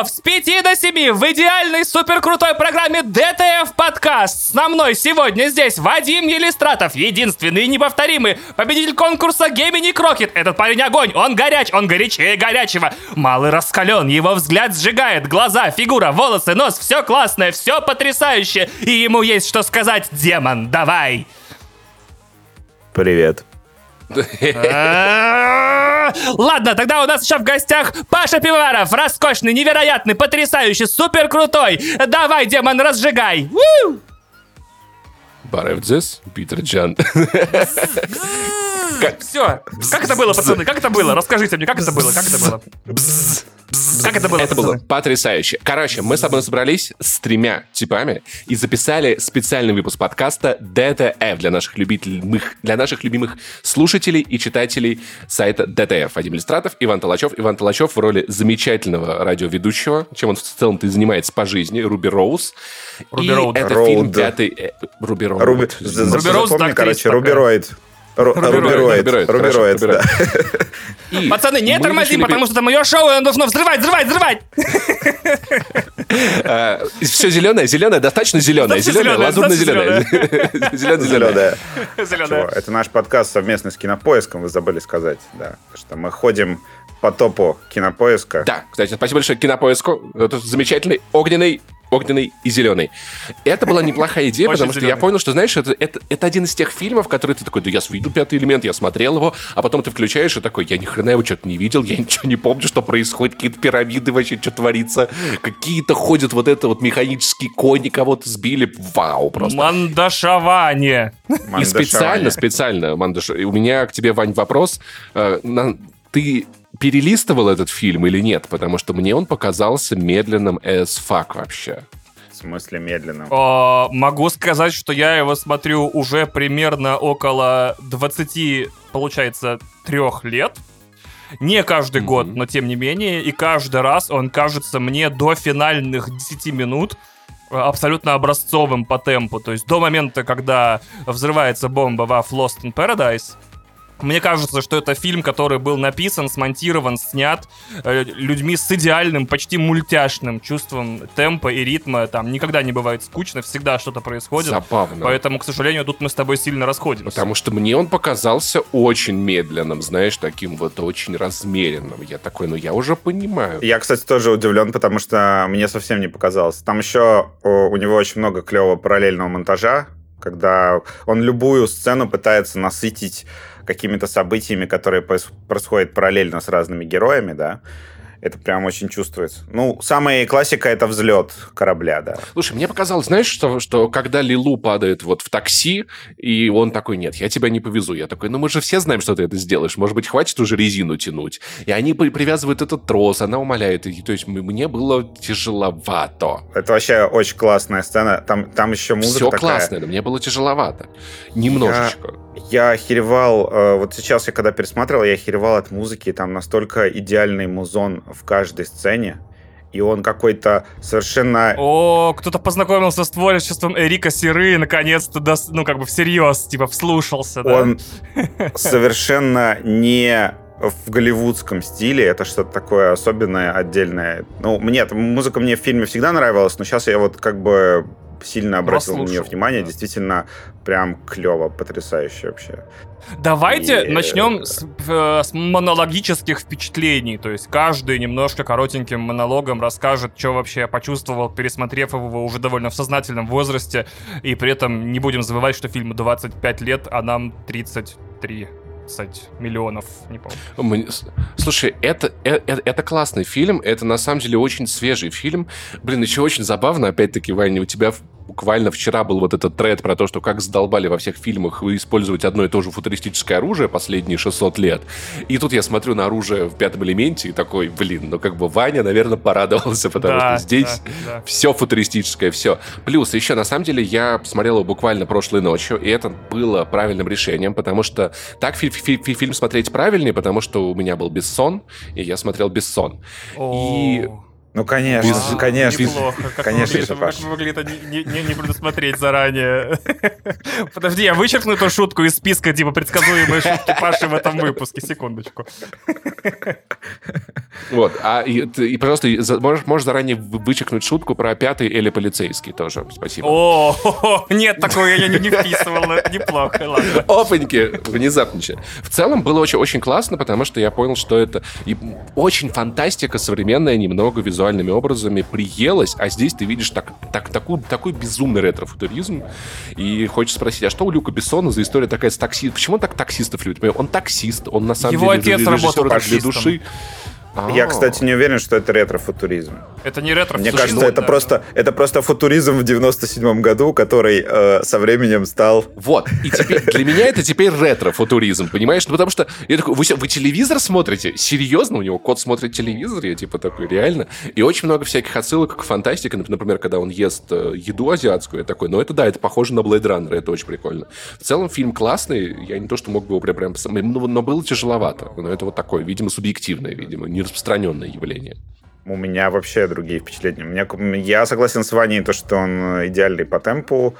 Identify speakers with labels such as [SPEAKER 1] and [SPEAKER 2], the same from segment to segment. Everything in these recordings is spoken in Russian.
[SPEAKER 1] часов с 5 до 7 в идеальной суперкрутой программе DTF Подкаст. Со мной сегодня здесь Вадим Елистратов, единственный и неповторимый победитель конкурса Gemini Croquette. Этот парень огонь, он горяч, он горячее горячего. Малый раскален, его взгляд сжигает, глаза, фигура, волосы, нос, все классное, все потрясающе. И ему есть что сказать, демон, давай.
[SPEAKER 2] Привет.
[SPEAKER 1] Ладно, тогда у нас еще в гостях Паша Пивоваров, роскошный, невероятный, потрясающий, супер крутой. Давай, демон, разжигай.
[SPEAKER 3] Баревдзес, Питер Джан.
[SPEAKER 1] Все. Как это было, пацаны? Как это было? Расскажите мне, как это было? Как это было? Как это было,
[SPEAKER 3] Это было потрясающе. Короче, мы с тобой собрались с тремя типами и записали специальный выпуск подкаста DTF для наших любимых, для наших любимых слушателей и читателей сайта DTF. Вадим Иллюстратов, Иван Толачев. Иван Толачев в роли замечательного радиоведущего, чем он в целом-то и занимается по жизни, Руби Роуз.
[SPEAKER 1] Руби Роуд.
[SPEAKER 3] это
[SPEAKER 2] Роуд.
[SPEAKER 3] фильм пятый... э, Руби Роуд.
[SPEAKER 2] Руби...
[SPEAKER 1] Руби так,
[SPEAKER 2] короче,
[SPEAKER 1] есть пока.
[SPEAKER 2] Рубероид. Ру-
[SPEAKER 1] Рубероид,
[SPEAKER 2] да.
[SPEAKER 3] И
[SPEAKER 1] Пацаны, не
[SPEAKER 3] решили
[SPEAKER 1] потому что это мое шоу, и оно должно взрывать, взрывать, взрывать.
[SPEAKER 3] все зеленое, зеленое, достаточно зеленое, зеленое, лазурно-зеленое.
[SPEAKER 1] Зеленое.
[SPEAKER 2] Чего? Это наш подкаст совместно с Кинопоиском, вы забыли сказать, да. Что мы ходим по топу Кинопоиска.
[SPEAKER 3] Да, кстати, спасибо большое Кинопоиску. Это замечательный огненный огненный и зеленый. Это была неплохая идея,
[SPEAKER 1] Очень
[SPEAKER 3] потому что я понял, что, знаешь, это, это, это один из тех фильмов, которые ты такой, да я видел пятый элемент, я смотрел его, а потом ты включаешь и такой, я ни хрена его что-то не видел, я ничего не помню, что происходит, какие-то пирамиды вообще, что творится, какие-то ходят вот это вот механические кони, кого-то сбили, вау, просто.
[SPEAKER 1] Мандашавание.
[SPEAKER 3] И специально, специально, Мандаш, у меня к тебе, Вань, вопрос. Э, Ты перелистывал этот фильм или нет? Потому что мне он показался медленным as fuck вообще.
[SPEAKER 2] В смысле медленно.
[SPEAKER 1] О, Могу сказать, что я его смотрю уже примерно около 20, получается, трех лет. Не каждый год, но тем не менее. И каждый раз он кажется мне до финальных 10 минут э, абсолютно образцовым по темпу. То есть до момента, когда взрывается бомба во Lost in Paradise, мне кажется, что это фильм, который был написан, смонтирован, снят э, людьми с идеальным, почти мультяшным чувством темпа и ритма. Там никогда не бывает скучно, всегда что-то происходит.
[SPEAKER 3] Забавно.
[SPEAKER 1] Поэтому, к сожалению, тут мы с тобой сильно расходимся.
[SPEAKER 3] Потому что мне он показался очень медленным, знаешь, таким вот очень размеренным. Я такой, ну я уже понимаю.
[SPEAKER 2] Я, кстати, тоже удивлен, потому что мне совсем не показалось. Там еще о, у него очень много клевого параллельного монтажа, когда он любую сцену пытается насытить какими-то событиями, которые проис- происходят параллельно с разными героями, да. Это прям очень чувствуется. Ну, самая классика — это взлет корабля, да.
[SPEAKER 3] Слушай, мне показалось, знаешь, что, что когда Лилу падает вот в такси, и он такой, нет, я тебя не повезу. Я такой, ну мы же все знаем, что ты это сделаешь. Может быть, хватит уже резину тянуть. И они при- привязывают этот трос, она умоляет. И, то есть мне было тяжеловато.
[SPEAKER 2] Это вообще очень классная сцена. Там, там еще музыка
[SPEAKER 3] Все
[SPEAKER 2] такая.
[SPEAKER 3] классно, но мне было тяжеловато. Немножечко.
[SPEAKER 2] Я охеревал, э, вот сейчас я когда пересматривал, я охеревал от музыки, там настолько идеальный музон в каждой сцене, и он какой-то совершенно...
[SPEAKER 1] О, кто-то познакомился с творчеством Эрика Сиры и наконец-то, дос- ну, как бы всерьез, типа, вслушался, да?
[SPEAKER 2] Он совершенно не в голливудском стиле, это что-то такое особенное, отдельное. Ну, мне музыка мне в фильме всегда нравилась, но сейчас я вот как бы сильно обратил на нее
[SPEAKER 1] Послушал,
[SPEAKER 2] внимание.
[SPEAKER 1] да.
[SPEAKER 2] Действительно, прям клево, потрясающе вообще.
[SPEAKER 1] Давайте
[SPEAKER 2] И-
[SPEAKER 1] начнем с, э, с монологических впечатлений. То есть каждый немножко коротеньким монологом расскажет, что вообще почувствовал, пересмотрев его уже довольно в сознательном возрасте. И при этом не будем забывать, что фильму 25 лет, а нам 33. 15 миллионов, не помню.
[SPEAKER 3] Слушай, это, э- э- это классный фильм, это на самом деле очень свежий фильм. Блин, еще очень забавно, опять-таки, Ваня, у тебя буквально вчера был вот этот тред про то, что как задолбали во всех фильмах использовать одно и то же футуристическое оружие последние 600 лет. И тут я смотрю на оружие в пятом элементе и такой, блин, ну как бы Ваня, наверное, порадовался, потому
[SPEAKER 1] Да,
[SPEAKER 3] что здесь
[SPEAKER 1] да, да.
[SPEAKER 3] все футуристическое, все. Плюс еще, на самом деле, я смотрел его буквально прошлой ночью, и это было правильным решением, потому что так фи- фи- фи- фильм смотреть правильнее, потому что у меня был бессон, и я смотрел бессон. И
[SPEAKER 1] О,
[SPEAKER 2] Ну, конечно,
[SPEAKER 3] Без-
[SPEAKER 2] конечно.
[SPEAKER 1] Неплохо. Как
[SPEAKER 2] Конечно,
[SPEAKER 1] могли,
[SPEAKER 2] Паш.
[SPEAKER 1] как вы могли это не, не- не предусмотреть заранее? Подожди, я вычеркну эту шутку из списка, типа, предсказуемые шутки Паши в этом выпуске. Секундочку.
[SPEAKER 3] Вот. А и, и пожалуйста, можешь, можешь заранее вычекнуть шутку про пятый или полицейский тоже. Спасибо.
[SPEAKER 1] О, нет, такого я не вписывал, но это неплохо, ладно.
[SPEAKER 3] Опаньки, внезапниче. В целом было очень, очень классно, потому что я понял, что это и очень фантастика современная, немного визуальными образами приелась, а здесь ты видишь так, так, такой, такой безумный ретро-футуризм. И хочешь спросить, а что у Люка Бессона за история такая с такси? Почему он так таксистов любит? Он таксист, он на самом
[SPEAKER 1] Его
[SPEAKER 3] деле
[SPEAKER 1] отец работал
[SPEAKER 3] для души.
[SPEAKER 2] Я, кстати, не уверен, что это ретро-футуризм.
[SPEAKER 1] Это не ретро
[SPEAKER 2] Мне кажется, это, просто, это просто футуризм в 97-м году, который э, со временем стал...
[SPEAKER 3] Вот. И теперь, для меня это теперь ретро-футуризм, понимаешь? Ну, потому что я такой, вы, вы телевизор смотрите? Серьезно? У него кот смотрит телевизор? Я типа такой, реально? И очень много всяких отсылок к фантастике. Например, когда он ест э, еду азиатскую, я такой, ну это да, это похоже на Blade Runner, это очень прикольно. В целом фильм классный, я не то, что мог бы его прям... прям но, но было тяжеловато. Но это вот такое, видимо, субъективное, видимо, не распространенное явление.
[SPEAKER 2] У меня вообще другие впечатления. У меня, я согласен с Ваней, то, что он идеальный по темпу.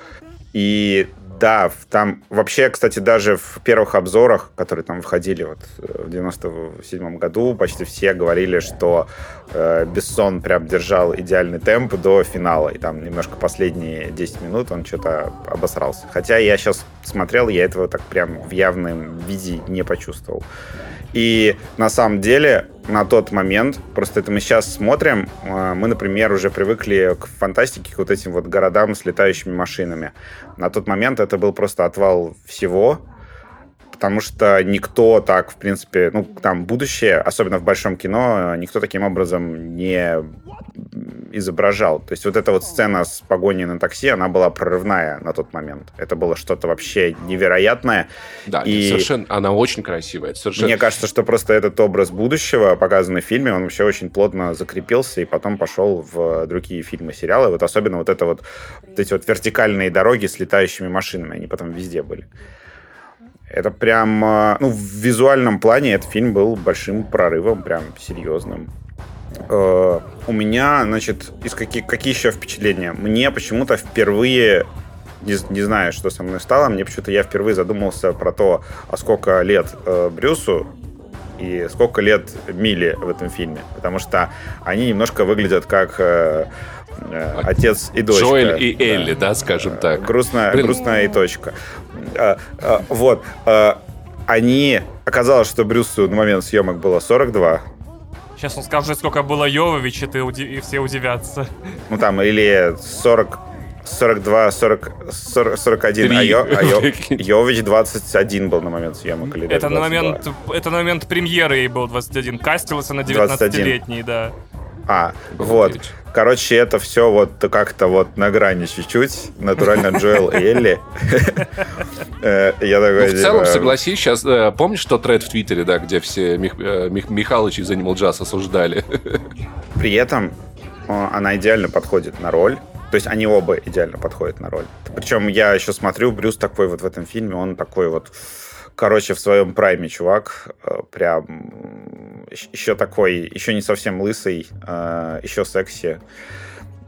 [SPEAKER 2] И да, там вообще, кстати, даже в первых обзорах, которые там выходили вот э, в 97 году, почти все говорили, что э, Бессон прям держал идеальный темп до финала. И там немножко последние 10 минут он что-то обосрался. Хотя я сейчас смотрел, я этого так прям в явном виде не почувствовал. И на самом деле на тот момент, просто это мы сейчас смотрим, э, мы, например, уже привыкли к фантастике, к вот этим вот городам с летающими машинами. На тот момент это был просто отвал всего, потому что никто так, в принципе, ну, там, будущее, особенно в большом кино, никто таким образом не изображал. То есть вот эта вот сцена с погоней на такси, она была прорывная на тот момент. Это было что-то вообще невероятное.
[SPEAKER 3] Да, и совершенно, она очень красивая. Совершенно...
[SPEAKER 2] Мне кажется, что просто этот образ будущего, показанный в фильме, он вообще очень плотно закрепился и потом пошел в другие фильмы, сериалы. Вот особенно вот это вот, вот эти вот вертикальные дороги с летающими машинами, они потом везде были. Это прям, э, ну, в визуальном плане этот фильм был большим прорывом, прям серьезным. Э, у меня, значит, из каких, какие еще впечатления? Мне почему-то впервые, не, не знаю, что со мной стало, мне почему-то я впервые задумался про то, а сколько лет э, Брюсу и сколько лет Милли в этом фильме. Потому что они немножко выглядят как э, отец и дочка.
[SPEAKER 3] Джоэль и Элли, да, да скажем так.
[SPEAKER 2] Грустная, грустная и точка. А, вот. Они... Оказалось, что Брюсу на момент съемок было 42.
[SPEAKER 1] Сейчас он скажет, сколько было Йовович, и, ты, и все удивятся.
[SPEAKER 2] Ну там, или 40... 42, 40, 40 41, а, Йо, а Йо, Йович 21 был на момент съемок. Или
[SPEAKER 1] это, на момент, это на момент премьеры был 21. Кастился на 19-летний, да.
[SPEAKER 2] А, вот. Короче, это все вот как-то вот на грани чуть-чуть. Натурально Джоэл и Элли.
[SPEAKER 3] Э, я такой... Ну, в целом, типа, согласись, сейчас... Э, помнишь тот тред в Твиттере, да, где все э, Михалыч из Animal Jazz осуждали?
[SPEAKER 2] При этом она идеально подходит на роль. То есть они оба идеально подходят на роль. Причем я еще смотрю, Брюс такой вот в этом фильме, он такой вот короче, в своем прайме чувак, прям еще такой, еще не совсем лысый, еще секси.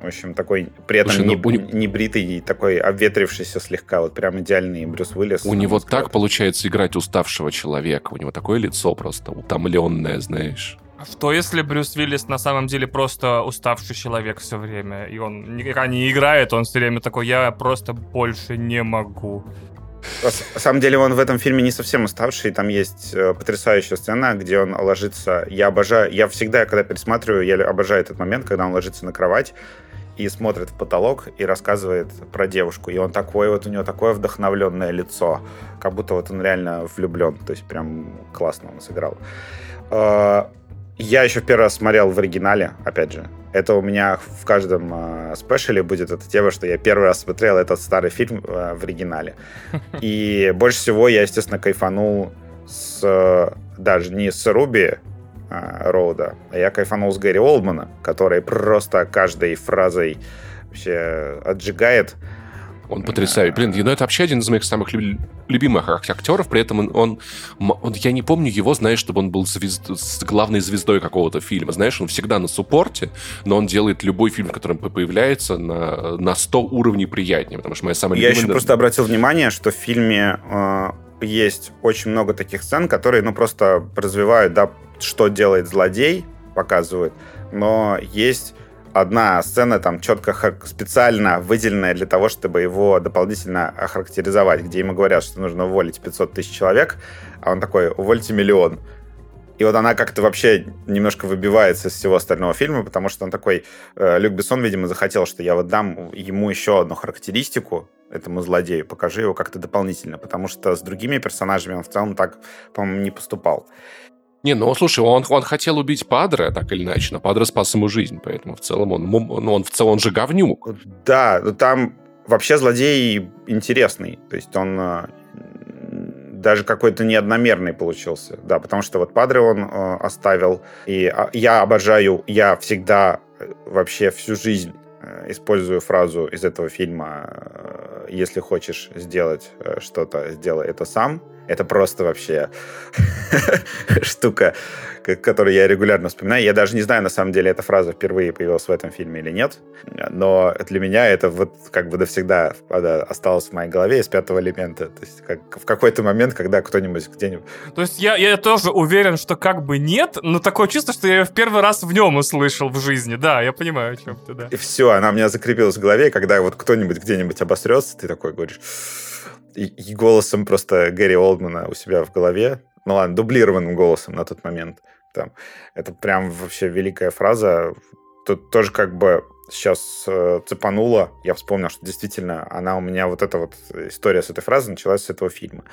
[SPEAKER 2] В общем, такой при этом Слушай, не, ну, не бритый, такой обветрившийся слегка, вот прям идеальный Брюс Уиллис.
[SPEAKER 3] У него так получается играть уставшего человека. У него такое лицо просто утомленное, знаешь.
[SPEAKER 1] А что если Брюс Уиллис на самом деле просто уставший человек все время, и он никогда не играет, он все время такой, я просто больше не могу.
[SPEAKER 2] На самом деле он в этом фильме не совсем уставший. Там есть э, потрясающая сцена, где он ложится. Я обожаю, я всегда, когда пересматриваю, я обожаю этот момент, когда он ложится на кровать и смотрит в потолок и рассказывает про девушку. И он такой, вот у него такое вдохновленное лицо, как будто вот он реально влюблен. То есть прям классно он сыграл. Я еще в первый раз смотрел в оригинале, опять же. Это у меня в каждом э, спешле будет эта тема, что я первый раз смотрел этот старый фильм э, в оригинале. И больше всего я, естественно, кайфанул с даже не с Руби э, Роуда, а я кайфанул с Гэри Олдмана, который просто каждой фразой вообще отжигает.
[SPEAKER 3] Он потрясающий. Блин, ну это вообще один из моих самых любимых актеров, при этом он, он, он, я не помню его, знаешь, чтобы он был звезд, с главной звездой какого-то фильма. Знаешь, он всегда на суппорте, но он делает любой фильм, в котором появляется, на, на 100 уровней приятнее, потому что моя самая
[SPEAKER 2] Я еще просто обратил внимание, что в фильме э, есть очень много таких сцен, которые, ну, просто развивают, да, что делает злодей, показывают, но есть одна сцена там четко специально выделенная для того, чтобы его дополнительно охарактеризовать, где ему говорят, что нужно уволить 500 тысяч человек, а он такой, увольте миллион. И вот она как-то вообще немножко выбивается из всего остального фильма, потому что он такой... Э, Люк Бессон, видимо, захотел, что я вот дам ему еще одну характеристику, этому злодею, покажи его как-то дополнительно, потому что с другими персонажами он в целом так, по-моему, не поступал.
[SPEAKER 3] Не, ну слушай, он, он хотел убить Падре, так или иначе, но Падре спас ему жизнь, поэтому в целом он, ну, он в целом же говнюк.
[SPEAKER 2] Да, ну, там вообще злодей интересный, то есть он э, даже какой-то неодномерный получился, да, потому что вот Падре он э, оставил, и а, я обожаю, я всегда э, вообще всю жизнь э, использую фразу из этого фильма э, «Если хочешь сделать что-то, сделай это сам», это просто вообще штука, которую я регулярно вспоминаю. Я даже не знаю, на самом деле, эта фраза впервые появилась в этом фильме или нет, но для меня это вот как бы навсегда осталось в моей голове из пятого элемента. То есть как, в какой-то момент, когда кто-нибудь где-нибудь...
[SPEAKER 1] То есть я, я тоже уверен, что как бы нет, но такое чувство, что я в первый раз в нем услышал в жизни. Да, я понимаю, о чем ты, да.
[SPEAKER 2] И все, она у меня закрепилась в голове, когда вот кто-нибудь где-нибудь обосрется, ты такой говоришь и, голосом просто Гэри Олдмана у себя в голове. Ну ладно, дублированным голосом на тот момент. Там. Это прям вообще великая фраза. Тут тоже как бы сейчас э, цепануло. Я вспомнил, что действительно она у меня вот эта вот история с этой фразой началась с этого фильма.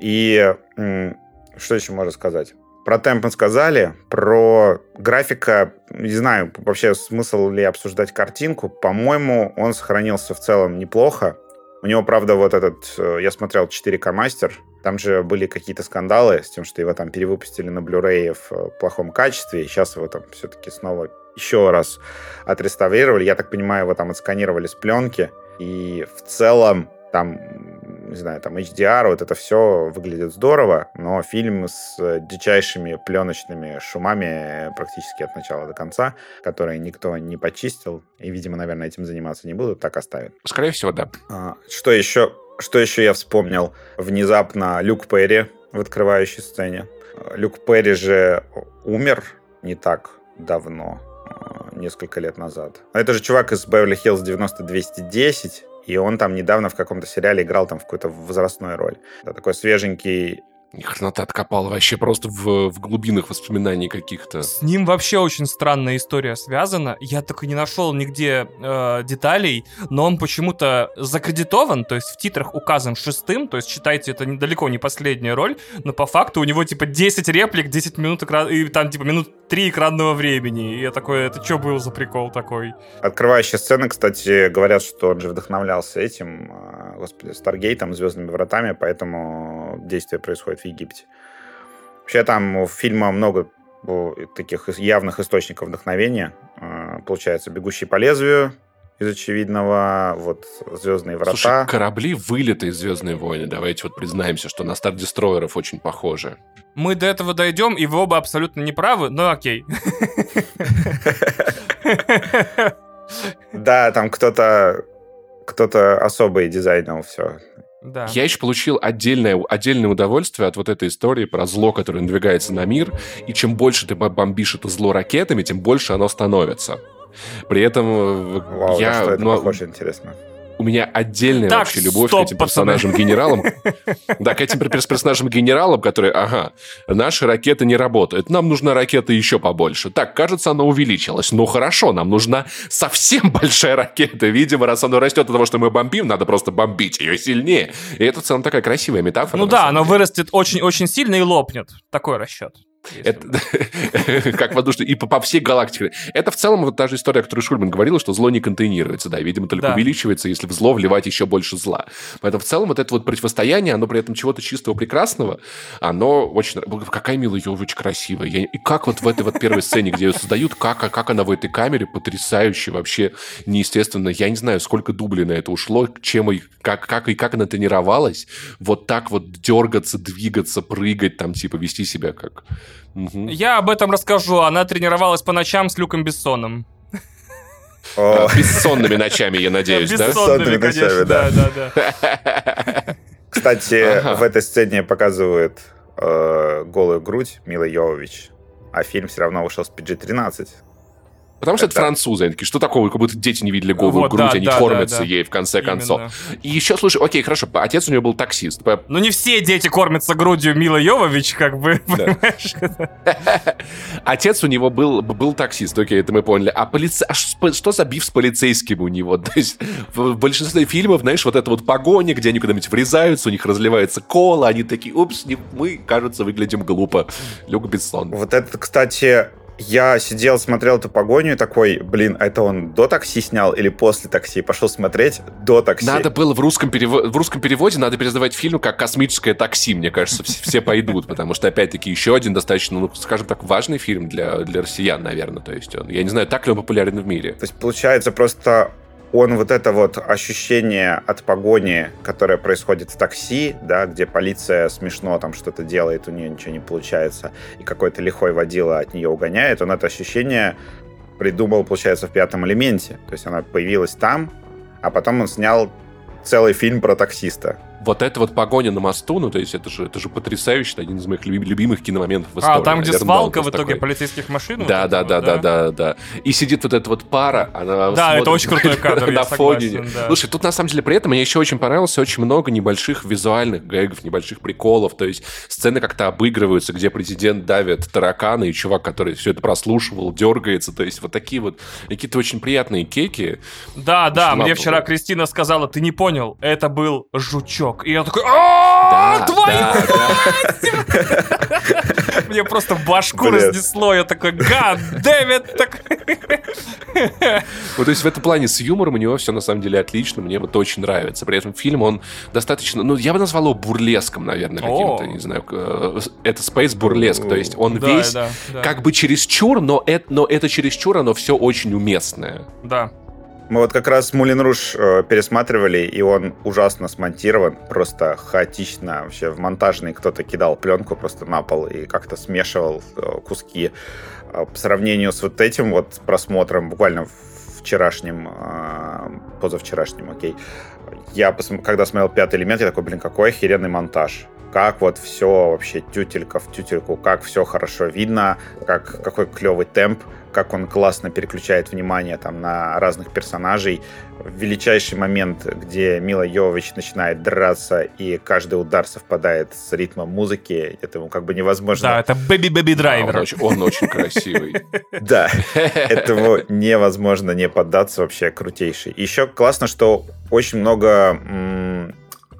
[SPEAKER 2] И м- что еще можно сказать? Про темп мы сказали, про графика, не знаю, вообще смысл ли обсуждать картинку. По-моему, он сохранился в целом неплохо. У него, правда, вот этот, э, я смотрел 4К мастер, там же были какие-то скандалы с тем, что его там перевыпустили на Blu-ray в э, плохом качестве, и сейчас его там все-таки снова еще раз отреставрировали. Я так понимаю, его там отсканировали с пленки, и в целом там не знаю, там HDR, вот это все выглядит здорово, но фильм с дичайшими пленочными шумами практически от начала до конца, которые никто не почистил, и, видимо, наверное, этим заниматься не будут, так оставят.
[SPEAKER 3] Скорее всего, да.
[SPEAKER 2] А, что еще? Что еще я вспомнил? Внезапно Люк Перри в открывающей сцене. Люк Перри же умер не так давно, а, несколько лет назад. Это же чувак из Beverly Hills 90-210, и он там недавно в каком-то сериале играл там в какую-то возрастную роль. Да, такой свеженький
[SPEAKER 3] ни хрена ты откопал вообще просто в, в глубинах воспоминаний каких-то.
[SPEAKER 1] С ним вообще очень странная история связана. Я так и не нашел нигде э, деталей, но он почему-то закредитован, то есть в титрах указан шестым, то есть считайте, это недалеко не последняя роль, но по факту у него типа 10 реплик, 10 минут экран... и там типа минут 3 экранного времени. И я такой, это что был за прикол такой?
[SPEAKER 2] Открывающая сцена, кстати, говорят, что он же вдохновлялся этим, э, господи, Старгейтом, Звездными вратами, поэтому действие происходит в Египте. Вообще там у фильма много таких явных источников вдохновения. А, получается, «Бегущий по лезвию», из очевидного, вот «Звездные врата».
[SPEAKER 3] Слушай, корабли вылеты из «Звездные войны». Давайте вот признаемся, что на Стар Дестройеров очень похожи.
[SPEAKER 1] Мы до этого дойдем, и вы оба абсолютно неправы, но окей.
[SPEAKER 2] Да, там кто-то кто-то особый дизайнил все.
[SPEAKER 3] Да. Я еще получил отдельное, отдельное удовольствие от вот этой истории про зло, которое надвигается на мир, и чем больше ты бомбишь это зло ракетами, тем больше оно становится. При этом э,
[SPEAKER 2] Вау, я... Что это ну, похоже, интересно
[SPEAKER 3] у меня отдельная так, вообще любовь стоп, к этим персонажам-генералам. Да, к этим персонажам-генералам, которые, ага, наши ракеты не работают, нам нужна ракета еще побольше. Так, кажется, она увеличилась. Ну хорошо, нам нужна совсем большая ракета. Видимо, раз она растет от того, что мы бомбим, надо просто бомбить ее сильнее. И это в целом такая красивая метафора.
[SPEAKER 1] Ну да, она вырастет очень-очень сильно и лопнет. Такой расчет.
[SPEAKER 3] Это, как воздушный, и по, по всей галактике. Это в целом вот та же история, о которой Шульман говорил, что зло не контейнируется, да, видимо, только да. увеличивается, если в зло вливать еще больше зла. Поэтому в целом вот это вот противостояние, оно при этом чего-то чистого, прекрасного, оно очень... Какая Мила Йович красивая. Я... И как вот в этой вот первой сцене, где ее создают, как, как она в этой камере потрясающе вообще, неестественно. Я не знаю, сколько дублей на это ушло, чем и как, как, и как она тренировалась вот так вот дергаться, двигаться, прыгать, там, типа, вести себя как
[SPEAKER 1] Угу. Я об этом расскажу. Она тренировалась по ночам с Люком Бессоном.
[SPEAKER 3] О. Бессонными ночами, я надеюсь, да?
[SPEAKER 2] Бессонными ночами, да. Кстати, в этой сцене показывают э, голую грудь Мила Йовович. а фильм все равно вышел с PG-13.
[SPEAKER 3] Потому что это, это французы. Они такие, что такого, как будто дети не видели голую вот, грудь, да, они да, кормятся да, да. ей в конце Именно. концов. И еще, слушай, окей, хорошо, отец у него был таксист.
[SPEAKER 1] Ну не все дети кормятся грудью Мила Йовович, как бы, понимаешь?
[SPEAKER 3] Отец у него был, был таксист, окей, это мы поняли. А, полице... а что за биф с полицейским у него? То есть в большинстве фильмов, знаешь, вот это вот погоня, где они куда-нибудь врезаются, у них разливается кола, они такие, упс, мы, кажется, выглядим глупо. Люк Бессон.
[SPEAKER 2] Вот это, кстати, я сидел, смотрел эту погоню и такой, блин, это он до такси снял или после такси? Пошел смотреть до такси.
[SPEAKER 3] Надо было в русском, перево... в русском переводе, надо пересдавать фильм как «Космическое такси», мне кажется, все пойдут, потому что, опять-таки, еще один достаточно, ну, скажем так, важный фильм для, для россиян, наверное. То есть он, я не знаю, так ли он популярен в мире.
[SPEAKER 2] То есть, получается, просто он вот это вот ощущение от погони, которое происходит в такси, да, где полиция смешно там что-то делает, у нее ничего не получается, и какой-то лихой водила от нее угоняет, он это ощущение придумал, получается, в пятом элементе. То есть она появилась там, а потом он снял целый фильм про таксиста
[SPEAKER 3] вот эта вот погоня на мосту, ну, то есть это же, это же потрясающе, один из моих любимых киномоментов в истории.
[SPEAKER 1] А, там, где наверное, свалка в итоге такой. полицейских машин?
[SPEAKER 3] Да, вот да, да, да, да, да. И сидит вот эта вот пара, она
[SPEAKER 1] Да, это очень крутой кадр, на фоне.
[SPEAKER 3] Слушай, тут на самом деле при этом мне еще очень понравилось очень много небольших визуальных гэгов, небольших приколов, то есть сцены как-то обыгрываются, где президент давит таракана, и чувак, который все это прослушивал, дергается, то есть вот такие вот какие-то очень приятные кеки.
[SPEAKER 1] Да, да, мне вчера Кристина сказала, ты не понял, это был жучок. И я такой, да, твою Мне просто башку разнесло. Я такой, гад, Дэвид.
[SPEAKER 3] Вот, то есть в этом плане с юмором у него все на самом деле отлично. Мне вот очень нравится. При этом фильм, он достаточно... Ну, я бы назвал его бурлеском, наверное, каким-то, не знаю. Э, это Space бурлеск. То есть он весь как бы чересчур, но это, но это чересчур, оно все очень уместное.
[SPEAKER 1] Да.
[SPEAKER 2] Мы вот как раз Мулин Руш э, пересматривали, и он ужасно смонтирован, просто хаотично. Вообще в монтажный кто-то кидал пленку просто на пол и как-то смешивал э, куски. Э, по сравнению с вот этим вот просмотром, буквально вчерашним, э, позавчерашним, окей, я, когда смотрел «Пятый элемент», я такой, блин, какой охеренный монтаж как вот все вообще тютелька в тютельку, как все хорошо видно, как, какой клевый темп, как он классно переключает внимание там на разных персонажей. Величайший момент, где Мила Йовович начинает драться, и каждый удар совпадает с ритмом музыки, это ему как бы невозможно.
[SPEAKER 1] Да, это Baby Baby Driver.
[SPEAKER 3] он, очень, красивый.
[SPEAKER 2] Да, этому невозможно не поддаться вообще крутейший. Еще классно, что очень много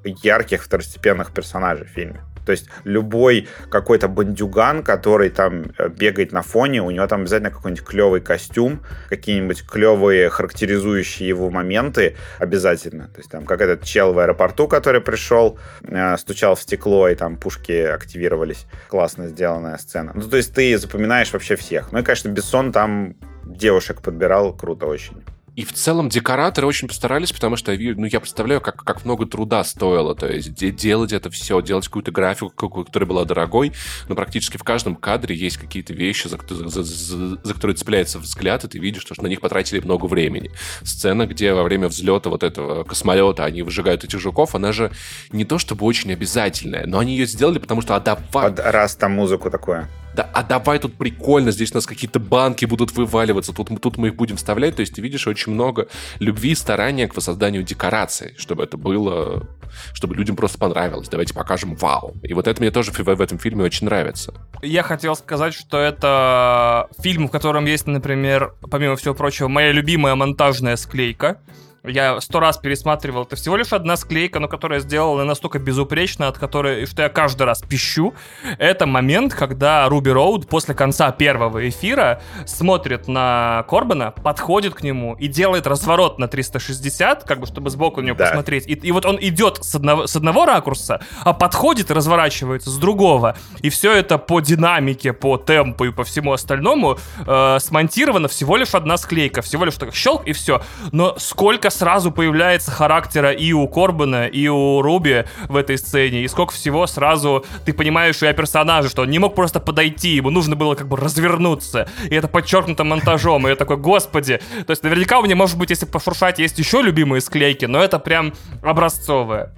[SPEAKER 2] ярких второстепенных персонажей в фильме. То есть любой какой-то бандюган, который там э, бегает на фоне, у него там обязательно какой-нибудь клевый костюм, какие-нибудь клевые характеризующие его моменты обязательно. То есть там как этот чел в аэропорту, который пришел, э, стучал в стекло, и там пушки активировались. Классно сделанная сцена. Ну, то есть ты запоминаешь вообще всех. Ну и, конечно, Бессон там девушек подбирал круто очень.
[SPEAKER 3] И в целом декораторы очень постарались, потому что ну, я представляю, как, как много труда стоило. То есть делать это все, делать какую-то графику, которая была дорогой, но практически в каждом кадре есть какие-то вещи, за, за, за, за которые цепляется взгляд, и ты видишь, что на них потратили много времени. Сцена, где во время взлета вот этого космолета они выжигают этих жуков, она же не то чтобы очень обязательная, но они ее сделали, потому что отдавать...
[SPEAKER 2] Под раз там музыку такое
[SPEAKER 3] да, а давай тут прикольно, здесь у нас какие-то банки будут вываливаться, тут, тут мы их будем вставлять. То есть ты видишь очень много любви и старания к воссозданию декораций, чтобы это было, чтобы людям просто понравилось. Давайте покажем вау. И вот это мне тоже в, этом фильме очень нравится.
[SPEAKER 1] Я хотел сказать, что это фильм, в котором есть, например, помимо всего прочего, моя любимая монтажная склейка. Я сто раз пересматривал. Это всего лишь одна склейка, но которая сделана настолько безупречно, от которой, что я каждый раз пищу. Это момент, когда Руби Роуд после конца первого эфира смотрит на Корбана, подходит к нему и делает разворот на 360, как бы чтобы сбоку на него да. посмотреть. И, и вот он идет с одного, с одного ракурса, а подходит и разворачивается с другого. И все это по динамике, по темпу и по всему остальному э, смонтировано всего лишь одна склейка. Всего лишь так щелк и все. Но сколько сразу появляется характера и у Корбана, и у Руби в этой сцене, и сколько всего сразу ты понимаешь и о персонаже, что он не мог просто подойти, ему нужно было как бы развернуться, и это подчеркнуто монтажом, и я такой, господи, то есть наверняка у меня, может быть, если пошуршать, есть еще любимые склейки, но это прям образцовое.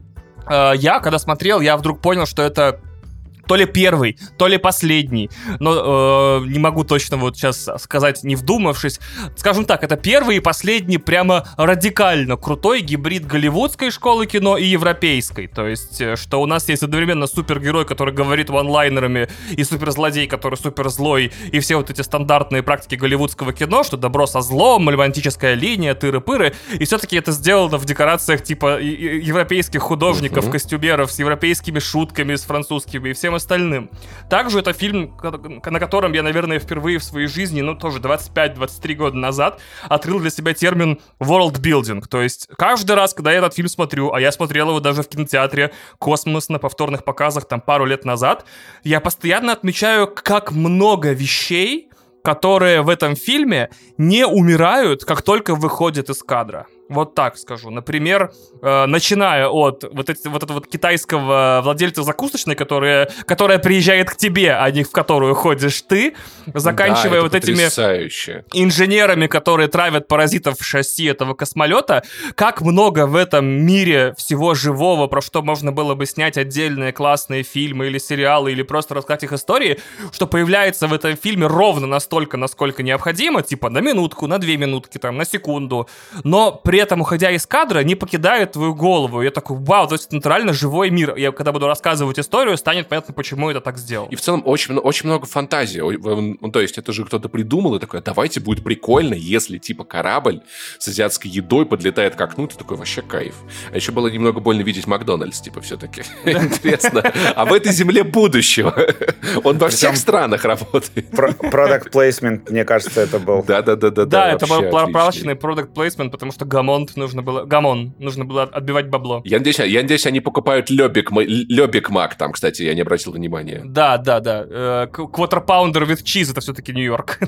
[SPEAKER 1] Э, я, когда смотрел, я вдруг понял, что это то ли первый, то ли последний, но э, не могу точно вот сейчас сказать, не вдумавшись. Скажем так, это первый и последний прямо радикально крутой гибрид голливудской школы кино и европейской. То есть, э, что у нас есть одновременно супергерой, который говорит ванлайнерами, и суперзлодей, который супер злой, и все вот эти стандартные практики голливудского кино, что добро со злом, романтическая линия, тыры-пыры, и все-таки это сделано в декорациях типа европейских художников, uh-huh. костюмеров, с европейскими шутками, с французскими и всем всем остальным. Также это фильм, на котором я, наверное, впервые в своей жизни, ну, тоже 25-23 года назад, открыл для себя термин world building. То есть каждый раз, когда я этот фильм смотрю, а я смотрел его даже в кинотеатре «Космос» на повторных показах там пару лет назад, я постоянно отмечаю, как много вещей, которые в этом фильме не умирают, как только выходят из кадра. Вот так скажу. Например, э, начиная от вот, эти, вот этого вот китайского владельца закусочной, которая, которая приезжает к тебе, а не в которую ходишь ты, заканчивая да, вот этими инженерами, которые травят паразитов в шасси этого космолета, как много в этом мире всего живого, про что можно было бы снять отдельные классные фильмы или сериалы, или просто рассказать их истории, что появляется в этом фильме ровно настолько, насколько необходимо, типа на минутку, на две минутки, там, на секунду, но при при этом, уходя из кадра, не покидает твою голову. Я такой, вау, то есть это натурально живой мир. Я когда буду рассказывать историю, станет понятно, почему это так сделал.
[SPEAKER 3] И в целом очень, очень много фантазии. Ну, то есть это же кто-то придумал и такой, давайте будет прикольно, если типа корабль с азиатской едой подлетает к окну, ты такой, вообще кайф. А еще было немного больно видеть Макдональдс, типа, все-таки. Интересно. А в этой земле будущего. Он во всех странах работает.
[SPEAKER 2] Product placement, мне кажется, это был.
[SPEAKER 3] Да-да-да.
[SPEAKER 1] Да, это был прозрачный product placement, потому что Гамонт нужно было... Гамон. Нужно было отбивать бабло.
[SPEAKER 3] Я надеюсь, я надеюсь они покупают Лебик, Лебик Мак там, кстати, я не обратил внимания.
[SPEAKER 1] Да, да, да. Quarter Pounder with Cheese это все-таки Нью-Йорк.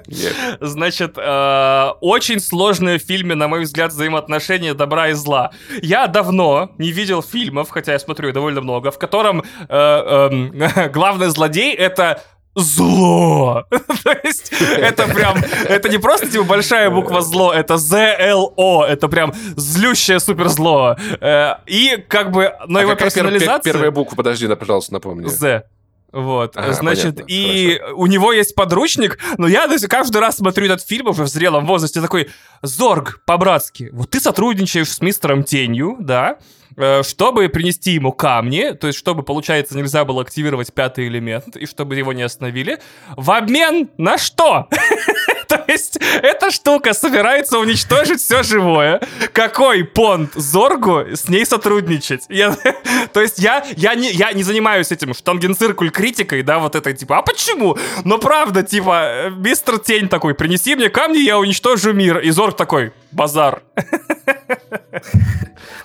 [SPEAKER 1] Значит, э, очень сложные в фильме, на мой взгляд, взаимоотношения добра и зла. Я давно не видел фильмов, хотя я смотрю довольно много, в котором э, эм, главный злодей это зло. То есть это прям, это не просто типа большая буква зло, это Z-L-O, это прям злющее суперзло. Э, и как бы, но а его персонализация...
[SPEAKER 3] Первая буква, подожди, пожалуйста, напомни.
[SPEAKER 1] Z. Вот, ага, значит, понятно, и хорошо. у него есть подручник, но я каждый раз смотрю этот фильм уже в зрелом возрасте, такой, Зорг, по-братски, вот ты сотрудничаешь с мистером Тенью, да, чтобы принести ему камни, то есть чтобы, получается, нельзя было активировать пятый элемент, и чтобы его не остановили, в обмен на что? То есть эта штука собирается уничтожить все живое. Какой понт Зоргу с ней сотрудничать? Я, то есть я, я, не, я не занимаюсь этим штангенциркуль критикой, да, вот это типа, а почему? Но правда, типа, э, мистер Тень такой, принеси мне камни, я уничтожу мир. И Зорг такой, базар.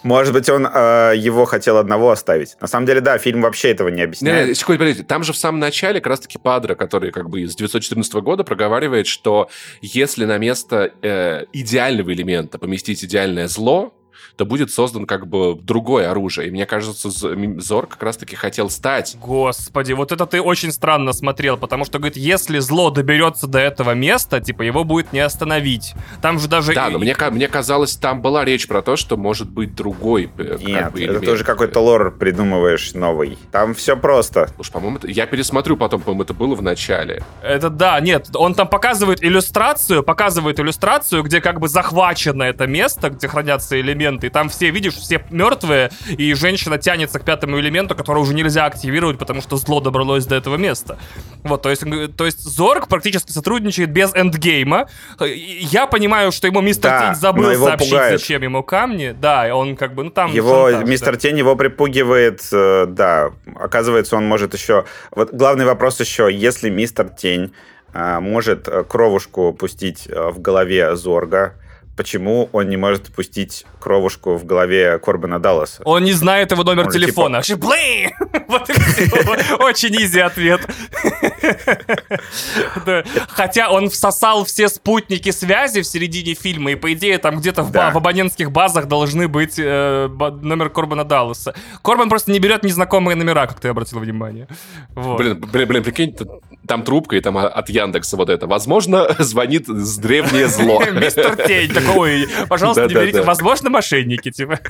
[SPEAKER 2] Может быть, он э, его хотел одного оставить. На самом деле, да, фильм вообще этого не объясняет.
[SPEAKER 3] Не, секунду, подождите. Там же в самом начале как раз-таки Падра, который как бы из 914 года проговаривает, что если на место э, идеального элемента поместить идеальное зло, то будет создан как бы другое оружие. И мне кажется, Зор как раз-таки хотел стать.
[SPEAKER 1] Господи, вот это ты очень странно смотрел, потому что, говорит, если зло доберется до этого места, типа, его будет не остановить. Там же даже...
[SPEAKER 3] Да, но мне, мне казалось, там была речь про то, что может быть другой
[SPEAKER 2] э, Нет, бы, это ты уже какой-то лор придумываешь новый. Там все просто.
[SPEAKER 3] Уж, по-моему, это... я пересмотрю потом, по-моему, это было в начале.
[SPEAKER 1] Это да, нет, он там показывает иллюстрацию, показывает иллюстрацию, где как бы захвачено это место, где хранятся элементы там все, видишь, все мертвые, и женщина тянется к пятому элементу, который уже нельзя активировать, потому что зло добралось до этого места. Вот, то есть, то есть Зорг практически сотрудничает без эндгейма. Я понимаю, что ему мистер да, Тень забыл сообщить, пугает. зачем ему камни. Да, он как бы, ну там...
[SPEAKER 2] Его, шантаж, мистер да. Тень его припугивает, э, да. Оказывается, он может еще... Вот главный вопрос еще, если мистер Тень э, может э, кровушку пустить в голове Зорга, почему он не может пустить кровушку в голове Корбана Далласа.
[SPEAKER 1] Он не знает его номер он телефона. Типа... Вот Очень изи ответ. Хотя он всосал все спутники связи в середине фильма, и по идее там где-то в абонентских базах должны быть э, номер Корбана Далласа. Корбан просто не берет незнакомые номера, как ты обратил внимание.
[SPEAKER 3] Блин, блин, блин, прикинь, там трубка, и там от Яндекса вот это. Возможно, звонит с древнее зло.
[SPEAKER 1] Мистер Тень такой, пожалуйста, не берите. Возможно, мошенники, типа.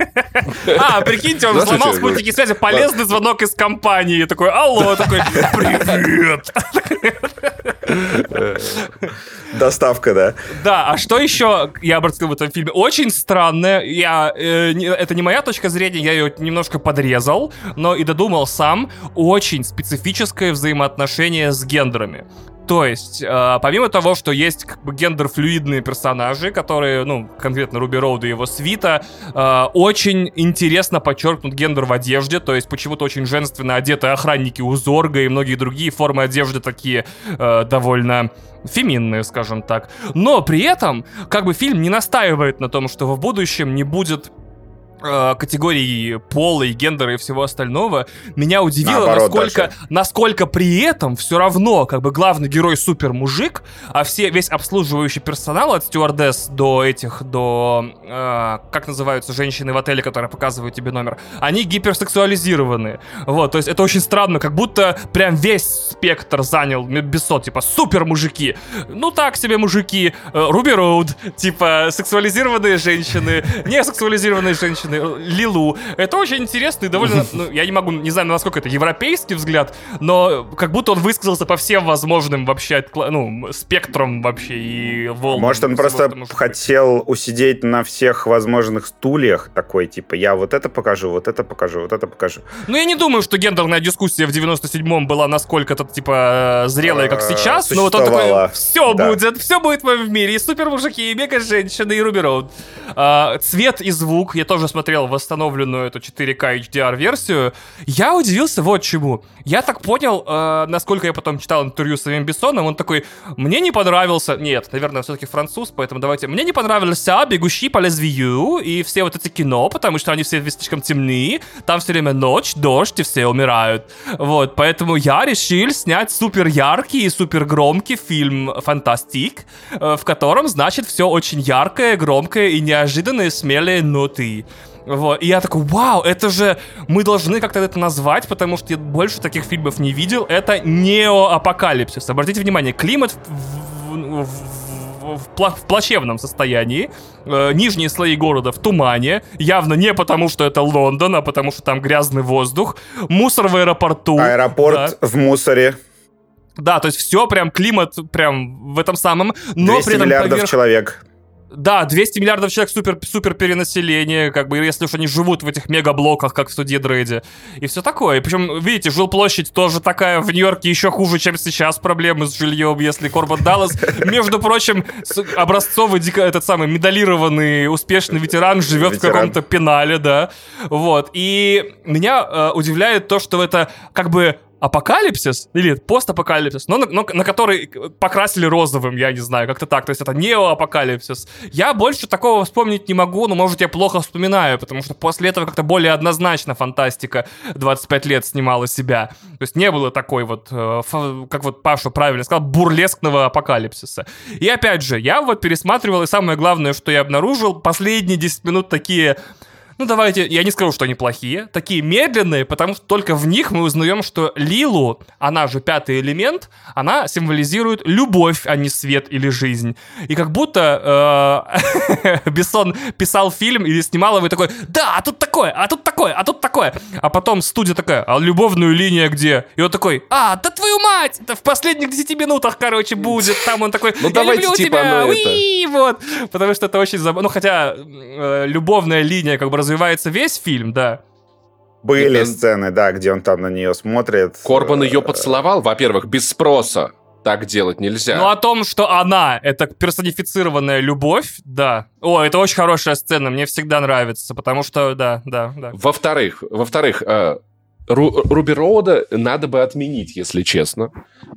[SPEAKER 1] А, прикиньте, он взломал спутники связи, полезный звонок из компании. Такой, алло, такой, привет.
[SPEAKER 2] Доставка, да.
[SPEAKER 1] Да, а что еще я обратил в этом фильме? Очень странное. Я, э, это не моя точка зрения, я ее немножко подрезал, но и додумал сам. Очень специфическое взаимоотношение с гендерами. То есть, э, помимо того, что есть как бы гендер-флюидные персонажи, которые, ну, конкретно Руби Роуд и его свита, э, очень интересно подчеркнут гендер в одежде, то есть почему-то очень женственно одеты охранники у Зорга и многие другие формы одежды такие э, довольно феминные, скажем так. Но при этом, как бы фильм не настаивает на том, что в будущем не будет Э, категории пола и гендера и всего остального, меня удивило, Наоборот, насколько, даже. насколько при этом все равно, как бы главный герой супер мужик, а все весь обслуживающий персонал от стюардесс до этих, до э, как называются женщины в отеле, которые показывают тебе номер, они гиперсексуализированы. Вот, то есть это очень странно, как будто прям весь спектр занял Бессот, типа супер мужики, ну так себе мужики, Руби э, Роуд, типа сексуализированные женщины, не сексуализированные женщины женщины, Лилу. Это очень интересно и довольно, ну, я не могу, не знаю, насколько это европейский взгляд, но как будто он высказался по всем возможным вообще, ну, спектрам вообще и волнам.
[SPEAKER 2] Может, он просто хотел усидеть на всех возможных стульях, такой, типа, я вот это покажу, вот это покажу, вот это покажу.
[SPEAKER 1] Ну, я не думаю, что гендерная дискуссия в 97-м была насколько-то, типа, зрелая, как а, сейчас, но вот он такой, все будет, все будет в мире, и супер мужики, и мега женщины, и Руби Роуд. А, цвет и звук я тоже смотрел посмотрел восстановленную эту 4К HDR-версию, я удивился вот чему. Я так понял, э, насколько я потом читал интервью с самим Бессоном, он такой, мне не понравился, нет, наверное, все-таки француз, поэтому давайте, мне не понравился «Бегущий по лезвию» и все вот эти кино, потому что они все слишком темные, там все время ночь, дождь, и все умирают. Вот, поэтому я решил снять супер яркий и супер громкий фильм «Фантастик», э, в котором, значит, все очень яркое, громкое и неожиданные смелые ноты. Вот. И я такой, вау, это же мы должны как-то это назвать, потому что я больше таких фильмов не видел. Это неоапокалипсис. Обратите внимание, климат в, в, в, в плачевном состоянии. Э, нижние слои города в тумане. Явно не потому, что это Лондон, а потому, что там грязный воздух. Мусор в аэропорту.
[SPEAKER 2] Аэропорт да. в мусоре.
[SPEAKER 1] Да, то есть все прям климат прям в этом самом. Но
[SPEAKER 2] 200
[SPEAKER 1] при этом
[SPEAKER 2] миллиардов поверх... человек
[SPEAKER 1] да, 200 миллиардов человек супер, супер перенаселение, как бы, если уж они живут в этих мегаблоках, как в суде Дрейде. И все такое. Причем, видите, жилплощадь тоже такая в Нью-Йорке еще хуже, чем сейчас проблемы с жильем, если Корбан Даллас, между прочим, образцовый, этот самый медалированный успешный ветеран живет ветеран. в каком-то пенале, да. Вот. И меня э, удивляет то, что это как бы апокалипсис или постапокалипсис, но но на который покрасили розовым, я не знаю, как-то так. То есть это неоапокалипсис. Я больше такого вспомнить не могу, но, может, я плохо вспоминаю, потому что после этого как-то более однозначно фантастика 25 лет снимала себя. То есть не было такой вот, э, как вот Паша правильно сказал, бурлескного апокалипсиса. И опять же, я вот пересматривал, и самое главное, что я обнаружил, последние 10 минут такие ну давайте, я не скажу, что они плохие, такие медленные, потому что только в них мы узнаем, что Лилу, она же пятый элемент, она символизирует любовь, а не свет или жизнь. И как будто э, Бессон писал фильм или снимал его и такой, да, а тут такое, а тут такое, а тут такое. А потом студия такая, а любовную линия где? И он такой, а, да твою мать, это в последних 10 минутах, короче, будет. Там он такой, ну, я давайте, люблю типа, тебя, уи, вот. Потому что это очень забавно. Ну, хотя э, любовная линия как бы развивается весь фильм, да.
[SPEAKER 2] Были это... сцены, да, где он там на нее смотрит.
[SPEAKER 3] Корбан ее поцеловал, во-первых, без спроса. Так делать нельзя.
[SPEAKER 1] Ну, о том, что она — это персонифицированная любовь, да. О, это очень хорошая сцена, мне всегда нравится, потому что, да, да, да.
[SPEAKER 3] Во-вторых, во-вторых, э, Ру Руби Роуда надо бы отменить, если честно.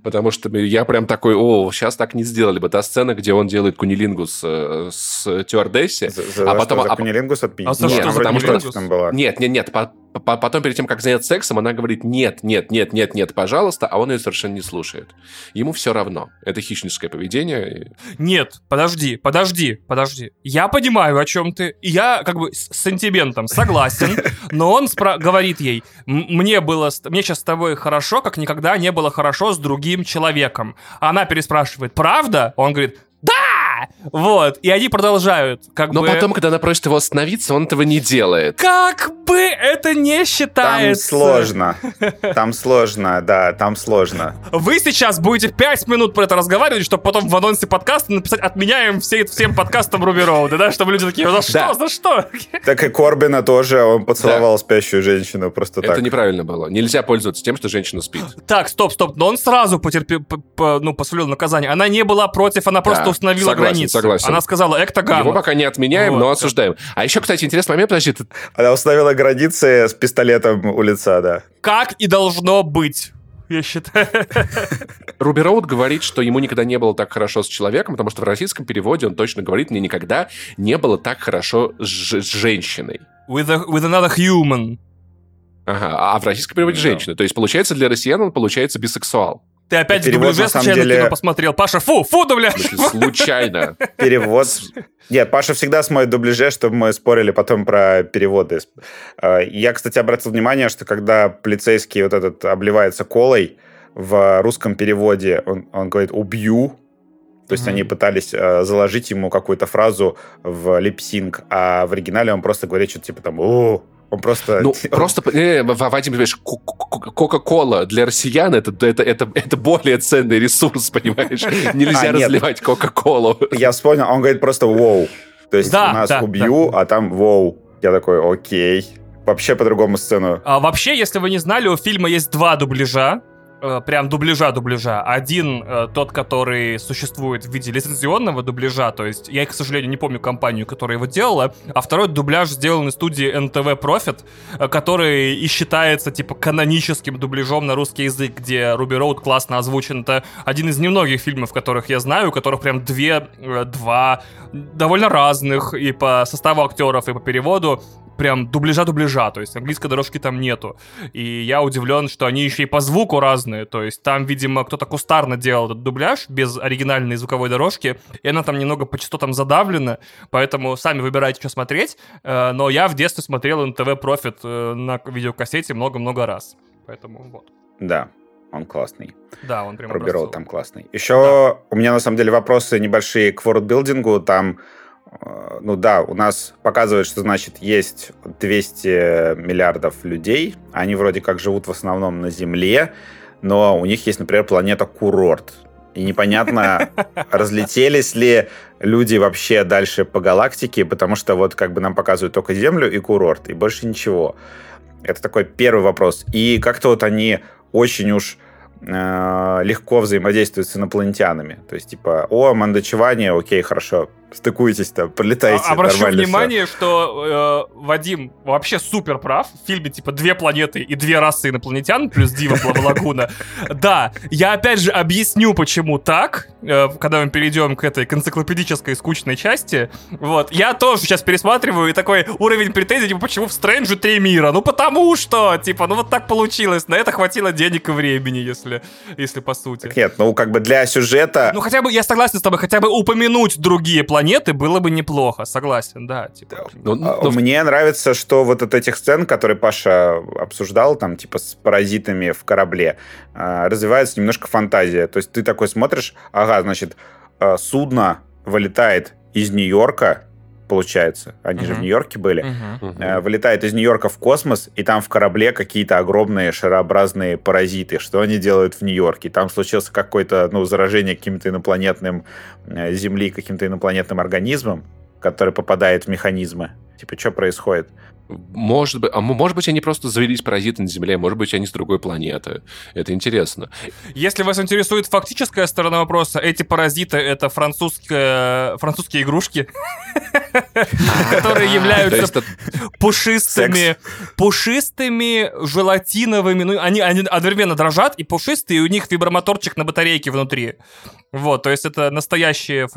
[SPEAKER 3] Потому что я прям такой, о, сейчас так не сделали бы. Та сцена, где он делает кунилингус э, с, с Тюардесси.
[SPEAKER 2] За, за а потом... За а, кунилингус отменить? А
[SPEAKER 3] нет, потому что... Там была. Нет, нет, нет. По, потом перед тем, как заняться сексом, она говорит нет, нет, нет, нет, нет, пожалуйста, а он ее совершенно не слушает. Ему все равно. Это хищническое поведение.
[SPEAKER 1] Нет, подожди, подожди, подожди. Я понимаю, о чем ты. Я как бы с сантиментом согласен, но он говорит ей, мне было, мне сейчас с тобой хорошо, как никогда не было хорошо с другим человеком. Она переспрашивает, правда? Он говорит, да! Вот, и они продолжают, как
[SPEAKER 3] Но
[SPEAKER 1] бы...
[SPEAKER 3] Но потом, когда она просит его остановиться, он этого не делает.
[SPEAKER 1] Как бы это не считается.
[SPEAKER 2] Там сложно. Там сложно, да, там сложно.
[SPEAKER 1] Вы сейчас будете 5 минут про это разговаривать, чтобы потом в анонсе подкаста написать «Отменяем все, всем подкастом Руби Роуд», да, чтобы люди такие «За что? Да. За что?»
[SPEAKER 2] Так и Корбина тоже, он поцеловал да. спящую женщину просто
[SPEAKER 3] это
[SPEAKER 2] так.
[SPEAKER 3] Это неправильно было. Нельзя пользоваться тем, что женщина спит.
[SPEAKER 1] Так, стоп, стоп, но он сразу потерпел, ну, посулил наказание. Она не была против, она просто да, установила
[SPEAKER 3] согласен,
[SPEAKER 1] границы.
[SPEAKER 3] Согласен.
[SPEAKER 1] Она сказала «Эктогамма».
[SPEAKER 3] Его пока не отменяем, вот. но осуждаем. А еще, кстати, интересный момент, подожди. Ты...
[SPEAKER 2] Она установила границы с пистолетом у лица, да.
[SPEAKER 1] Как и должно быть я считаю.
[SPEAKER 3] Руби Роуд говорит, что ему никогда не было так хорошо с человеком, потому что в российском переводе он точно говорит, мне никогда не было так хорошо с, с женщиной.
[SPEAKER 1] With, a, with another human.
[SPEAKER 3] Ага, а в российском переводе женщина. То есть, получается, для россиян он получается бисексуал.
[SPEAKER 1] Ты опять Перевод, в дубляже случайно деле... кино посмотрел. Паша, фу, фу, дубляж.
[SPEAKER 3] Случайно.
[SPEAKER 2] Перевод. Нет, Паша всегда смотрит дубляже, чтобы мы спорили потом про переводы. А, я, кстати, обратил внимание, что когда полицейский вот этот обливается колой, в русском переводе он, он говорит «убью», то есть mm-hmm. они пытались э, заложить ему какую-то фразу в липсинг, а в оригинале он просто говорит что-то типа там «о», он просто...
[SPEAKER 3] Ну, просто, э, Вадим, понимаешь, Кока-Кола для россиян это, это, это, это более ценный ресурс, понимаешь? Нельзя а, разливать Кока-Колу.
[SPEAKER 2] Я вспомнил, он говорит просто «воу». То есть да, нас да, убью, да. а там «воу». Я такой «окей». Вообще по-другому сцену.
[SPEAKER 1] А, вообще, если вы не знали, у фильма есть два дубляжа. Э, прям дубляжа-дубляжа. Один э, тот, который существует в виде лицензионного дубляжа, то есть я, к сожалению, не помню компанию, которая его делала, а второй дубляж сделан из студии NTV Profit, э, который и считается, типа, каноническим дубляжом на русский язык, где Руби Роуд классно озвучен. Это один из немногих фильмов, которых я знаю, у которых прям две, два довольно разных и по составу актеров, и по переводу прям дубляжа-дубляжа, то есть английской дорожки там нету. И я удивлен, что они еще и по звуку разные, то есть там, видимо, кто-то кустарно делал этот дубляж без оригинальной звуковой дорожки, и она там немного по частотам задавлена, поэтому сами выбирайте, что смотреть, э, но я в детстве смотрел НТВ Профит э, на видеокассете много-много раз, поэтому вот.
[SPEAKER 2] Да, он классный.
[SPEAKER 1] Да, он прям
[SPEAKER 2] Пробирал там классный. Еще да. у меня, на самом деле, вопросы небольшие к вордбилдингу. Там Э, ну да, у нас показывает, что, значит, есть 200 миллиардов людей, они вроде как живут в основном на Земле, но у них есть, например, планета Курорт. И непонятно, разлетелись ли люди вообще дальше по галактике, потому что вот как бы нам показывают только Землю и курорт, и больше ничего. Это такой первый вопрос. И как-то вот они очень уж э, легко взаимодействуют с инопланетянами. То есть, типа, о, мандочевание, окей, хорошо, стыкуетесь там, пролетаете.
[SPEAKER 1] А, обращу внимание, все. что э, Вадим вообще супер прав. В фильме типа две планеты и две расы инопланетян, плюс Дива Лагуна. Да, я опять же объясню, почему так, э, когда мы перейдем к этой к энциклопедической скучной части. Вот, я тоже сейчас пересматриваю и такой уровень претензий, типа, почему в Стрэнджу три мира? Ну потому что, типа, ну вот так получилось. На это хватило денег и времени, если, если по сути.
[SPEAKER 2] Так нет, ну как бы для сюжета...
[SPEAKER 1] Ну хотя бы, я согласен с тобой, хотя бы упомянуть другие планеты планеты было бы неплохо, согласен, да. Типа.
[SPEAKER 2] Ну, ну, ну Мне нравится, что вот от этих сцен, которые Паша обсуждал, там, типа, с паразитами в корабле, а, развивается немножко фантазия. То есть ты такой смотришь, ага, значит, а, судно вылетает из Нью-Йорка, получается. Они uh-huh. же в Нью-Йорке были. Uh-huh. Uh-huh. Вылетает из Нью-Йорка в космос, и там в корабле какие-то огромные шарообразные паразиты. Что они делают в Нью-Йорке? Там случился какое-то ну, заражение каким-то инопланетным э, Земли, каким-то инопланетным организмом, который попадает в механизмы. Типа, что происходит?
[SPEAKER 3] Может быть, а может быть, они просто завелись паразиты на Земле, может быть, они с другой планеты. Это интересно.
[SPEAKER 1] Если вас интересует фактическая сторона вопроса, эти паразиты — это французские, французские игрушки, которые являются пушистыми, пушистыми, желатиновыми. Ну, они одновременно дрожат, и пушистые, и у них вибромоторчик на батарейке внутри. Вот, то есть это настоящие,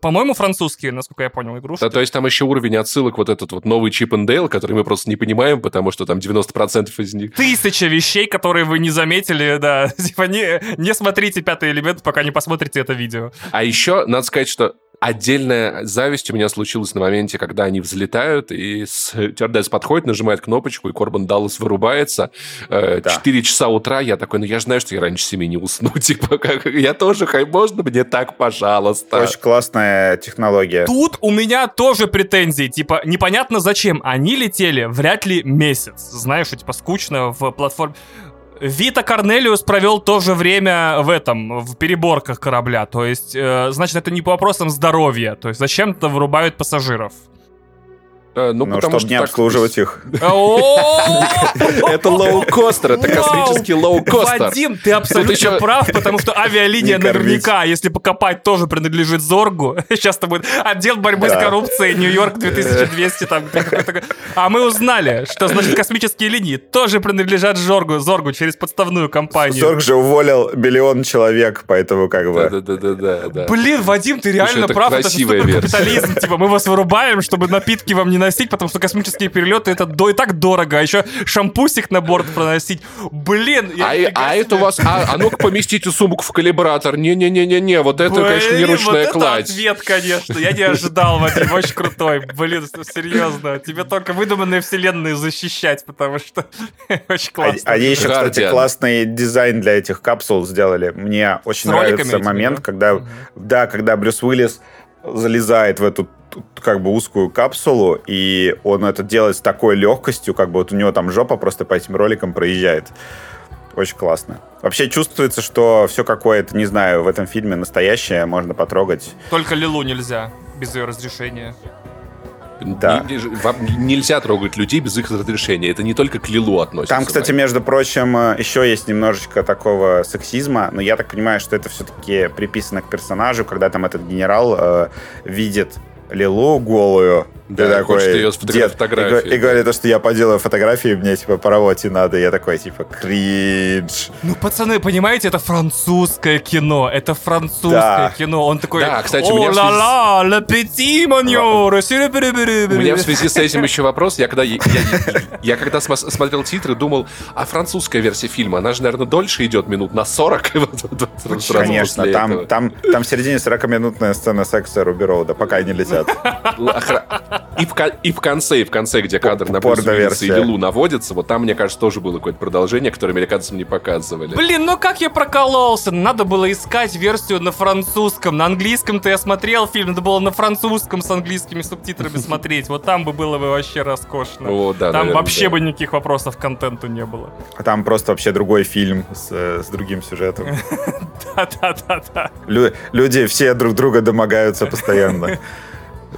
[SPEAKER 1] по-моему, французские, насколько я понял, игрушки.
[SPEAKER 3] Да, то есть там еще уровень отсылок, вот этот вот новый Чип Дейл, который мы просто не понимаем, потому что там 90% из них...
[SPEAKER 1] Тысяча вещей, которые вы не заметили, да. Типа не, не смотрите пятый элемент, пока не посмотрите это видео.
[SPEAKER 3] А еще надо сказать, что отдельная зависть у меня случилась на моменте, когда они взлетают, и стюардесс подходит, нажимает кнопочку, и Корбан Даллас вырубается. Э, да. 4 часа утра, я такой, ну я же знаю, что я раньше 7 не усну. Типа, как, я тоже, хай, можно мне так, пожалуйста?
[SPEAKER 2] Очень классная технология.
[SPEAKER 1] Тут у меня тоже претензии. Типа, непонятно зачем. Они летели вряд ли месяц. Знаешь, типа, скучно в платформе. Вито Корнелиус провел то же время в этом, в переборках корабля. То есть, э, значит, это не по вопросам здоровья. То есть, зачем-то вырубают пассажиров.
[SPEAKER 2] Э, ну, ну потому чтобы что не так... обслуживать их.
[SPEAKER 3] Это лоу-костер, это космический лоу-костер.
[SPEAKER 1] Вадим, ты абсолютно прав, потому что авиалиния наверняка, если покопать, тоже принадлежит Зоргу. Сейчас там будет отдел борьбы с коррупцией Нью-Йорк 2200. Там, а мы узнали, что, значит, космические линии тоже принадлежат Зоргу, Зоргу через подставную компанию.
[SPEAKER 2] Зорг же уволил миллион человек, поэтому как бы...
[SPEAKER 3] Да-да-да.
[SPEAKER 1] Блин, Вадим, ты реально прав, это же капитализм. Типа, мы вас вырубаем, чтобы напитки вам не носить, потому что космические перелеты это до, и так дорого, а еще шампусик на борт проносить. Блин,
[SPEAKER 3] я а, а это у вас, а, а ну-ка поместите сумку в калибратор. Не-не-не-не-не, вот это, Блин, конечно, не ручная вот кладь.
[SPEAKER 1] Это ответ, конечно. Я не ожидал, Вадим, очень крутой. Блин, серьезно. Тебе только выдуманные вселенные защищать, потому что очень классно.
[SPEAKER 2] Они еще, кстати, классный дизайн для этих капсул сделали. Мне очень нравится момент, когда, да, когда Брюс Уиллис залезает в эту как бы узкую капсулу, и он это делает с такой легкостью, как бы вот у него там жопа просто по этим роликам проезжает. Очень классно. Вообще чувствуется, что все какое-то, не знаю, в этом фильме настоящее, можно потрогать.
[SPEAKER 1] Только Лилу нельзя, без ее разрешения.
[SPEAKER 3] Да. Не, вам нельзя трогать людей без их разрешения. Это не только к Лилу относится.
[SPEAKER 2] Там, кстати, между прочим, э, еще есть немножечко такого сексизма, но я так понимаю, что это все-таки приписано к персонажу, когда там этот генерал э, видит Лилу голую,
[SPEAKER 3] да, ты такой, ее дед,
[SPEAKER 2] фотографии. И, и говорит, что я поделаю фотографии, мне, типа, поработать надо. Я такой, типа, кринж.
[SPEAKER 1] Ну, пацаны, понимаете, это французское кино. Это французское да. кино. Он такой,
[SPEAKER 3] да, кстати,
[SPEAKER 1] о,
[SPEAKER 3] у меня
[SPEAKER 1] ла ла ла пети маньор,
[SPEAKER 3] У меня в связи с этим еще вопрос. Я когда, я, я, я когда смотрел титры, думал, а французская версия фильма, она же, наверное, дольше идет минут на 40.
[SPEAKER 2] Конечно, там, там, там в середине 40-минутная сцена секса Руби Роуда, пока они летят.
[SPEAKER 3] И в, и в конце, и в конце, где кадр на Брюс и Лилу наводится, вот там, мне кажется, тоже было какое-то продолжение, которое американцам не показывали.
[SPEAKER 1] Блин, ну как я прокололся? Надо было искать версию на французском. На английском-то я смотрел фильм, надо было на французском с английскими субтитрами смотреть. Вот там бы было бы вообще роскошно. О, да, там наверное, вообще да. бы никаких вопросов к контенту не было.
[SPEAKER 2] А там просто вообще другой фильм с, с другим сюжетом.
[SPEAKER 1] Да-да-да-да.
[SPEAKER 2] Люди все друг друга домогаются постоянно.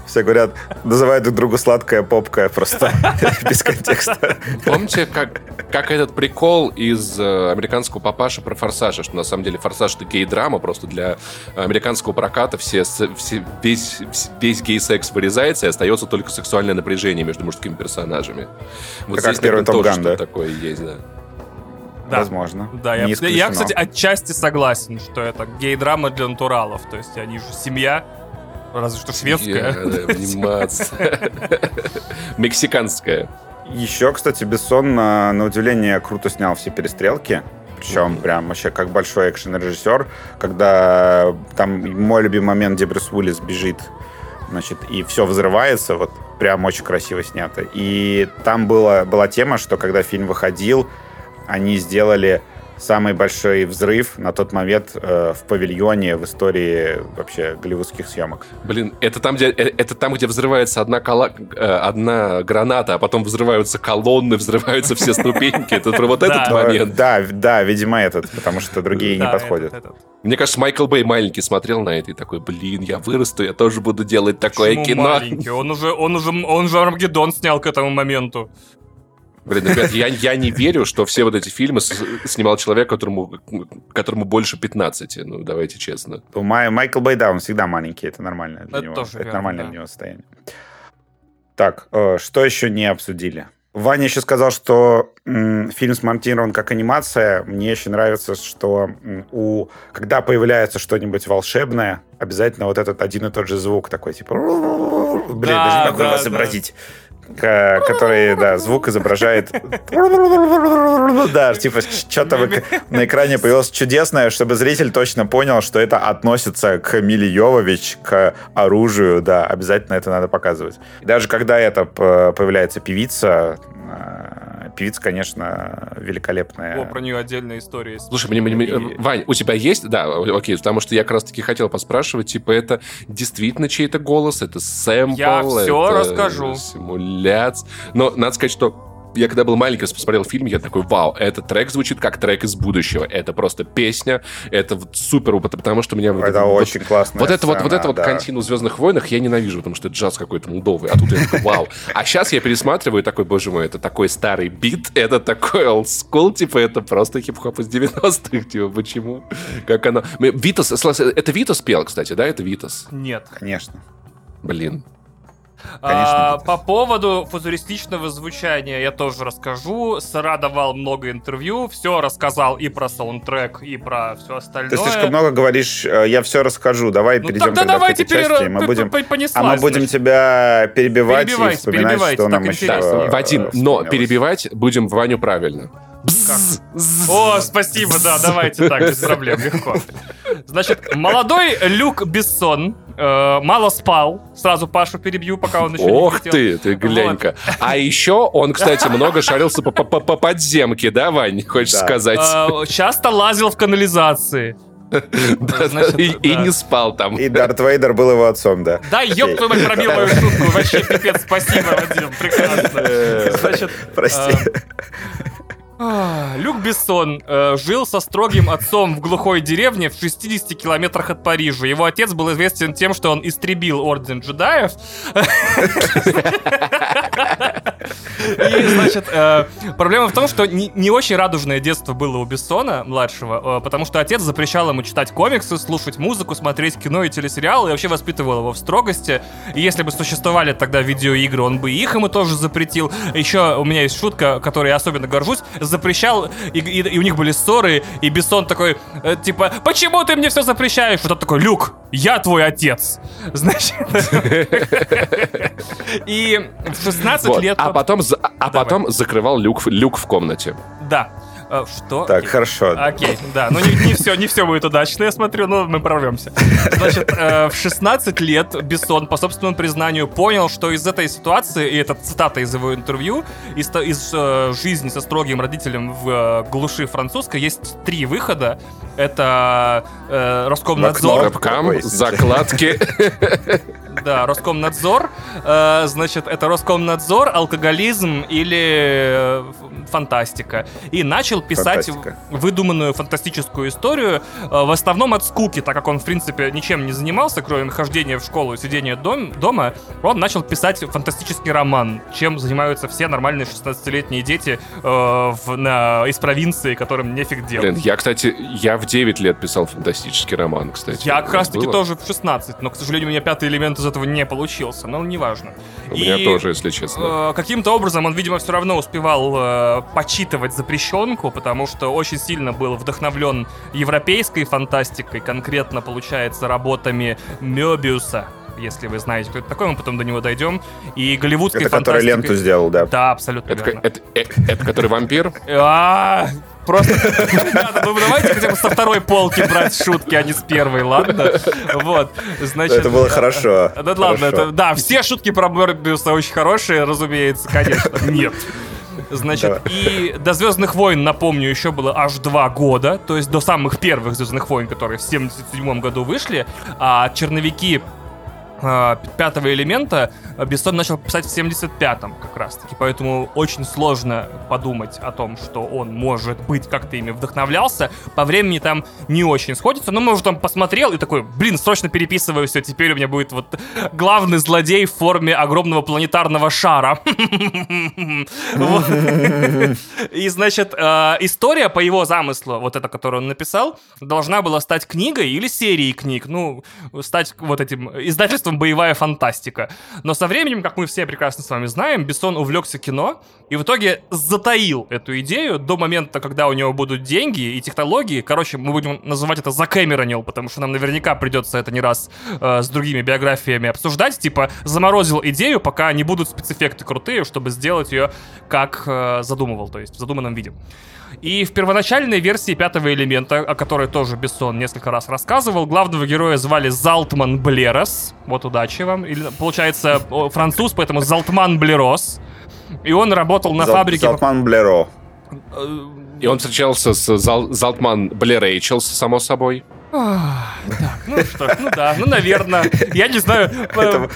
[SPEAKER 2] Все говорят, называют друг друга сладкая попка просто без контекста.
[SPEAKER 3] Помните, как, как этот прикол из э, американского папаша про форсажа, что на самом деле форсаж это гей-драма, просто для американского проката все, все, весь, весь гей-секс вырезается и остается только сексуальное напряжение между мужскими персонажами.
[SPEAKER 2] Вот как здесь, первый Топ Ган, да?
[SPEAKER 3] такое есть, да.
[SPEAKER 1] Да.
[SPEAKER 2] Возможно.
[SPEAKER 1] Да, я, я, кстати, отчасти согласен, что это гей-драма для натуралов. То есть они же семья, Разве что шведская.
[SPEAKER 3] Анимация. Мексиканская.
[SPEAKER 2] Еще, кстати, Бессон, на, на удивление, круто снял все перестрелки. Причем прям вообще как большой экшен-режиссер, когда там мой любимый момент, где Брюс Уиллис бежит, значит, и все взрывается, вот прям очень красиво снято. И там была, была тема, что когда фильм выходил, они сделали самый большой взрыв на тот момент э, в павильоне в истории вообще голливудских съемок.
[SPEAKER 3] Блин, это там, где, э, это там, где взрывается одна, кола, э, одна граната, а потом взрываются колонны, взрываются все ступеньки. Это про вот этот момент.
[SPEAKER 2] Да, да, видимо, этот, потому что другие не подходят.
[SPEAKER 3] Мне кажется, Майкл Бэй маленький смотрел на это и такой, блин, я вырасту, я тоже буду делать такое кино. маленький?
[SPEAKER 1] Он уже, он уже, он же Армагеддон снял к этому моменту.
[SPEAKER 3] Блин, ребят, я, я не верю, что все вот эти фильмы с, снимал человек, которому, которому больше 15. Ну, давайте честно.
[SPEAKER 2] Май, Майкл Бэй, да, он всегда маленький, это нормально для это него. Тоже это верно, нормальное да. для него состояние. Так, э, что еще не обсудили? Ваня еще сказал, что м, фильм смонтирован как анимация. Мне еще нравится, что м, у, когда появляется что-нибудь волшебное, обязательно вот этот один и тот же звук такой, типа... Блин, да, даже не могу да, его изобразить. Который, да, звук изображает... Да, типа, что-то на экране появилось чудесное, чтобы зритель точно понял, что это относится к Миле Йовович, к оружию, да, обязательно это надо показывать. даже когда это появляется певица, а, певица, конечно, великолепная.
[SPEAKER 1] О, про нее отдельная история.
[SPEAKER 3] Слушай, мне, мне, и... Вань, у тебя есть? Да, окей, потому что я как раз-таки хотел поспрашивать, типа, это действительно чей-то голос, это сэмпл,
[SPEAKER 1] Я все
[SPEAKER 3] это
[SPEAKER 1] расскажу.
[SPEAKER 3] симуляция. Но надо сказать, что я когда был маленький, посмотрел фильм, я такой, вау, этот трек звучит как трек из будущего. Это просто песня, это вот супер опыт, потому что меня...
[SPEAKER 2] Это вот, очень классно.
[SPEAKER 3] Вот это вот, вот это вот да. контину в «Звездных войнах» я ненавижу, потому что это джаз какой-то молдовый. А тут я такой, вау. А сейчас я пересматриваю такой, боже мой, это такой старый бит, это такой old school, типа, это просто хип-хоп из 90-х, типа, почему? Как оно... Витас, это Витас пел, кстати, да? Это Витас?
[SPEAKER 1] Нет.
[SPEAKER 2] Конечно.
[SPEAKER 3] Блин,
[SPEAKER 1] а, по поводу футуристичного звучания я тоже расскажу. Сара давал много интервью, все рассказал и про саундтрек, и про все остальное.
[SPEAKER 2] Ты слишком много говоришь, э, я все расскажу. Давай ну, перейдем тогда
[SPEAKER 1] давайте
[SPEAKER 2] к этой части. Мы будем,
[SPEAKER 1] понеслась,
[SPEAKER 2] а мы будем
[SPEAKER 1] значит.
[SPEAKER 2] тебя перебивать и вспоминать, что нам еще
[SPEAKER 3] да, Вадим, но перебивать будем Ваню правильно.
[SPEAKER 1] О, спасибо, да, давайте так, без проблем, легко. Значит, молодой Люк Бессон э, мало спал. Сразу Пашу перебью, пока он еще
[SPEAKER 3] Ох не ты, ты глянь-ка. Вот. А еще он, кстати, много шарился по, по, по подземке, да, Вань, хочешь да. сказать? Э,
[SPEAKER 1] часто лазил в канализации.
[SPEAKER 3] Да, Значит, и, да. и не спал там.
[SPEAKER 2] И Дарт Вейдер был его отцом, да.
[SPEAKER 1] Да, ёб твою мать, пробил мою шутку. Вообще, пипец, спасибо, Вадим, прекрасно. Э,
[SPEAKER 2] Значит, Прости.
[SPEAKER 1] Люк Бессон э, жил со строгим отцом в глухой деревне в 60 километрах от Парижа. Его отец был известен тем, что он истребил Орден джедаев. И, значит, э, проблема в том, что не, не очень радужное детство было у Бессона, младшего, э, потому что отец запрещал ему читать комиксы, слушать музыку, смотреть кино и телесериалы, и вообще воспитывал его в строгости. И если бы существовали тогда видеоигры, он бы их ему тоже запретил. Еще у меня есть шутка, которой я особенно горжусь запрещал, и, и, и у них были ссоры, и Бессон такой, э, типа, почему ты мне все запрещаешь? Вот он такой, Люк, я твой отец. Значит. И в 16 лет...
[SPEAKER 3] А потом, а потом закрывал люк в комнате.
[SPEAKER 1] Да. А, что?
[SPEAKER 2] Так, хорошо.
[SPEAKER 1] Окей, да. Ну, не, не, все, не все будет удачно, я смотрю, но мы прорвемся. Значит, э, в 16 лет Бессон, по собственному признанию, понял, что из этой ситуации, и это цитата из его интервью, из, из э, жизни со строгим родителем в э, глуши французской есть три выхода. Это э, Роскомнадзор.
[SPEAKER 3] Вебкам, закладки.
[SPEAKER 1] Да, Роскомнадзор. Э, значит, это Роскомнадзор, алкоголизм или э, фантастика. И начал писать Фантастика. выдуманную фантастическую историю, э, в основном от скуки, так как он, в принципе, ничем не занимался, кроме хождения в школу и сидения дом, дома, он начал писать фантастический роман, чем занимаются все нормальные 16-летние дети э, в, на, из провинции, которым нефиг делать. Блин,
[SPEAKER 3] я, кстати, я в 9 лет писал фантастический роман, кстати.
[SPEAKER 1] Я как раз-таки тоже в 16, но, к сожалению, у меня пятый элемент из этого не получился, но неважно.
[SPEAKER 3] У и, меня тоже, если честно.
[SPEAKER 1] Э, каким-то образом он, видимо, все равно успевал э, почитывать запрещенку, потому что очень сильно был вдохновлен европейской фантастикой, конкретно, получается, работами Мёбиуса, если вы знаете, кто это такой, мы потом до него дойдем. И голливудской это
[SPEAKER 2] который ленту сделал, да.
[SPEAKER 1] Да, абсолютно
[SPEAKER 3] это, верно. Это, это, это который вампир?
[SPEAKER 1] А, Просто, ну давайте хотя бы со второй полки брать шутки, а не с первой, ладно? Вот, значит...
[SPEAKER 2] Это было хорошо.
[SPEAKER 1] Да ладно, это, да, все шутки про Морбиуса очень хорошие, разумеется, конечно. Нет. Значит, Давай. и до Звездных войн, напомню, еще было аж два года, то есть до самых первых Звездных войн, которые в 77 году вышли, а черновики пятого элемента Бессон начал писать в 75-м как раз-таки, поэтому очень сложно подумать о том, что он, может быть, как-то ими вдохновлялся. По времени там не очень сходится, но, может, он посмотрел и такой, блин, срочно переписываю все, теперь у меня будет вот главный злодей в форме огромного планетарного шара. И, значит, а, история по его замыслу, вот эта, которую он написал, должна была стать книгой или серией книг, ну, стать вот этим издательством этом боевая фантастика. Но со временем, как мы все прекрасно с вами знаем, Бессон увлекся кино и в итоге затаил эту идею до момента, когда у него будут деньги и технологии. Короче, мы будем называть это закэмеронил, потому что нам наверняка придется это не раз э, с другими биографиями обсуждать. Типа, заморозил идею, пока не будут спецэффекты крутые, чтобы сделать ее как э, задумывал, то есть в задуманном виде. И в первоначальной версии пятого элемента, о которой тоже Бессон несколько раз рассказывал, главного героя звали Залтман Блерос. Вот удачи вам. Или, получается, француз, поэтому Залтман Блерос. И он работал на
[SPEAKER 2] Зал-
[SPEAKER 1] фабрике...
[SPEAKER 2] Залтман Блеро.
[SPEAKER 3] И он встречался с Зал- Залтман Блэр Рейчелс, само собой.
[SPEAKER 1] Так, ну что ну да, ну, наверное. Я не знаю, э,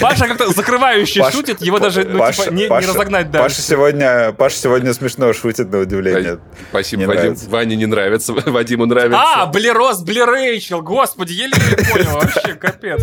[SPEAKER 1] Паша как-то закрывающе
[SPEAKER 2] Паш-
[SPEAKER 1] шутит, его даже, ну, типа, не, разогнать
[SPEAKER 2] Паша
[SPEAKER 1] дальше.
[SPEAKER 2] сегодня, Паша сегодня смешно шутит, на удивление.
[SPEAKER 3] Спасибо, Вадим. Ване не нравится, Вадиму нравится.
[SPEAKER 1] А, Блерос, Блерейчел, господи, еле не понял, вообще, капец.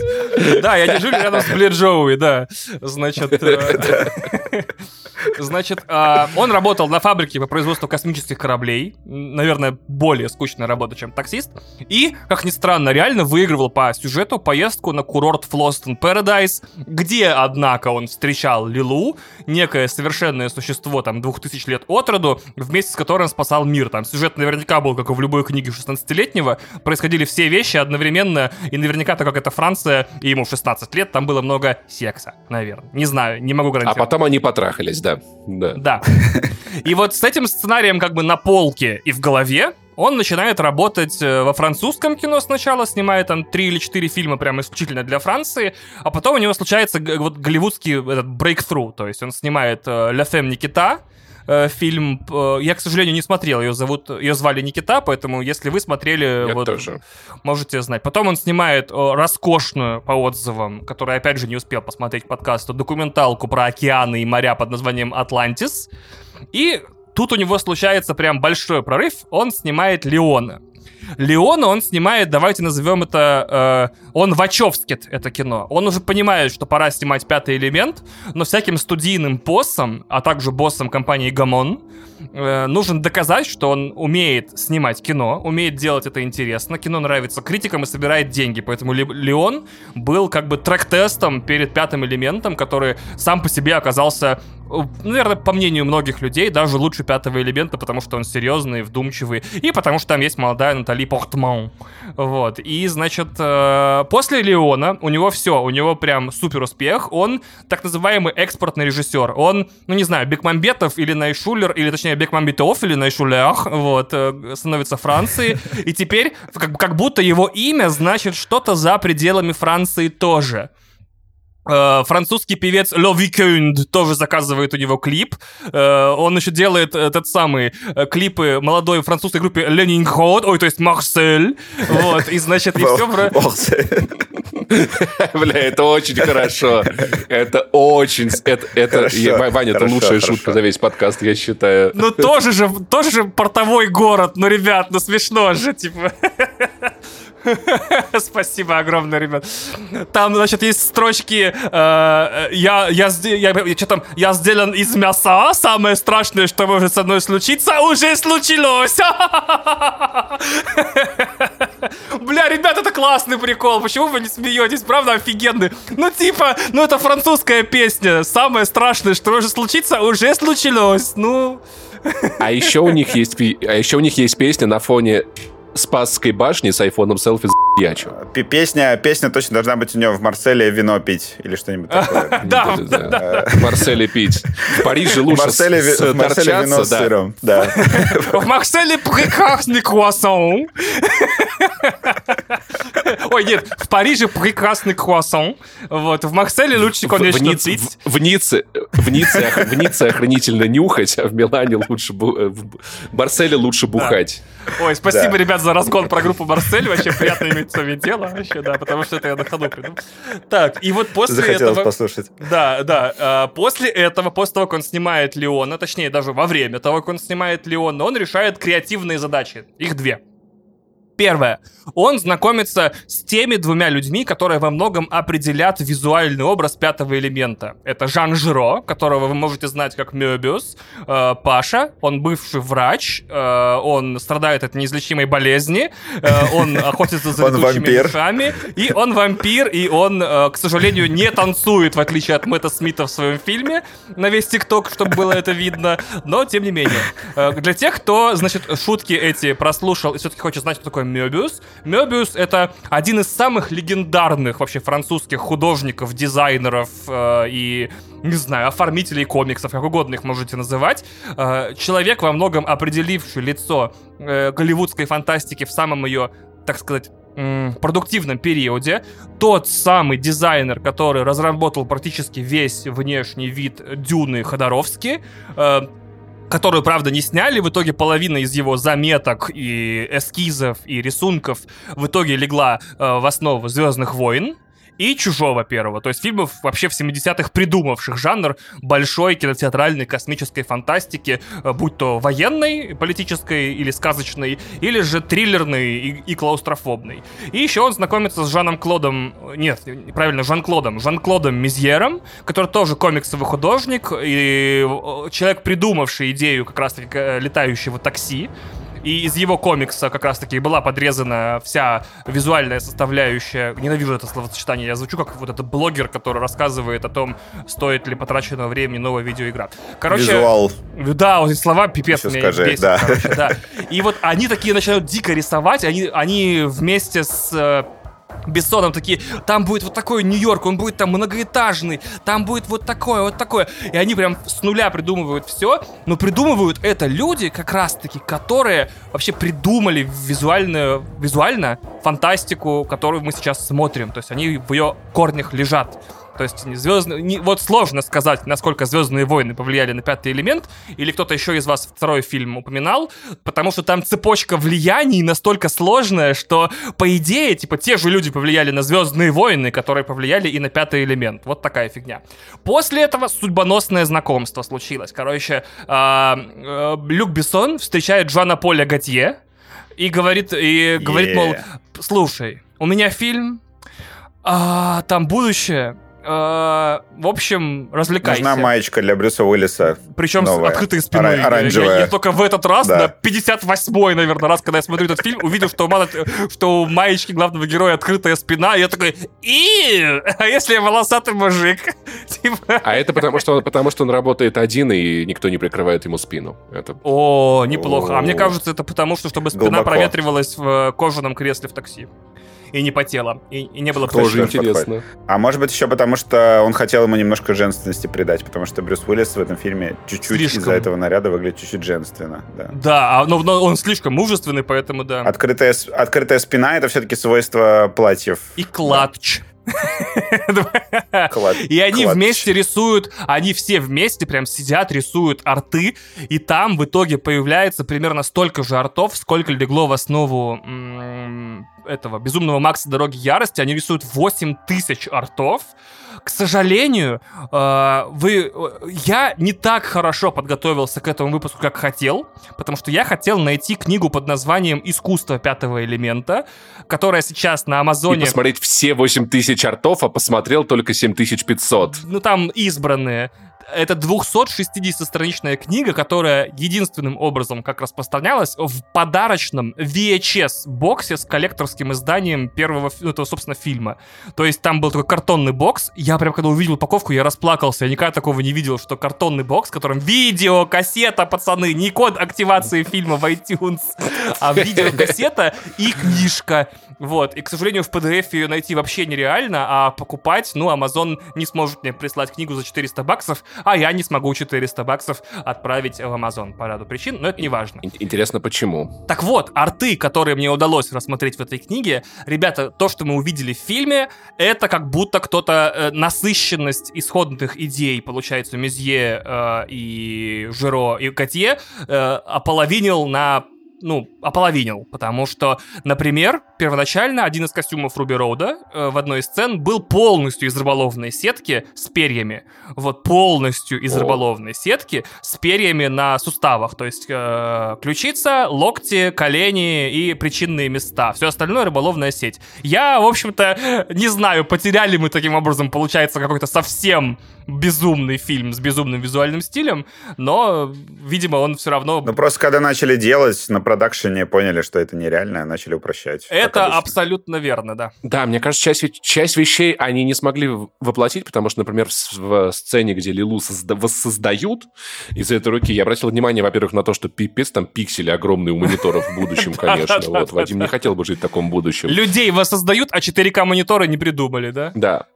[SPEAKER 1] Да, я держу рядом с Блер Джоуи, да. Значит, э, значит, а, он работал на фабрике по производству космических кораблей. Наверное, более скучная работа, чем таксист. И, как ни странно, реально выигрывал по сюжету поездку на курорт Флостон Paradise, где, однако, он встречал Лилу, некое совершенное существо, там, двух тысяч лет от роду, вместе с которым спасал мир. Там сюжет наверняка был, как и в любой книге 16-летнего. Происходили все вещи одновременно, и наверняка, так как это Франция, и ему 16 лет, там было много секса, наверное. Не знаю, не могу
[SPEAKER 3] А
[SPEAKER 1] гарантировать.
[SPEAKER 3] потом они потрахались, да. да.
[SPEAKER 1] Да. И вот с этим сценарием как бы на полке и в голове он начинает работать э, во французском кино сначала, снимает там три или четыре фильма прям исключительно для Франции, а потом у него случается вот голливудский этот breakthrough, то есть он снимает э, «La Femme Никита», э, фильм, я, к сожалению, не смотрел, ее зовут, ее звали Никита, поэтому если вы смотрели,
[SPEAKER 3] Я
[SPEAKER 1] вот,
[SPEAKER 3] тоже.
[SPEAKER 1] можете знать. Потом он снимает роскошную, по отзывам, которую, опять же, не успел посмотреть подкасту, документалку про океаны и моря под названием «Атлантис». И тут у него случается прям большой прорыв. Он снимает «Леона». Леона он снимает, давайте назовем это, э, он Вачовскит, это кино. Он уже понимает, что пора снимать пятый элемент, но всяким студийным боссам, а также боссам компании Гамон, э, нужно доказать, что он умеет снимать кино, умеет делать это интересно, кино нравится критикам и собирает деньги, поэтому Ле- Леон был как бы трек-тестом перед пятым элементом, который сам по себе оказался, наверное, по мнению многих людей, даже лучше пятого элемента, потому что он серьезный, вдумчивый, и потому что там есть молодая Натали Портман. Вот. И, значит, э, после Леона у него все, у него прям супер успех. Он так называемый экспортный режиссер. Он, ну не знаю, Бекмамбетов или Найшулер, или точнее Бекмамбетов или Найшулер, вот, э, становится Франции. И теперь как, как будто его имя значит что-то за пределами Франции тоже. Э, Французский певец Le Weeknd тоже заказывает у него клип. Э, Он еще делает этот самый э, клипы молодой французской группе Ленинград, ой, то есть Марсель. Вот, и значит, и все про...
[SPEAKER 3] Бля, это очень хорошо. Это очень... Это, это,
[SPEAKER 2] Хорошо,
[SPEAKER 3] я- Ваня, это лучшая
[SPEAKER 2] хорошо.
[SPEAKER 3] шутка за весь подкаст, я считаю.
[SPEAKER 1] Ну тоже же, тоже же портовой город, ну, ребят, ну смешно же, типа. Спасибо огромное, ребят. Там, значит, есть строчки. э, я, я, я, что там? Я сделан из мяса. Самое страшное, что может со мной случиться, уже случилось. Бля, ребят, это классный прикол. Почему вы не смеетесь? Правда, офигенный. Ну, типа, ну это французская песня. Самое страшное, что может случиться, уже случилось. Ну.
[SPEAKER 3] А еще у них есть, а еще у них есть песня на фоне Спасской башни с айфоном селфи с ячу.
[SPEAKER 2] П- Песня, песня точно должна быть у него в Марселе вино пить или что-нибудь такое.
[SPEAKER 1] Да,
[SPEAKER 3] да. В Марселе пить. В Париже лучше
[SPEAKER 2] в Марселе вино с сыром. Да.
[SPEAKER 1] В Марселе прекрасный круассан. Ой, нет, в Париже прекрасный круассан. Вот, в Марселе лучше, конечно, пить.
[SPEAKER 3] в, Ницце, в, Ницце, в Ницце охранительно нюхать, а в Милане лучше... бу- э, В Марселе лучше бухать.
[SPEAKER 1] Ой, спасибо,
[SPEAKER 2] Да.
[SPEAKER 1] ребят, за разгон про группу Марсель. Вообще приятно иметь с вами дело. Вообще, да, потому что это я на ходу придумал. Так, и вот после
[SPEAKER 2] Захотелось
[SPEAKER 1] этого...
[SPEAKER 2] послушать.
[SPEAKER 1] Да, да. а, После этого, после того, как он снимает Леона, точнее, даже во время того, как он снимает Леона, он решает креативные задачи. Их две. Первое. Он знакомится с теми двумя людьми, которые во многом определят визуальный образ пятого элемента. Это Жан Жиро, которого вы можете знать как Мёбиус, э, Паша, он бывший врач, э, он страдает от неизлечимой болезни, э, он охотится за летучими мышами, и он вампир, и он, э, к сожалению, не танцует, в отличие от Мэтта Смита в своем фильме, на весь ТикТок, чтобы было это видно, но тем не менее. Э, для тех, кто, значит, шутки эти прослушал и все-таки хочет знать, что такое Мёбиус. Мёбиус — это один из самых легендарных вообще французских художников, дизайнеров э, и не знаю, оформителей комиксов, как угодно их можете называть. Э, человек, во многом определивший лицо э, голливудской фантастики в самом ее, так сказать, продуктивном периоде. Тот самый дизайнер, который разработал практически весь внешний вид Дюны Ходоровски, э, которую, правда, не сняли. В итоге половина из его заметок и эскизов и рисунков в итоге легла э, в основу Звездных войн и «Чужого» первого. То есть фильмов вообще в 70-х придумавших жанр большой кинотеатральной космической фантастики, э, будь то военной, политической или сказочной, или же триллерной и, и клаустрофобной. И еще он знакомится с Жаном Клодом, нет, правильно, Жан-Клодом, Жан-Клодом Мизьером, который тоже комиксовый художник и э, человек, придумавший идею как раз-таки э, летающего такси, и из его комикса как раз-таки была подрезана вся визуальная составляющая. Ненавижу это словосочетание. Я звучу как вот этот блогер, который рассказывает о том, стоит ли потраченного времени новая видеоигра. Короче,
[SPEAKER 2] Визуал.
[SPEAKER 1] Да, вот эти слова пипец
[SPEAKER 2] меня скажи, бесит, да.
[SPEAKER 1] короче, да. И вот они такие начинают дико рисовать, они, они вместе с э, Бессоном такие, там будет вот такой Нью-Йорк, он будет там многоэтажный, там будет вот такое, вот такое. И они прям с нуля придумывают все, но придумывают это люди, как раз-таки, которые вообще придумали визуальную, визуально фантастику, которую мы сейчас смотрим. То есть они в ее корнях лежат. То есть звездные... Не, вот сложно сказать, насколько Звездные войны повлияли на пятый элемент, или кто-то еще из вас второй фильм упоминал, потому что там цепочка влияний настолько сложная, что, по идее, типа, те же люди повлияли на Звездные войны, которые повлияли и на пятый элемент. Вот такая фигня. После этого судьбоносное знакомство случилось. Короче, э, э, Люк Бессон встречает Джона Поля Готье и говорит, и говорит, yeah. мол, слушай, у меня фильм, а, там будущее, в общем, развлекайся.
[SPEAKER 2] Нужна маечка для Брюса Уиллиса.
[SPEAKER 1] Причем новая. с открытой спиной. Ора- оранжевая. Я, я только в этот раз, да. на 58-й, наверное, раз, когда я смотрю этот фильм, увидел, что, мало, что у маечки главного героя открытая спина, и я такой, и а если я волосатый мужик?
[SPEAKER 3] Типа. А это потому что, потому что он работает один, и никто не прикрывает ему спину. Это...
[SPEAKER 1] О, неплохо. А мне кажется, это потому что, чтобы спина Глубоко. проветривалась в кожаном кресле в такси и не потела, и, и не было
[SPEAKER 3] Тоже интересно.
[SPEAKER 2] А может быть еще потому, что он хотел ему немножко женственности придать, потому что Брюс Уиллис в этом фильме чуть-чуть из-за этого наряда выглядит чуть-чуть женственно. Да,
[SPEAKER 1] да а, но, но он слишком мужественный, поэтому да.
[SPEAKER 2] Открытая, открытая спина — это все-таки свойство платьев.
[SPEAKER 1] И клатч. Да. И они вместе рисуют, они все вместе прям сидят, рисуют арты, и там в итоге появляется примерно столько же артов, сколько легло в основу этого Безумного Макса Дороги Ярости. Они рисуют 8 тысяч артов, к сожалению, э, вы, я не так хорошо подготовился к этому выпуску, как хотел, потому что я хотел найти книгу под названием «Искусство пятого элемента», которая сейчас на Амазоне...
[SPEAKER 3] И посмотреть все 8 тысяч артов, а посмотрел только 7500.
[SPEAKER 1] Ну, там избранные это 260-страничная книга, которая единственным образом как распространялась в подарочном VHS-боксе с коллекторским изданием первого, ну, этого, собственно, фильма. То есть там был такой картонный бокс. Я прям, когда увидел упаковку, я расплакался. Я никогда такого не видел, что картонный бокс, в котором видео, кассета, пацаны, не код активации фильма в iTunes, а видеокассета и книжка. Вот. И, к сожалению, в PDF ее найти вообще нереально, а покупать, ну, Amazon не сможет мне прислать книгу за 400 баксов, а я не смогу 400 баксов отправить в Amazon по ряду причин, но это не важно.
[SPEAKER 3] Интересно, почему?
[SPEAKER 1] Так вот, арты, которые мне удалось рассмотреть в этой книге, ребята, то, что мы увидели в фильме, это как будто кто-то э, насыщенность исходных идей, получается, Мезье э, и Жиро и Котье э, ополовинил на ну, ополовинил, потому что, например, первоначально один из костюмов Руби Роуда э, в одной из сцен был полностью из рыболовной сетки с перьями. Вот полностью из
[SPEAKER 3] О.
[SPEAKER 1] рыболовной сетки с перьями на суставах, то есть э, ключица, локти, колени и причинные места. Все остальное рыболовная сеть. Я, в общем-то, не знаю, потеряли мы таким образом, получается, какой-то совсем безумный фильм с безумным визуальным стилем, но, видимо, он все равно...
[SPEAKER 2] Ну, просто когда начали делать, на продакшене поняли, что это нереально, начали упрощать.
[SPEAKER 1] Это абсолютно верно, да.
[SPEAKER 3] Да, мне кажется, часть, часть вещей они не смогли воплотить, потому что, например, в, в сцене, где Лилу созда- воссоздают из этой руки, я обратил внимание, во-первых, на то, что пипец, там пиксели огромные у мониторов в будущем, конечно. Вот, Вадим не хотел бы жить в таком будущем.
[SPEAKER 1] Людей воссоздают, а 4К мониторы не придумали, да?
[SPEAKER 3] Да.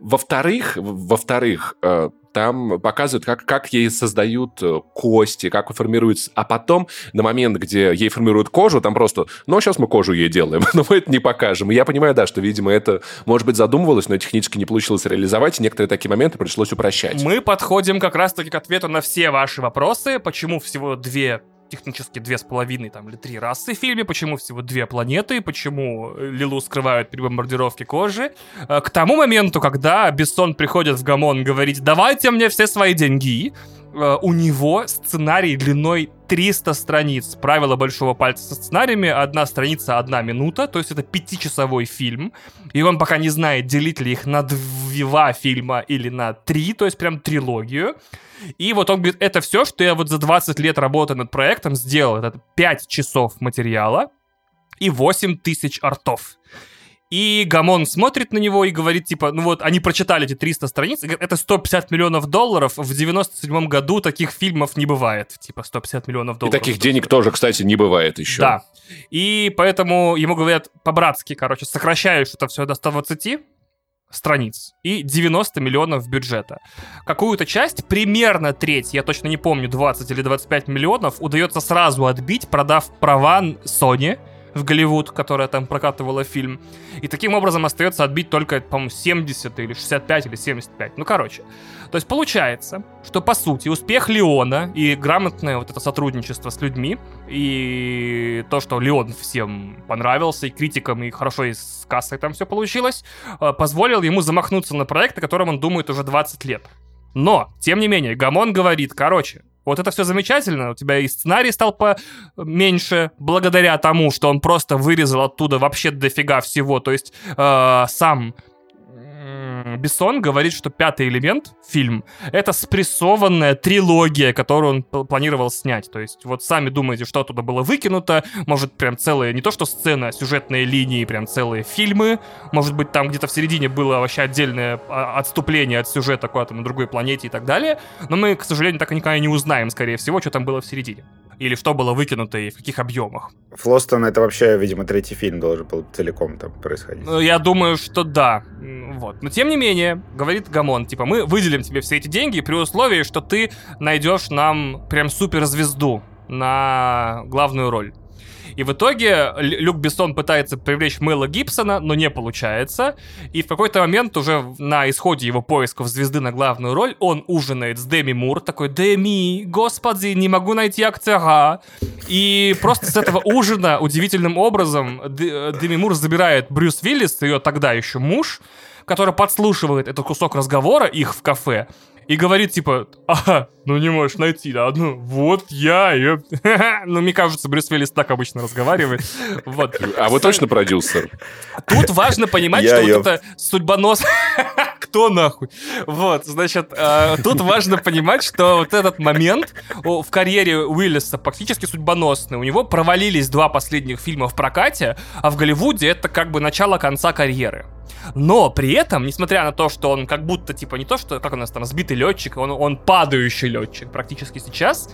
[SPEAKER 3] Во-вторых, во-вторых, э, там показывают, как, как ей создают э, кости, как формируется. А потом, на момент, где ей формируют кожу, там просто, ну, сейчас мы кожу ей делаем, но мы это не покажем. И я понимаю, да, что, видимо, это, может быть, задумывалось, но технически не получилось реализовать, и некоторые такие моменты пришлось упрощать.
[SPEAKER 1] Мы подходим как раз-таки к ответу на все ваши вопросы. Почему всего две технически две с половиной там, или три расы в фильме, почему всего две планеты, почему Лилу скрывают при бомбардировке кожи. Э, К тому моменту, когда Бессон приходит в Гамон говорить «давайте мне все свои деньги», э, у него сценарий длиной 300 страниц. Правило большого пальца со сценариями. Одна страница, одна минута. То есть это пятичасовой фильм. И он пока не знает, делить ли их на два фильма или на три. То есть прям трилогию. И вот он говорит, это все, что я вот за 20 лет работы над проектом сделал. Это 5 часов материала и 8 тысяч артов. И Гамон смотрит на него и говорит, типа, ну вот, они прочитали эти 300 страниц, и это 150 миллионов долларов, в 97 году таких фильмов не бывает, типа, 150 миллионов
[SPEAKER 3] И
[SPEAKER 1] долларов.
[SPEAKER 3] таких денег тоже, кстати, не бывает еще.
[SPEAKER 1] Да. И поэтому ему говорят по-братски, короче, сокращаешь это все до 120 страниц и 90 миллионов бюджета. Какую-то часть, примерно треть, я точно не помню, 20 или 25 миллионов, удается сразу отбить, продав права Sony в Голливуд, которая там прокатывала фильм. И таким образом остается отбить только, по-моему, 70 или 65 или 75. Ну, короче. То есть получается, что, по сути, успех Леона и грамотное вот это сотрудничество с людьми, и то, что Леон всем понравился, и критикам, и хорошо и с кассой там все получилось, э, позволил ему замахнуться на проект, о котором он думает уже 20 лет. Но, тем не менее, Гамон говорит, короче, вот это все замечательно, у тебя и сценарий стал поменьше, благодаря тому, что он просто вырезал оттуда вообще дофига всего. То есть э, сам Бессон говорит, что пятый элемент, фильм, это спрессованная трилогия, которую он пл- планировал снять. То есть вот сами думаете, что оттуда было выкинуто, может прям целые, не то что сцены, а сюжетные линии, прям целые фильмы. Может быть там где-то в середине было вообще отдельное а, отступление от сюжета куда-то на другой планете и так далее. Но мы, к сожалению, так и никогда не узнаем, скорее всего, что там было в середине. Или что было выкинуто и в каких объемах.
[SPEAKER 2] Флостон это вообще, видимо, третий фильм должен был целиком там происходить.
[SPEAKER 1] Ну, Я думаю, что да. Вот. Но тем не менее, говорит Гамон, типа, мы выделим тебе все эти деньги при условии, что ты найдешь нам прям суперзвезду на главную роль. И в итоге Люк Бессон пытается привлечь Мэла Гибсона, но не получается. И в какой-то момент уже на исходе его поисков звезды на главную роль он ужинает с Деми Мур, такой «Деми, господи, не могу найти актера». И просто с этого ужина удивительным образом э, Деми Мур забирает Брюс Виллис, ее тогда еще муж, который подслушивает этот кусок разговора их в кафе, и говорит, типа, ага, ну не можешь найти, да, ну вот я, ёп». Ну, мне кажется, Брюс Виллис так обычно разговаривает. Вот.
[SPEAKER 3] А вы точно продюсер?
[SPEAKER 1] Тут важно понимать,
[SPEAKER 2] Я
[SPEAKER 1] что вот
[SPEAKER 2] ёп.
[SPEAKER 1] это судьбонос... Кто нахуй? Вот, значит, э, тут важно понимать, что вот этот момент в карьере Уиллиса практически судьбоносный. У него провалились два последних фильма в прокате, а в Голливуде это как бы начало конца карьеры. Но при этом, несмотря на то, что он как будто, типа, не то, что, как у нас там, сбитый летчик, он, он падающий летчик практически сейчас,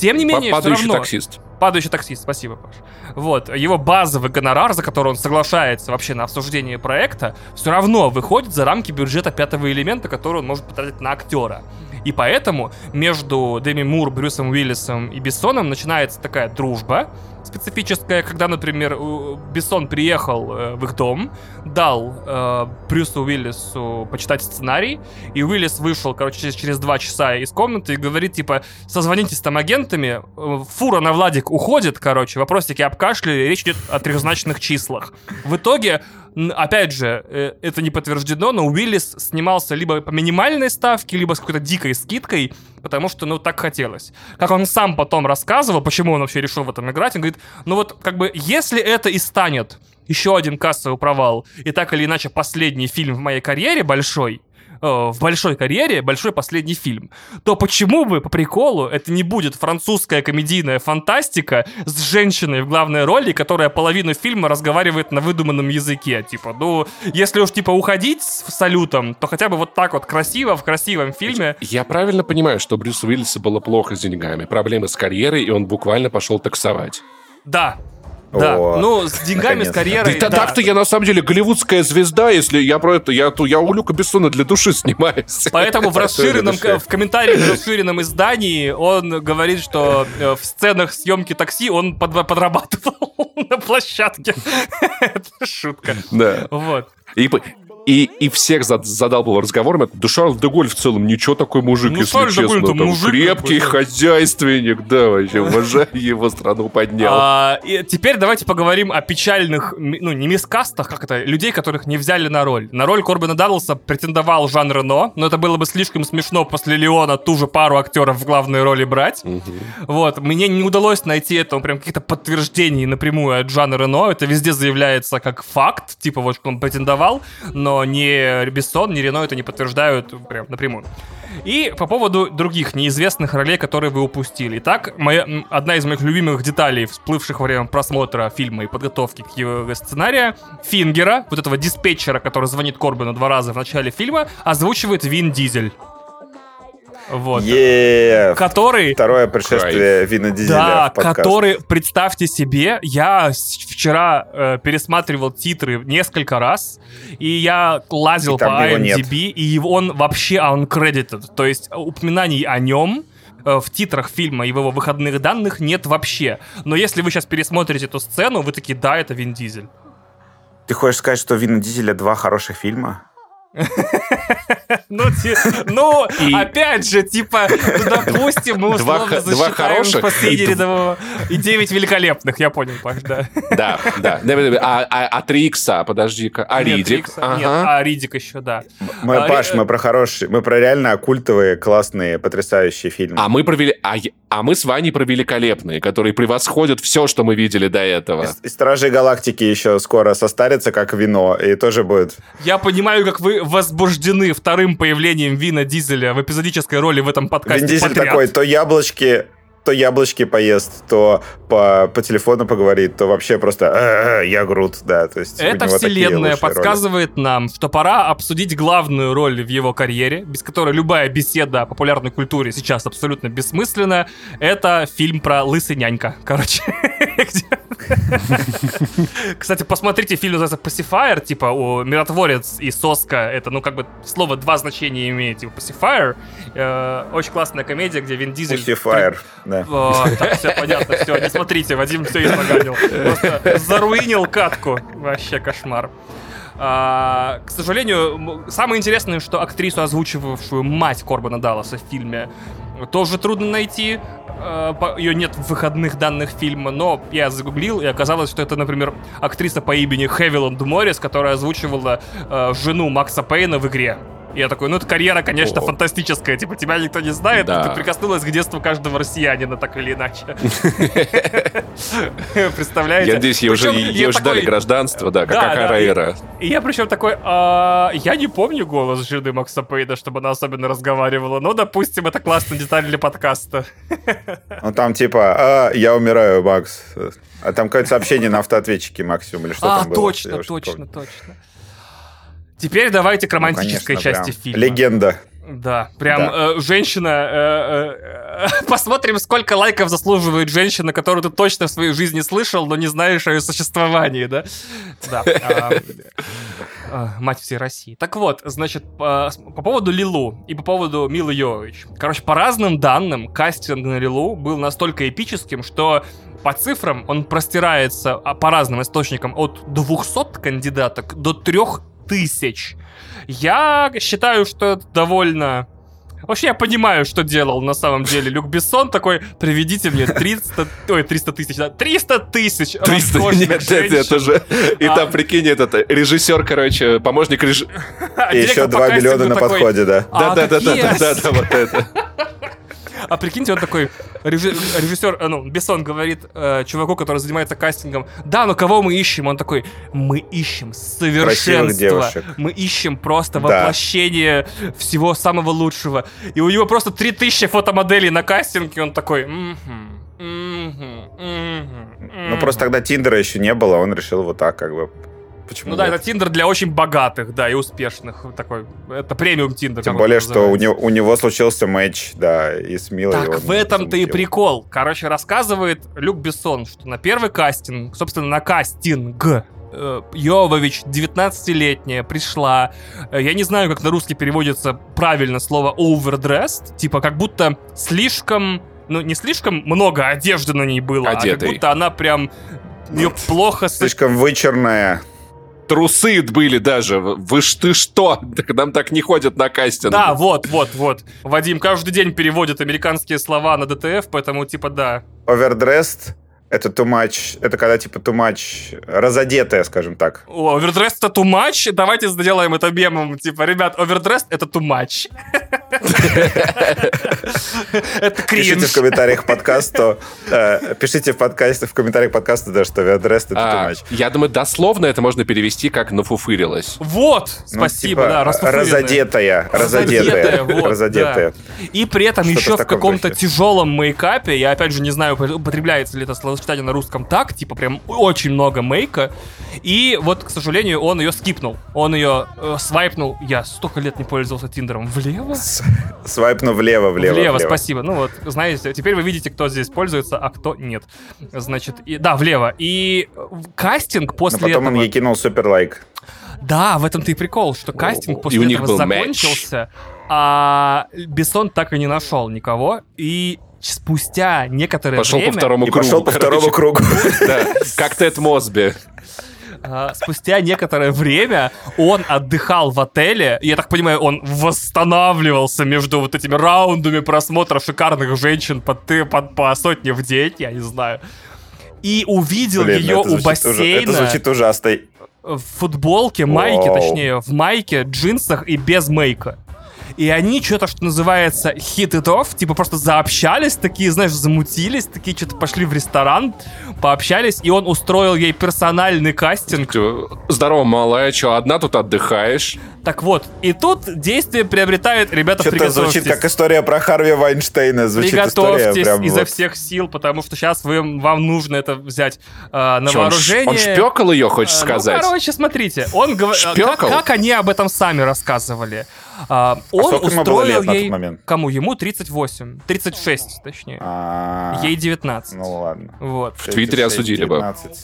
[SPEAKER 1] тем не менее, все
[SPEAKER 3] Падающий
[SPEAKER 1] равно...
[SPEAKER 3] таксист.
[SPEAKER 1] Падающий таксист, спасибо, Паш. Вот, его базовый гонорар, за который он соглашается вообще на обсуждение проекта, все равно выходит за рамки бюджета пятого элемента, который он может потратить на актера. И поэтому между Деми Мур, Брюсом Уиллисом и Бессоном начинается такая дружба, специфическая, когда, например, Бессон приехал э, в их дом, дал э, Брюсу Уиллису почитать сценарий, и Уиллис вышел, короче, через, два часа из комнаты и говорит, типа, созвонитесь там агентами, э, фура на Владик уходит, короче, вопросики обкашляли, речь идет о трехзначных числах. В итоге, опять же, э, это не подтверждено, но Уиллис снимался либо по минимальной ставке, либо с какой-то дикой скидкой, потому что, ну, так хотелось. Как он сам потом рассказывал, почему он вообще решил в этом играть, он говорит, ну вот, как бы, если это и станет еще один кассовый провал, и так или иначе последний фильм в моей карьере большой, в большой карьере, большой последний фильм, то почему бы, по приколу, это не будет французская комедийная фантастика с женщиной в главной роли, которая половину фильма разговаривает на выдуманном языке? Типа, ну, если уж, типа, уходить с салютом, то хотя бы вот так вот красиво, в красивом фильме.
[SPEAKER 3] Я правильно понимаю, что Брюсу Уиллису было плохо с деньгами, проблемы с карьерой, и он буквально пошел таксовать.
[SPEAKER 1] Да, да,
[SPEAKER 2] О,
[SPEAKER 1] ну, с деньгами, с
[SPEAKER 2] наконец-то.
[SPEAKER 1] карьерой,
[SPEAKER 3] Да,
[SPEAKER 1] да.
[SPEAKER 3] так-то я на самом деле голливудская звезда, если я про это, я, то я у Люка Бессона для души снимаюсь.
[SPEAKER 1] Поэтому в расширенном, в комментариях в расширенном издании он говорит, что э, в сценах съемки такси он под- подрабатывал на площадке. Это шутка.
[SPEAKER 3] Да.
[SPEAKER 1] Вот.
[SPEAKER 3] И, по- и, и всех зад- задалбывал разговорами. Да Шарль де Голь в целом ничего такой мужик,
[SPEAKER 1] Ну,
[SPEAKER 3] если
[SPEAKER 1] Шарль
[SPEAKER 3] честно. Там
[SPEAKER 1] мужик
[SPEAKER 3] крепкий
[SPEAKER 1] какой-то.
[SPEAKER 3] хозяйственник, да, вообще, уважаю его страну поднял.
[SPEAKER 1] А, и теперь давайте поговорим о печальных, ну, не мискастах, как это, людей, которых не взяли на роль. На роль Корбина Далласа претендовал Жан Рено, но это было бы слишком смешно после Леона ту же пару актеров в главной роли брать. Вот, мне не удалось найти этому прям каких-то подтверждений напрямую от Жана Рено. Это везде заявляется как факт, типа вот, что он претендовал, но ни Бессон, ни Рено это не подтверждают прям напрямую. И по поводу других неизвестных ролей, которые вы упустили. Итак, моя, одна из моих любимых деталей, всплывших во время просмотра фильма и подготовки к его сценария, Фингера, вот этого диспетчера, который звонит Корбину два раза в начале фильма, озвучивает Вин Дизель. Вот.
[SPEAKER 2] Е,
[SPEAKER 1] Который
[SPEAKER 2] Второе пришествие Вина Дизеля
[SPEAKER 1] да, который, представьте себе, я вчера э, пересматривал титры несколько раз, и я лазил
[SPEAKER 2] И
[SPEAKER 1] по
[SPEAKER 2] его.
[SPEAKER 1] IMDb, и его- он вообще uncredited, то есть упоминаний о нем э, в титрах фильма и в его выходных данных нет вообще. Но если вы сейчас пересмотрите эту сцену, вы такие, да, это Вин Дизель.
[SPEAKER 2] Ты хочешь сказать, что Вина Дизеля два хороших фильма?
[SPEAKER 1] Ну, ну,
[SPEAKER 3] И-
[SPEAKER 1] опять же, типа, ну, допустим, мы условно засчитаем
[SPEAKER 3] хороших
[SPEAKER 1] посреди
[SPEAKER 3] и
[SPEAKER 1] 9 великолепных, я понял, Паш, да.
[SPEAKER 3] Да, да. Да, да, да. А, а, а 3 икса, подожди-ка. А Ридик?
[SPEAKER 1] Нет,
[SPEAKER 3] Ага.
[SPEAKER 1] а Ридик еще, да.
[SPEAKER 2] Мы,
[SPEAKER 1] А,
[SPEAKER 2] Паш,
[SPEAKER 1] э,
[SPEAKER 2] мы про хорошие, мы про реально культовые, классные, потрясающие фильмы.
[SPEAKER 3] А мы провели, а, а мы с Ваней про великолепные, которые превосходят все, что мы видели до этого.
[SPEAKER 2] И Стражи Галактики еще скоро состарятся, как вино, и тоже будет.
[SPEAKER 1] Я понимаю, как вы возбуждены вторым появлением Вина Дизеля в эпизодической роли в этом подкасте
[SPEAKER 2] Вин Дизель
[SPEAKER 1] подряд.
[SPEAKER 2] такой, то яблочки, то яблочки поест, то по, по телефону поговорит, то вообще просто «Э, э, я Грут, да. То есть у
[SPEAKER 1] Эта
[SPEAKER 2] такие
[SPEAKER 1] вселенная
[SPEAKER 2] лучшие роли.
[SPEAKER 1] подсказывает нам, что пора обсудить главную роль в его карьере, без которой любая беседа о популярной культуре сейчас абсолютно бессмысленна. Это фильм про лысый нянька. Короче. Кстати, посмотрите фильм называется Pacifier, типа о, миротворец и соска. Это, ну, как бы слово два значения имеет. Типа Pacifier. Э, Очень классная комедия, где Вин Дизель...
[SPEAKER 2] Fire, да.
[SPEAKER 1] О, так, все понятно, все, не смотрите, Вадим все испоганил. Просто заруинил катку. Вообще кошмар. А, к сожалению, самое интересное, что актрису, озвучивавшую мать Корбана Далласа в фильме, тоже трудно найти. А, Ее нет в выходных данных фильма, но я загуглил, и оказалось, что это, например, актриса по имени Хевиланд Моррис, которая озвучивала жену Макса Пейна в игре. И Я такой, ну это карьера, конечно,
[SPEAKER 3] О.
[SPEAKER 1] фантастическая. Типа, тебя никто не знает, но
[SPEAKER 3] Да.
[SPEAKER 1] ты прикоснулась к детству каждого россиянина, так или иначе. Представляете?
[SPEAKER 3] Я надеюсь, ей уже,
[SPEAKER 1] Причем
[SPEAKER 3] ей
[SPEAKER 1] я
[SPEAKER 3] уже дали
[SPEAKER 1] такой-
[SPEAKER 3] гражданство, да, как
[SPEAKER 1] да, и- я причем такой, «А, я не помню голос жены Макса Пейна, чтобы она особенно разговаривала. Ну, допустим, это классная деталь для подкаста.
[SPEAKER 2] Ну там типа, а, я умираю, Макс. А там какое-то сообщение на автоответчике максимум, или что
[SPEAKER 1] а,
[SPEAKER 2] там было?
[SPEAKER 1] Точно, точно, точно. Теперь давайте к
[SPEAKER 2] Ну,
[SPEAKER 1] романтической
[SPEAKER 2] конечно,
[SPEAKER 1] части
[SPEAKER 2] прям
[SPEAKER 1] фильма.
[SPEAKER 2] Легенда.
[SPEAKER 1] Да, прям
[SPEAKER 2] Да.
[SPEAKER 1] э, женщина. э, э, посмотрим, сколько лайков заслуживает женщина, которую ты точно в своей жизни слышал, но не знаешь о ее существовании, да? Да. а, э, Мать всей России. Так вот, значит, по, по поводу Лилу и по поводу Милы Йовович. Короче, по разным данным, кастинг на Лилу был настолько эпическим, что по цифрам он простирается а, по разным источникам от 200 кандидаток до 3000. Я считаю, что это довольно Вообще я понимаю, что делал на самом деле Люк Бессон такой, приведите мне 300, ой, 300 тысяч, да, 300 тысяч
[SPEAKER 3] 300, нет, нет, это же, и а... там, прикинь, этот режиссер, короче, помощник режиссера.
[SPEAKER 2] И еще 2 миллиона на подходе, да.
[SPEAKER 3] Да-да-да-да-да, вот это.
[SPEAKER 1] А прикиньте, он такой, режиссер, э, ну, Бессон говорит э, чуваку, который занимается кастингом, да, но кого мы ищем? Он такой, мы ищем совершенство. Мы ищем просто да. воплощение всего самого лучшего. И у него просто 3000 фотомоделей на кастинге, он такой, ну,
[SPEAKER 2] просто тогда Тиндера еще не было, он решил вот так как бы
[SPEAKER 1] Почему? Ну да, это Тиндер для очень богатых, да, и успешных. Такой, это премиум Тиндер.
[SPEAKER 2] Тем более, что у него, у него случился матч, да, и с Милой.
[SPEAKER 1] Так, в этом-то и прикол. Короче, рассказывает Люк Бессон, что на первый кастинг, собственно, на кастинг э, Йовович, 19-летняя, пришла. Э, я не знаю, как на русский переводится правильно слово overdressed. Типа, как будто слишком... Ну, не слишком много одежды на ней было, Одетой. а как будто она прям... Ее плохо...
[SPEAKER 2] Слишком вычерная
[SPEAKER 3] трусы были даже. Вы ж ты что? Так нам так не ходят на кастинг.
[SPEAKER 1] Да, вот, вот, вот. Вадим каждый день переводит американские слова на ДТФ, поэтому типа да.
[SPEAKER 2] Overdressed это too much, это когда типа too much разодетая, скажем так.
[SPEAKER 1] О, овердресс это too much? Давайте сделаем это мемом. Типа, ребят, овердресс это too much. Это кринж.
[SPEAKER 2] Пишите в комментариях подкаста, э, пишите в подкасте, в комментариях подкаста, да, что овердресс это too
[SPEAKER 3] а, much. Я думаю, дословно это можно перевести как нафуфырилась.
[SPEAKER 1] Вот, ну, спасибо,
[SPEAKER 2] да, Разодетая, разодетая, разодетая.
[SPEAKER 1] И при этом еще в каком-то тяжелом мейкапе, я опять же не знаю, употребляется ли это слово словосочетание на русском так, типа прям очень много мейка. И вот, к сожалению, он ее скипнул. Он ее э, свайпнул. Я столько лет не пользовался Тиндером. Влево? С
[SPEAKER 2] свайпнул влево, влево,
[SPEAKER 1] влево. Влево, спасибо. Ну вот, знаете, теперь вы видите, кто здесь пользуется, а кто нет. Значит, и, да, влево. И кастинг после Но
[SPEAKER 2] потом
[SPEAKER 1] этого...
[SPEAKER 2] он ей кинул супер лайк.
[SPEAKER 1] Да, в этом-то и прикол, что кастинг после и этого закончился, матч. а Бессон так и не нашел никого, и спустя некоторое
[SPEAKER 3] пошел
[SPEAKER 1] время...
[SPEAKER 3] По второму кругу.
[SPEAKER 2] Пошел по второму кругу.
[SPEAKER 3] Да, как Тед Мосби.
[SPEAKER 1] А, спустя некоторое время он отдыхал в отеле. Я так понимаю, он восстанавливался между вот этими раундами просмотра шикарных женщин по, по, по сотне в день, я не знаю. И увидел Блин, ее у бассейна.
[SPEAKER 2] Уж, это звучит ужасно.
[SPEAKER 1] В футболке, майке, точнее, в майке, джинсах и без мейка и они что-то, что называется, hit it off, типа просто заобщались, такие, знаешь, замутились, такие что-то пошли в ресторан, пообщались, и он устроил ей персональный кастинг.
[SPEAKER 3] Здорово, малая, что, одна тут отдыхаешь?
[SPEAKER 1] Так вот, и тут действие приобретает, ребята,
[SPEAKER 2] Что-то звучит как история про Харви Вайнштейна. Звучит
[SPEAKER 1] приготовьтесь
[SPEAKER 2] прям
[SPEAKER 1] изо вот. всех сил, потому что сейчас вы, вам нужно это взять э, на Че, вооружение. Он,
[SPEAKER 3] он шпекал ее, хочешь э, сказать?
[SPEAKER 1] Ну, короче, смотрите, он говорит, как, как они об этом сами рассказывали. А, он а устроил ей... момент? Кому? Ему 38. 36, точнее. А-а-а. Ей 19.
[SPEAKER 2] Ну ладно.
[SPEAKER 1] Вот.
[SPEAKER 3] В Твиттере осудили 19. бы.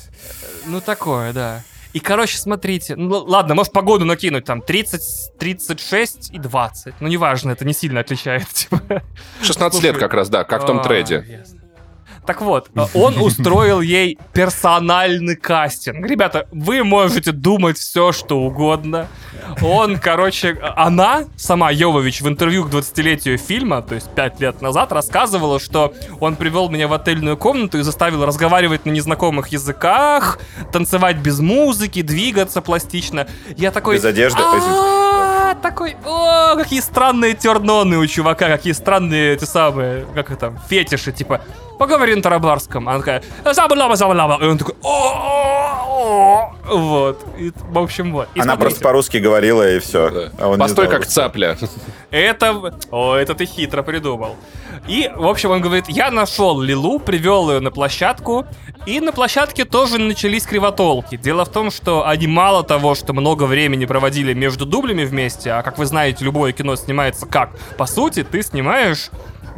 [SPEAKER 1] Ну такое, да. И, короче, смотрите, ну ладно, может погоду накинуть там 30, 36 и 20. Ну, неважно, это не сильно отличается.
[SPEAKER 3] 16 типа. лет как раз, да, как в том треде.
[SPEAKER 1] Так вот, э, он устроил ей персональный кастинг. Ребята, вы можете думать все, что угодно. Он, короче, она, сама Йовович, в интервью к 20-летию фильма, то есть 5 лет назад, рассказывала, что он привел меня в отельную комнату и заставил разговаривать на незнакомых языках, танцевать без музыки, двигаться пластично. Я такой...
[SPEAKER 2] Без одежды?
[SPEAKER 1] Такой, о, какие странные терноны у чувака, какие странные эти самые, как это, фетиши, типа, поговори на тарабларском. Она такая, забыла, забыла. И он такой, вот. И, в общем, вот.
[SPEAKER 2] И Она смотрите. просто по-русски говорила, и все. Да.
[SPEAKER 3] А Постой, как цапля.
[SPEAKER 1] Это... О, это ты хитро придумал. И, в общем, он говорит, я нашел Лилу, привел ее на площадку, и на площадке тоже начались кривотолки. Дело в том, что они мало того, что много времени проводили между дублями вместе, а, как вы знаете, любое кино снимается как? По сути, ты снимаешь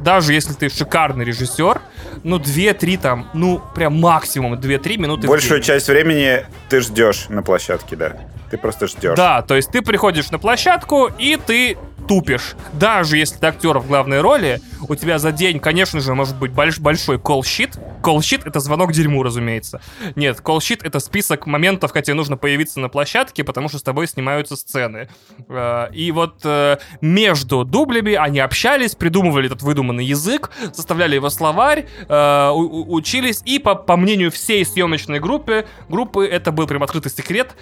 [SPEAKER 1] даже если ты шикарный режиссер, ну, 2-3 там, ну, прям максимум 2-3 минуты
[SPEAKER 2] Большую часть времени ты ждешь на площадке, да. Ты просто ждешь.
[SPEAKER 1] Да, то есть ты приходишь на площадку, и ты тупишь. Даже если ты актер в главной роли, у тебя за день, конечно же, может быть больш большой колл-щит, Колл-щит — это звонок дерьму, разумеется. Нет, колл-щит — это список моментов, когда тебе нужно появиться на площадке, потому что с тобой снимаются сцены. Э, и вот э, между дублями они общались, придумывали этот выдуманный язык, составляли его словарь, э, учились, и по, по мнению всей съемочной группы, группы это был прям открытый секрет,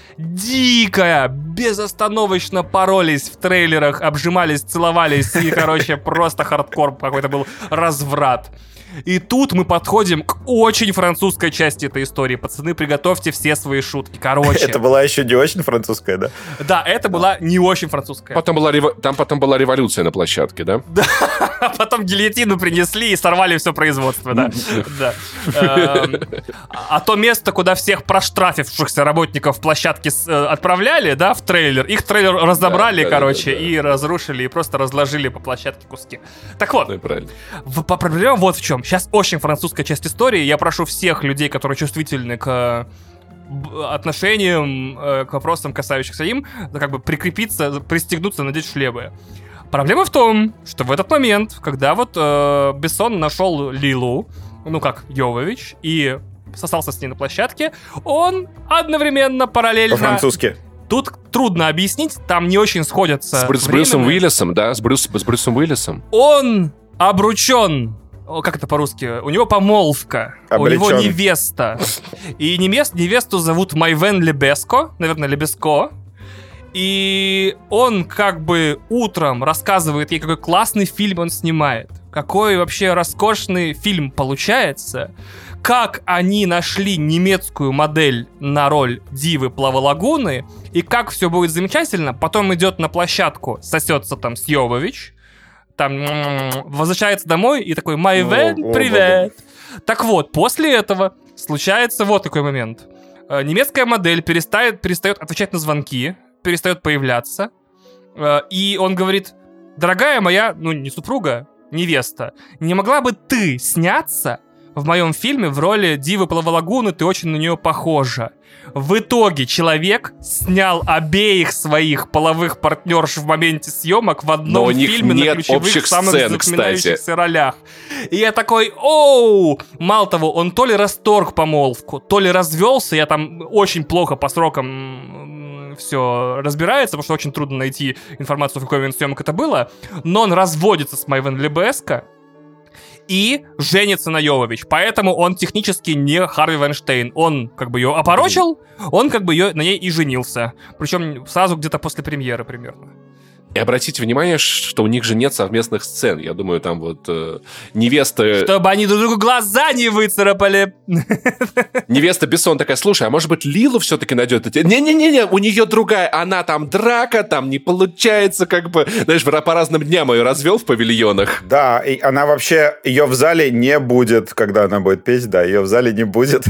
[SPEAKER 1] дикая, безостановочно поролись в трейлерах, обжимались, целовались, и, короче, просто хардкор какой-то был разврат. И тут мы подходим к очень французской части этой истории. Пацаны, приготовьте все свои шутки. Короче.
[SPEAKER 2] Это была еще не очень французская, да?
[SPEAKER 1] Да, это была не очень французская.
[SPEAKER 3] Потом была рев... Там потом была революция на площадке, да?
[SPEAKER 1] Да. Потом гильотину принесли и сорвали все производство, да. да. Эм, а то место, куда всех проштрафившихся работников площадки э, отправляли, да, в трейлер, их трейлер разобрали, короче, и разрушили, и просто разложили по площадке куски. Так вот, проблема вот в чем. Сейчас очень французская часть истории. Я прошу всех людей, которые чувствительны к отношениям, э, к вопросам, касающихся им, как бы прикрепиться, пристегнуться, надеть шлемы. Проблема в том, что в этот момент, когда вот э, Бессон нашел Лилу, ну как, Йовович, и сосался с ней на площадке, он одновременно, параллельно...
[SPEAKER 2] По-французски.
[SPEAKER 1] Тут трудно объяснить, там не очень сходятся...
[SPEAKER 3] С, Брю- с Брюсом Уиллисом, да? С, Брюс, с Брюсом Уиллисом.
[SPEAKER 1] Он обручен как это по-русски? У него помолвка, Облечен. у него невеста. И невест, невесту зовут Майвен Лебеско, наверное, Лебеско. И он как бы утром рассказывает ей, какой классный фильм он снимает. Какой вообще роскошный фильм получается. Как они нашли немецкую модель на роль Дивы Плаволагуны. И как все будет замечательно. Потом идет на площадку, сосется там с Йовович там возвращается домой и такой «My Van, привет!» Так вот, после этого случается вот такой момент. Э, немецкая модель перестает, перестает отвечать на звонки, перестает появляться, э, и он говорит «Дорогая моя, ну не супруга, невеста, не могла бы ты сняться в моем фильме в роли Дивы Плаволагуны, ты очень на нее похожа?» В итоге человек снял обеих своих половых партнерш в моменте съемок в одном
[SPEAKER 3] Но у них
[SPEAKER 1] фильме
[SPEAKER 3] нет
[SPEAKER 1] на ключевых
[SPEAKER 3] общих
[SPEAKER 1] самых
[SPEAKER 3] сцен,
[SPEAKER 1] запоминающихся
[SPEAKER 3] кстати.
[SPEAKER 1] ролях. И я такой, оу! Мало того, он то ли расторг помолвку, то ли развелся, я там очень плохо по срокам все разбирается, потому что очень трудно найти информацию, в какой момент съемок это было, но он разводится с Майвен Лебеско, и женится на Йовович. Поэтому он технически не Харви Вайнштейн. Он как бы ее опорочил, он как бы ее, на ней и женился. Причем сразу где-то после премьеры примерно.
[SPEAKER 3] И обратите внимание, что у них же нет совместных сцен. Я думаю, там вот э, невеста...
[SPEAKER 1] Чтобы они друг другу глаза не выцарапали.
[SPEAKER 3] Невеста Бессон такая, слушай, а может быть Лилу все-таки найдет? Не-не-не, у нее другая, она там драка, там не получается, как бы, знаешь, по разным дням ее развел в павильонах.
[SPEAKER 2] Да, и она вообще, ее в зале не будет, когда она будет петь, да, ее в зале не будет.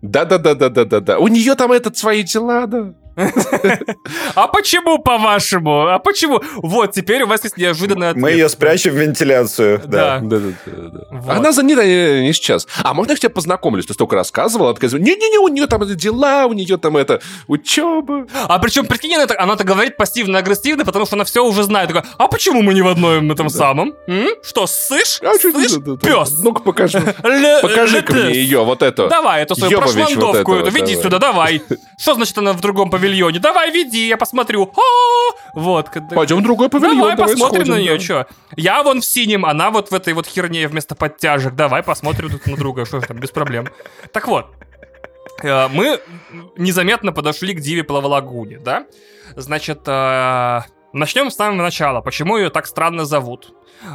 [SPEAKER 3] Да-да-да-да-да-да. У нее там этот свои дела, да.
[SPEAKER 1] А почему, по-вашему? А почему? Вот, теперь у вас есть неожиданный ответ.
[SPEAKER 2] Мы ее спрячем в вентиляцию. Да.
[SPEAKER 3] да, да, да, да. Вот. Она занята не, не сейчас. А можно я тебя познакомлюсь? Ты столько рассказывал, а такая, не-не-не, у нее там дела, у нее там это учеба.
[SPEAKER 1] А причем, прикинь, она, она так говорит пассивно-агрессивно, потому что она все уже знает. Такая, а почему мы не в одном этом да. самом? М? Что, ссышь? А, Слышь, да, да, пес?
[SPEAKER 3] Ну-ка покажи. Покажи-ка мне ее, вот эту.
[SPEAKER 1] Давай, эту свою прошландовку эту, веди сюда, давай. Что значит она в другом павильоне. Давай, веди, я посмотрю. А-а-а! Вот.
[SPEAKER 3] Пойдем в другой павильон.
[SPEAKER 1] Давай, давай посмотрим сходим, на нее, да. что. Я вон в синем, она вот в этой вот херне вместо подтяжек. Давай посмотрим тут на друга, что там, без проблем. Так вот, э, мы незаметно подошли к Диве Плаволагуне, да? Значит, э, начнем с самого начала. Почему ее так странно зовут?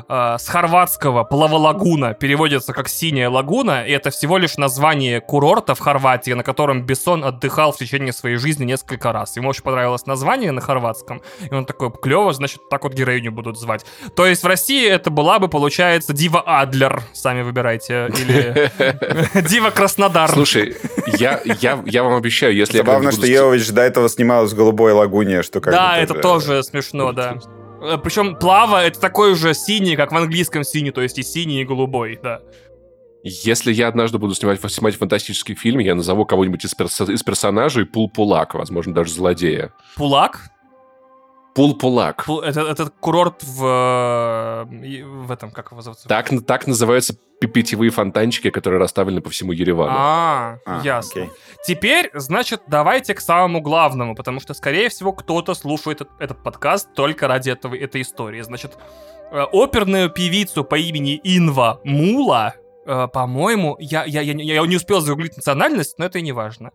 [SPEAKER 1] э, с хорватского плаволагуна переводится как «синяя лагуна», и это всего лишь название курорта в Хорватии, на котором Бессон отдыхал в течение своей жизни несколько раз. Ему очень понравилось название на хорватском, и он такой, клево, значит, так вот героиню будут звать. То есть в России это была бы, получается, Дива Адлер, сами выбирайте, или Дива Краснодар.
[SPEAKER 3] Слушай, я, я, я вам обещаю, если
[SPEAKER 2] Забавно,
[SPEAKER 3] я...
[SPEAKER 2] что Йович до этого снималась в «Голубой лагуне», что как
[SPEAKER 1] Да, это тоже смешно, да. Э, Причем плава это такой же синий, как в английском синий, то есть и синий, и голубой, да.
[SPEAKER 3] Если я однажды буду снимать, снимать фантастический фильм, я назову кого-нибудь из, перс из персонажей Пул Пулак, возможно, даже злодея.
[SPEAKER 1] Пулак?
[SPEAKER 3] Пул-Пулак.
[SPEAKER 1] Пул- Это, это курорт в, э, в этом, как его зовут?
[SPEAKER 3] Так, так называются пи- питьевые фонтанчики, которые расставлены по всему Еревану.
[SPEAKER 1] А,
[SPEAKER 2] А,
[SPEAKER 1] ясно.
[SPEAKER 2] окей.
[SPEAKER 1] Теперь, значит, давайте к самому главному, потому что, скорее всего, кто-то слушает этот, этот подкаст только ради этого, этой истории. Значит, э, оперную певицу по имени Инва Мула, по-моему, я, я, я, я не успел загуглить национальность, но это и не важно.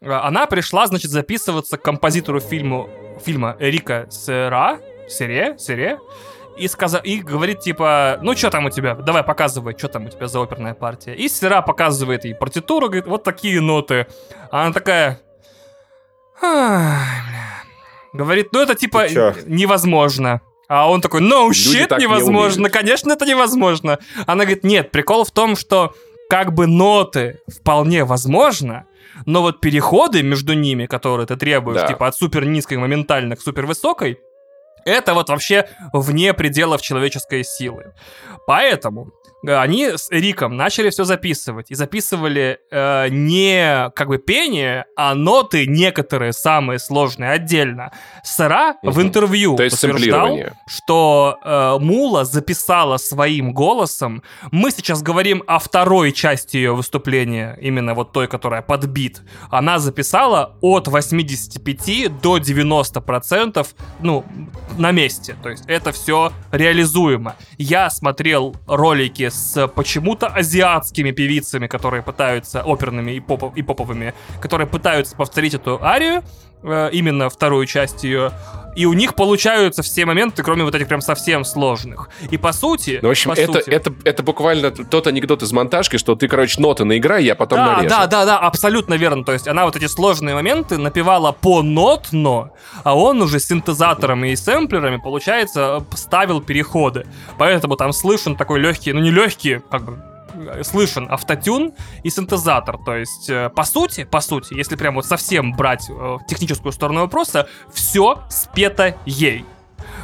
[SPEAKER 1] Э, Она пришла, значит, записываться к композитору фильму, фильма Эрика Сера, Сере, Сере, и, сказа... и говорит, типа, ну, что там у тебя? Давай, показывай, что там у тебя за оперная партия. И Сера показывает ей партитуру, говорит, вот такие ноты. А она такая... Говорит, ну, это, типа, невозможно. А он такой, no
[SPEAKER 3] Люди
[SPEAKER 1] shit,
[SPEAKER 3] не
[SPEAKER 1] невозможно,
[SPEAKER 3] умеют.
[SPEAKER 1] конечно, это невозможно. Она говорит, нет, прикол в том, что как бы ноты вполне возможно, но вот переходы между ними, которые ты требуешь,
[SPEAKER 3] Да.
[SPEAKER 1] типа от супер низкой моментально к супер высокой, это вот вообще вне пределов человеческой силы. Поэтому они с Риком начали все записывать. И записывали э, не как бы пение, а ноты некоторые самые сложные отдельно. Сара в
[SPEAKER 3] Мгм.
[SPEAKER 1] интервью
[SPEAKER 3] То есть
[SPEAKER 1] утверждал, что э, Мула записала своим голосом. Мы сейчас говорим о второй части ее выступления, именно вот той, которая подбит. Она записала от 85 до 90 процентов, ну, на месте. То есть это все реализуемо. Я смотрел ролики с почему-то азиатскими певицами, которые пытаются, оперными и, попов- и поповыми, которые пытаются повторить эту арию, э, именно вторую часть ее, и у них получаются все моменты, кроме вот этих прям совсем сложных. И по сути...
[SPEAKER 3] Ну, в общем, это,
[SPEAKER 1] сути-
[SPEAKER 3] это, это буквально тот анекдот из монтажки, что ты, короче, ноты наиграй, я потом
[SPEAKER 1] да,
[SPEAKER 3] нарежу.
[SPEAKER 1] да, да, да, абсолютно верно. То есть она вот эти сложные моменты напевала по нотно, а он уже с синтезаторами и сэмплерами, получается, ставил переходы. Поэтому там слышен такой легкий, ну не легкий, как бы слышен автотюн и синтезатор. То есть, э, по сути, по сути, если прям вот совсем брать э, техническую сторону вопроса, все спето ей.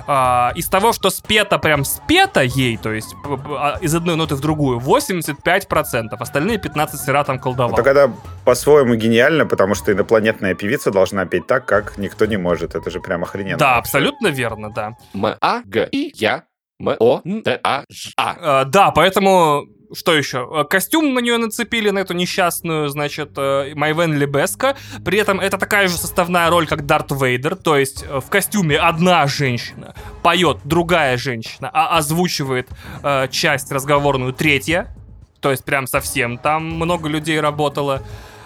[SPEAKER 1] А, из того, что спето прям спето ей, то есть а, из одной ноты в другую, 85%, остальные 15 сера там колдовал.
[SPEAKER 2] Это когда по-своему гениально, потому что инопланетная певица должна петь так, как никто не может. Это же прям охрененно.
[SPEAKER 1] Да, абсолютно верно, да.
[SPEAKER 3] М, А, Г, И, Я, М, О, Т, А, Ж, А.
[SPEAKER 1] Э, да, поэтому что еще? Э, Костюм на нее нацепили, на эту несчастную, значит, э, Майвен Лебеска. При этом это такая же составная роль, как Дарт Вейдер. То есть э, в костюме одна женщина поет, другая женщина, а озвучивает э, часть разговорную третья. То есть прям совсем там много людей работало.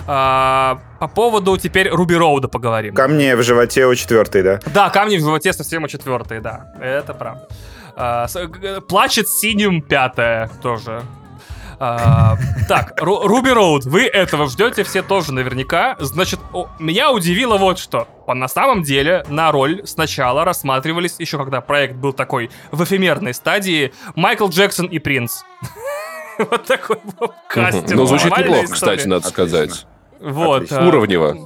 [SPEAKER 1] А, по поводу теперь Руби Роуда поговорим.
[SPEAKER 2] Камни в животе у четвертой, да?
[SPEAKER 1] Да, камни в животе совсем у четвертой, да. Это правда. А, с- плачет синим пятая тоже. А, так, Ру- Руби Роуд, вы этого ждете все тоже наверняка. Значит, о, меня удивило вот что. По- На самом деле, на роль сначала рассматривались, еще когда проект был такой в эфемерной стадии, Майкл Джексон и Принц. Вот такой был кастинг.
[SPEAKER 3] Ну, звучит неплохо, кстати, надо сказать.
[SPEAKER 1] Вот. А,
[SPEAKER 3] Уровнево.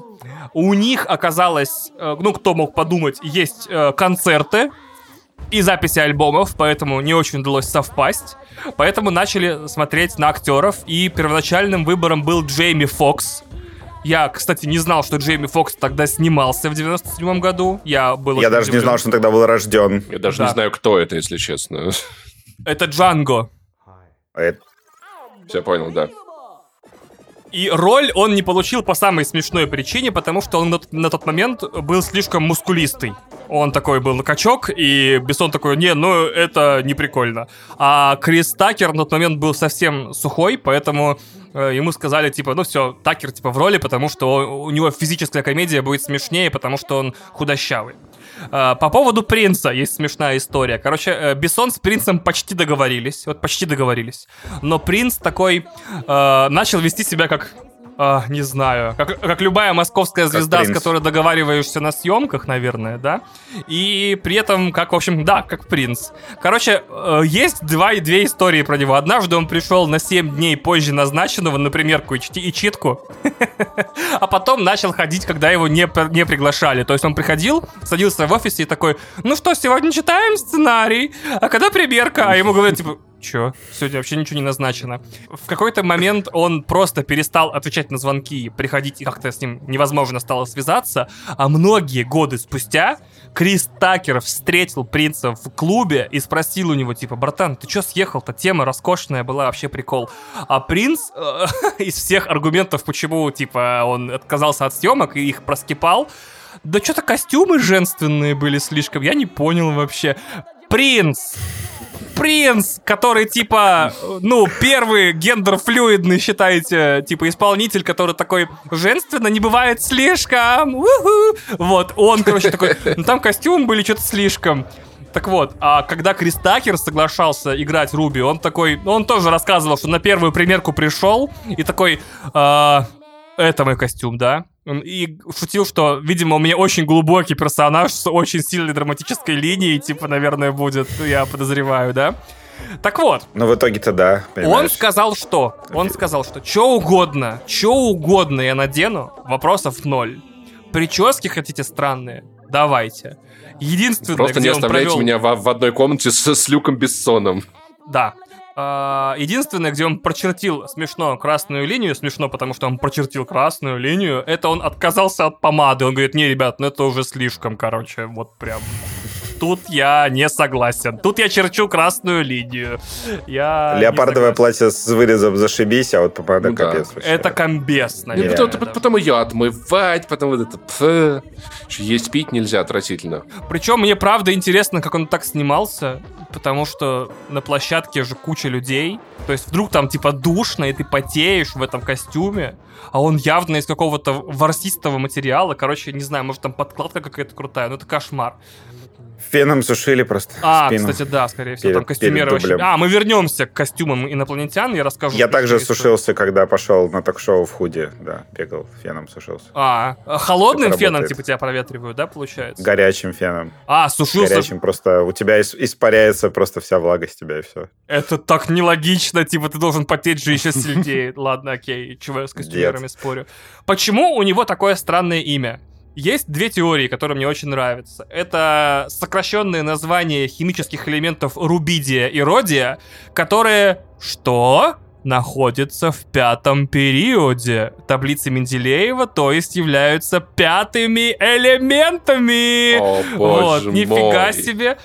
[SPEAKER 1] у них оказалось, э, ну, кто мог подумать, есть э, концерты и записи альбомов, поэтому не очень удалось совпасть. Поэтому начали смотреть на актеров, и первоначальным выбором был Джейми Фокс. Я, кстати, не знал, что Джейми Фокс тогда снимался в 97 году. Я был
[SPEAKER 2] Я даже не знал, что он тогда был рожден.
[SPEAKER 3] Я даже
[SPEAKER 1] Да.
[SPEAKER 3] не знаю, кто это, если честно.
[SPEAKER 1] Это Джанго.
[SPEAKER 2] Это-
[SPEAKER 3] Все понял, да.
[SPEAKER 1] И роль он не получил по самой смешной причине, потому что он на, на тот момент был слишком мускулистый. Он такой был качок, и Бессон такой, не, ну это не прикольно. А Крис Такер на тот момент был совсем сухой, поэтому э, ему сказали, типа, ну все, Такер типа в роли, потому что у него физическая комедия будет смешнее, потому что он худощавый. Э, По поводу принца есть смешная история. Короче, э, Бессон с принцем почти договорились. Вот почти договорились. Но принц такой э, начал вести себя как. Э, не знаю, как, как любая московская звезда, с
[SPEAKER 2] принц.
[SPEAKER 1] которой договариваешься на съемках, наверное, да. И при этом, как, в общем, да, как принц. Короче, э, есть два, две истории про него. Однажды он пришел на 7 дней позже назначенного на примерку и, и читку. А потом начал ходить, когда его не, не приглашали. То есть он приходил, садился в офисе и такой, ну что, сегодня читаем сценарий, а когда примерка? А ему говорят, типа, Чё? Сегодня вообще ничего не назначено. В какой-то момент он просто перестал отвечать на звонки, приходить, и как-то с ним невозможно стало связаться. А многие годы спустя Крис Такер встретил принца в клубе и спросил у него, типа, братан, ты чё съехал-то? Тема роскошная была, вообще прикол. А принц э, из всех аргументов, почему, типа, он отказался от съемок и их проскипал, да что-то костюмы женственные были слишком, я не понял вообще. Принц! Принц, который типа, ну, первый гендер-флюидный, считаете, типа исполнитель, который такой женственно, не бывает слишком. Вот, он, короче, такой, ну там костюм были что-то слишком. Так вот, а когда Крис Такер соглашался играть Руби, он такой, он тоже рассказывал, что на первую примерку пришел и такой, а, это мой костюм, да? И шутил, что, видимо, у меня очень глубокий персонаж с очень сильной драматической линией, типа, наверное, будет, я подозреваю, да? Так вот.
[SPEAKER 2] Ну, в итоге-то да.
[SPEAKER 1] Понимаешь? Он сказал что? Он сказал, что что угодно, что угодно я надену, вопросов ноль. Прически хотите странные? Давайте. Единственное,
[SPEAKER 3] Просто не оставляйте провел... меня в, в одной комнате с, с Люком Бессоном.
[SPEAKER 1] Да. А, единственное, где он прочертил смешно красную линию, смешно, потому что он прочертил красную линию, это он отказался от помады. Он говорит, не, ребят, ну это уже слишком, короче, вот прям тут я не согласен. Тут я черчу красную линию. Я
[SPEAKER 2] Леопардовое платье с вырезом зашибись, а вот помада ну, капец.
[SPEAKER 1] Да. Это комбез, наверное.
[SPEAKER 3] потом, да. потом ее отмывать, потом вот это... Пф, есть пить нельзя отвратительно.
[SPEAKER 1] Причем мне правда интересно, как он так снимался, потому что на площадке же куча людей. То есть вдруг там типа душно, и ты потеешь в этом костюме, а он явно из какого-то ворсистого материала. Короче, не знаю, может там подкладка какая-то крутая, но это кошмар.
[SPEAKER 2] Феном сушили просто
[SPEAKER 1] А, спину. кстати, да, скорее всего, перед, там костюмеры вообще... А, мы вернемся к костюмам инопланетян, я расскажу.
[SPEAKER 2] Я также сушился, когда пошел на ток-шоу в худе, да, бегал, феном сушился.
[SPEAKER 1] А, холодным феном, типа, тебя проветривают, да, получается?
[SPEAKER 2] Горячим феном.
[SPEAKER 1] А, сушился...
[SPEAKER 2] Горячим, просто у тебя испаряется просто вся влага с тебя, и все.
[SPEAKER 1] Это так нелогично, типа, ты должен потеть же еще сильнее. Ладно, окей, чего я с костюмерами спорю. Почему у него такое странное имя? Есть две теории, которые мне очень нравятся. Это сокращенные названия химических элементов рубидия и родия, которые... Что? находятся в пятом периоде таблицы Менделеева, то есть являются пятыми элементами.
[SPEAKER 3] О,
[SPEAKER 1] вот, нифига себе.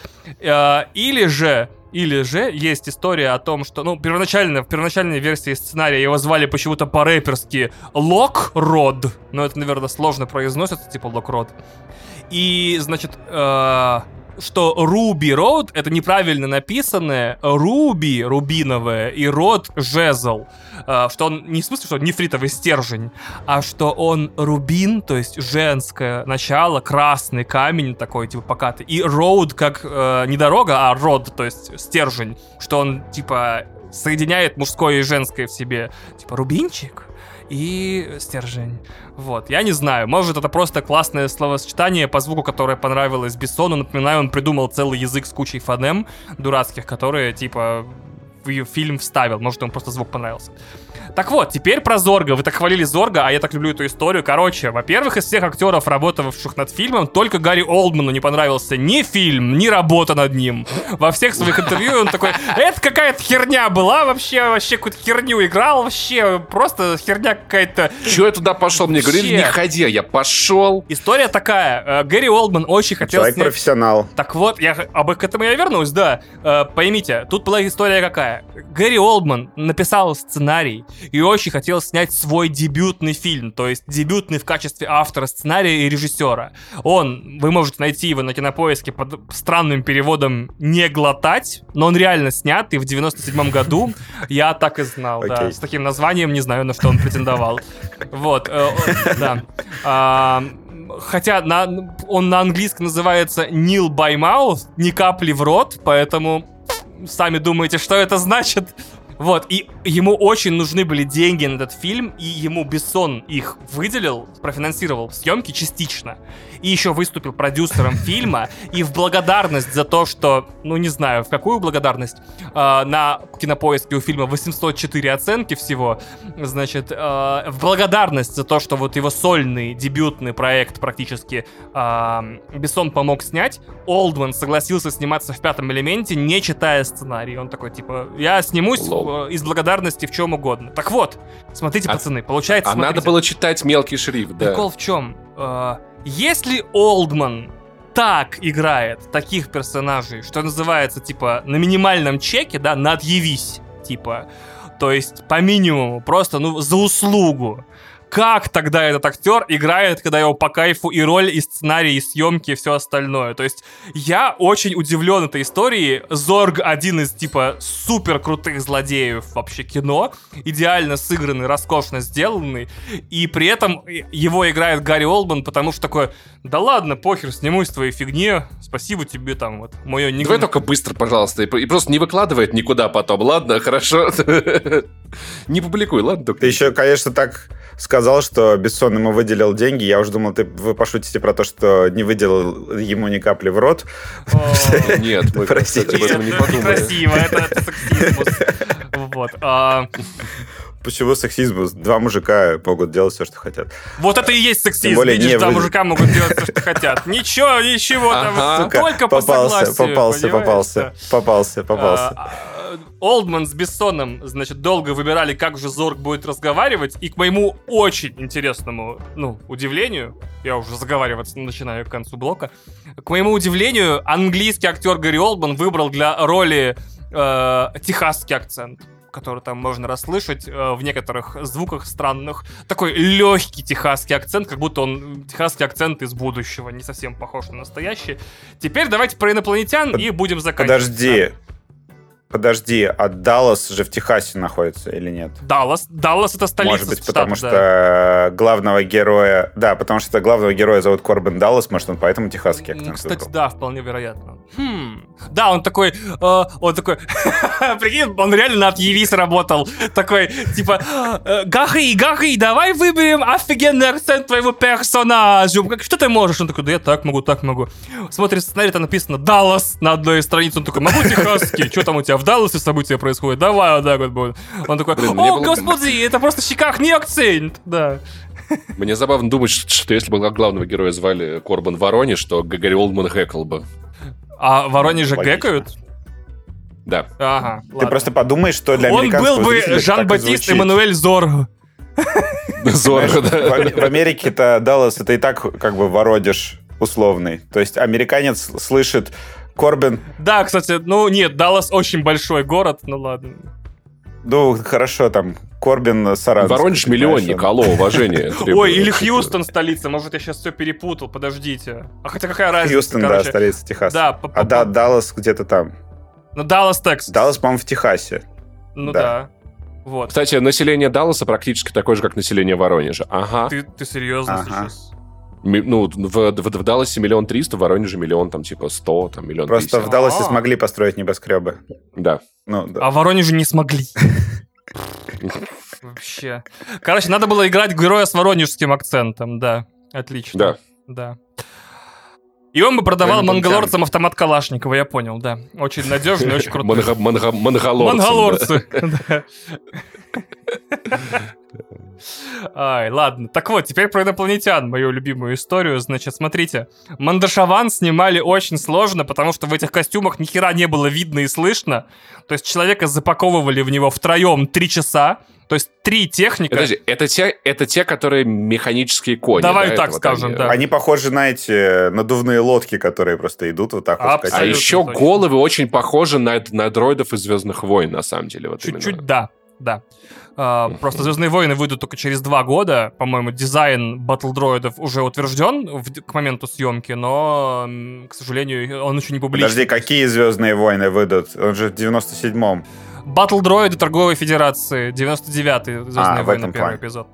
[SPEAKER 1] А, или же или же есть история о том, что, ну, первоначально, в первоначальной версии сценария его звали почему-то по-рэперски Лок Род. Но это, наверное, сложно произносится, типа Лок Род. И, значит, э, что Руби Road это неправильно написанное Руби рубиновое и Род жезл. Что он не в смысле, что он нефритовый стержень, а что он рубин, то есть женское начало, красный камень такой, типа покатый. И Road как э, не дорога, а род, то есть стержень. Что он типа соединяет мужское и женское в себе. Типа рубинчик и стержень. Вот, я не знаю, может это просто классное словосочетание по звуку, которое понравилось Бессону. Напоминаю, он придумал целый язык с кучей фонем дурацких, которые, типа, в фильм вставил. Может, ему просто звук понравился. Так вот, теперь про Зорга. Вы так хвалили Зорга, а я так люблю эту историю. Короче, во-первых, из всех актеров, работавших над фильмом, только Гарри Олдману не понравился ни фильм, ни работа над ним. Во всех своих интервью он такой, это какая-то херня была, вообще, вообще какую-то херню играл, вообще просто херня какая-то.
[SPEAKER 3] Чего я туда пошел? Мне говорили, не ходи, а я пошел.
[SPEAKER 1] История такая. Э, Гэри Олдман очень хотел
[SPEAKER 2] Человек снять... профессионал.
[SPEAKER 1] Так вот, я об к этому я вернусь, да. Э, поймите, тут была история какая. Гэри Олдман написал сценарий, и очень хотел снять свой дебютный фильм, то есть дебютный в качестве автора сценария и режиссера. Он, вы можете найти его на кинопоиске под странным переводом «Не глотать», но он реально снят, и в 97 году я так и знал, да, с таким названием, не знаю, на что он претендовал. Вот, э, да. А, хотя на, он на английском называется Nil by Mouth, ни капли в рот, поэтому сами думаете, что это значит. Вот, и ему очень нужны были деньги на этот фильм, и ему Бессон их выделил, профинансировал съемки частично. И еще выступил продюсером фильма, и в благодарность за то, что, ну не знаю, в какую благодарность, э, на кинопоиске у фильма 804 оценки всего, значит, э, в благодарность за то, что вот его сольный дебютный проект практически э, Бессон помог снять, Олдман согласился сниматься в пятом элементе, не читая сценарий. Он такой, типа, я снимусь
[SPEAKER 3] Лол.
[SPEAKER 1] э, из благодарности в чем угодно. Так вот, смотрите,
[SPEAKER 3] А-
[SPEAKER 1] пацаны, получается,
[SPEAKER 3] А надо
[SPEAKER 1] смотрите.
[SPEAKER 3] было читать мелкий шрифт, да.
[SPEAKER 1] Прикол в чем? Э, если Олдман так играет таких персонажей, что называется, типа, на минимальном чеке, да, надъявись, типа, то есть по минимуму, просто, ну, за услугу. Как тогда этот актер играет, когда его по кайфу и роль, и сценарий, и съемки, и все остальное? То есть я очень удивлен этой историей. Зорг один из, типа, супер крутых злодеев вообще кино. Идеально сыгранный, роскошно сделанный. И при этом его играет Гарри Олдман, потому что такой, да ладно, похер, снимусь твоей фигне, спасибо тебе там, вот, мое не...
[SPEAKER 3] Давай только быстро, пожалуйста, и, просто не выкладывай это никуда потом, ладно? Хорошо? Не публикуй, ладно? Только
[SPEAKER 2] Ты еще, конечно, так сказал, что Бессон ему выделил деньги. Я уже думал, ты, вы пошутите про то, что не выделил ему ни капли в рот.
[SPEAKER 3] Нет, мы,
[SPEAKER 2] Простите.
[SPEAKER 3] кстати, об этом не подумали.
[SPEAKER 1] некрасиво, это, это сексизм. Вот. А,
[SPEAKER 2] Почему сексизм? Два мужика могут делать все, что хотят.
[SPEAKER 1] вот это и есть сексизм.
[SPEAKER 2] Тем более
[SPEAKER 1] Видишь,
[SPEAKER 2] не
[SPEAKER 1] там
[SPEAKER 2] вы-
[SPEAKER 1] мужика могут делать все, что хотят. Ничего, ничего, там
[SPEAKER 3] Ага.
[SPEAKER 1] вот только по
[SPEAKER 2] попался,
[SPEAKER 1] согласию.
[SPEAKER 2] попался, попался, попался, попался.
[SPEAKER 1] А, Олдман с Бессоном, значит, долго выбирали, как же Зорг будет разговаривать, и к моему очень интересному, ну, удивлению, я уже заговариваться начинаю к концу блока, к моему удивлению, английский актер Гарри Олдман выбрал для роли э, техасский акцент который там можно расслышать э, в некоторых звуках странных. Такой легкий техасский акцент, как будто он техасский акцент из будущего, не совсем похож на настоящий. Теперь давайте про инопланетян
[SPEAKER 2] Под-
[SPEAKER 1] и будем заканчивать.
[SPEAKER 2] Подожди. Подожди, а Даллас же в Техасе находится или нет?
[SPEAKER 1] Даллас. Даллас это столица
[SPEAKER 2] Может быть,
[SPEAKER 1] штата,
[SPEAKER 2] потому
[SPEAKER 1] да.
[SPEAKER 2] что главного героя... Да, потому что главного героя зовут Корбин Даллас, может, он поэтому техасский акцент
[SPEAKER 1] Кстати,
[SPEAKER 2] выбрал.
[SPEAKER 1] да, вполне вероятно. Хм. Да, он такой, э, он такой, прикинь, он реально на отъявись работал. Такой, типа, э, Гахи, Гахи, давай выберем офигенный акцент твоему персонажу. Как, что ты можешь? Он такой, да я так могу, так могу. Смотрит сценарий, там написано Даллас на одной из страниц. Он такой, могу техасский. Что там у тебя в Далласе события происходят? Давай вот так вот будет. Он такой,
[SPEAKER 3] Блин,
[SPEAKER 1] о,
[SPEAKER 3] было-
[SPEAKER 1] господи, это просто в щеках не акцент. Да.
[SPEAKER 3] Мне забавно думать, что, что если бы главного героя звали Корбан Воронеж, то Гарри Олдман гэкал бы.
[SPEAKER 1] А в Воронеже
[SPEAKER 2] Логично.
[SPEAKER 1] гэкают?
[SPEAKER 3] Да.
[SPEAKER 1] Ага,
[SPEAKER 2] Ты
[SPEAKER 1] ладно.
[SPEAKER 2] просто подумай, что для
[SPEAKER 1] Он был бы Жан-Батист. Эммануэль Зорг.
[SPEAKER 3] Зорро,
[SPEAKER 2] В,
[SPEAKER 3] да.
[SPEAKER 2] В Америке-то Даллас это и так как бы вородишь условный. То есть американец слышит Корбин,
[SPEAKER 1] Да, кстати, ну нет, Даллас очень большой город, ну ладно.
[SPEAKER 2] ну хорошо, там Корбин Саранск.
[SPEAKER 3] Воронеж миллионник, алло, уважение.
[SPEAKER 1] Ой, или Хьюстон столица, может я сейчас все перепутал, подождите. А хотя какая разница,
[SPEAKER 2] Хьюстон, да, столица Техаса.
[SPEAKER 1] Да,
[SPEAKER 2] А да, Даллас где-то там.
[SPEAKER 1] Ну, Даллас, Текс.
[SPEAKER 2] Даллас, по-моему, в Техасе.
[SPEAKER 1] Ну
[SPEAKER 2] да.
[SPEAKER 1] да. Вот.
[SPEAKER 3] Кстати, население Далласа практически такое же, как население Воронежа. Ага.
[SPEAKER 1] Ты, ты серьезно
[SPEAKER 2] Ага.
[SPEAKER 1] сейчас?
[SPEAKER 3] Ну, в, в- в Далласе миллион триста, в Воронеже миллион, там, типа, сто, там, миллион
[SPEAKER 2] Просто в
[SPEAKER 3] триста.
[SPEAKER 2] Далласе
[SPEAKER 1] А.
[SPEAKER 2] смогли построить небоскребы.
[SPEAKER 3] Да.
[SPEAKER 2] Ну, да.
[SPEAKER 1] А в Воронеже не смогли. Вообще. Короче, надо было играть героя с воронежским акцентом, да. Отлично.
[SPEAKER 3] Да.
[SPEAKER 1] Да. И он бы продавал мангалорцам автомат Калашникова, я понял, да. Очень надежный, очень крутой. Мангалорцы. Ай, ладно. Так вот, теперь про инопланетян, мою любимую историю. Значит, смотрите. Мандашаван снимали очень сложно, потому что в этих костюмах ни хера не было видно и слышно. То есть человека запаковывали в него втроем три часа. То есть три техника.
[SPEAKER 3] Подожди, это те, это те, которые механические кони.
[SPEAKER 1] Давай
[SPEAKER 3] да?
[SPEAKER 1] так
[SPEAKER 3] Это вот
[SPEAKER 1] скажем,
[SPEAKER 3] они-
[SPEAKER 1] да.
[SPEAKER 2] Они похожи на эти надувные лодки, которые просто идут вот так вот.
[SPEAKER 3] А
[SPEAKER 1] Абсолютно.
[SPEAKER 3] еще
[SPEAKER 1] точно.
[SPEAKER 3] головы очень похожи на, на дроидов из Звездных войн, на самом деле. Вот
[SPEAKER 1] Чуть-чуть,
[SPEAKER 3] именно.
[SPEAKER 1] да. Да. А, просто Звездные войны выйдут только через два года. По-моему, дизайн батл-дроидов уже утвержден в- к моменту съемки, но, к сожалению, он еще не публичен.
[SPEAKER 2] Подожди, какие Звездные войны выйдут? Он же в 97-м.
[SPEAKER 1] Батл-дроиды Торговой Федерации, 99-й Звездные
[SPEAKER 2] А,
[SPEAKER 1] войны, первый
[SPEAKER 2] плане.
[SPEAKER 1] эпизод.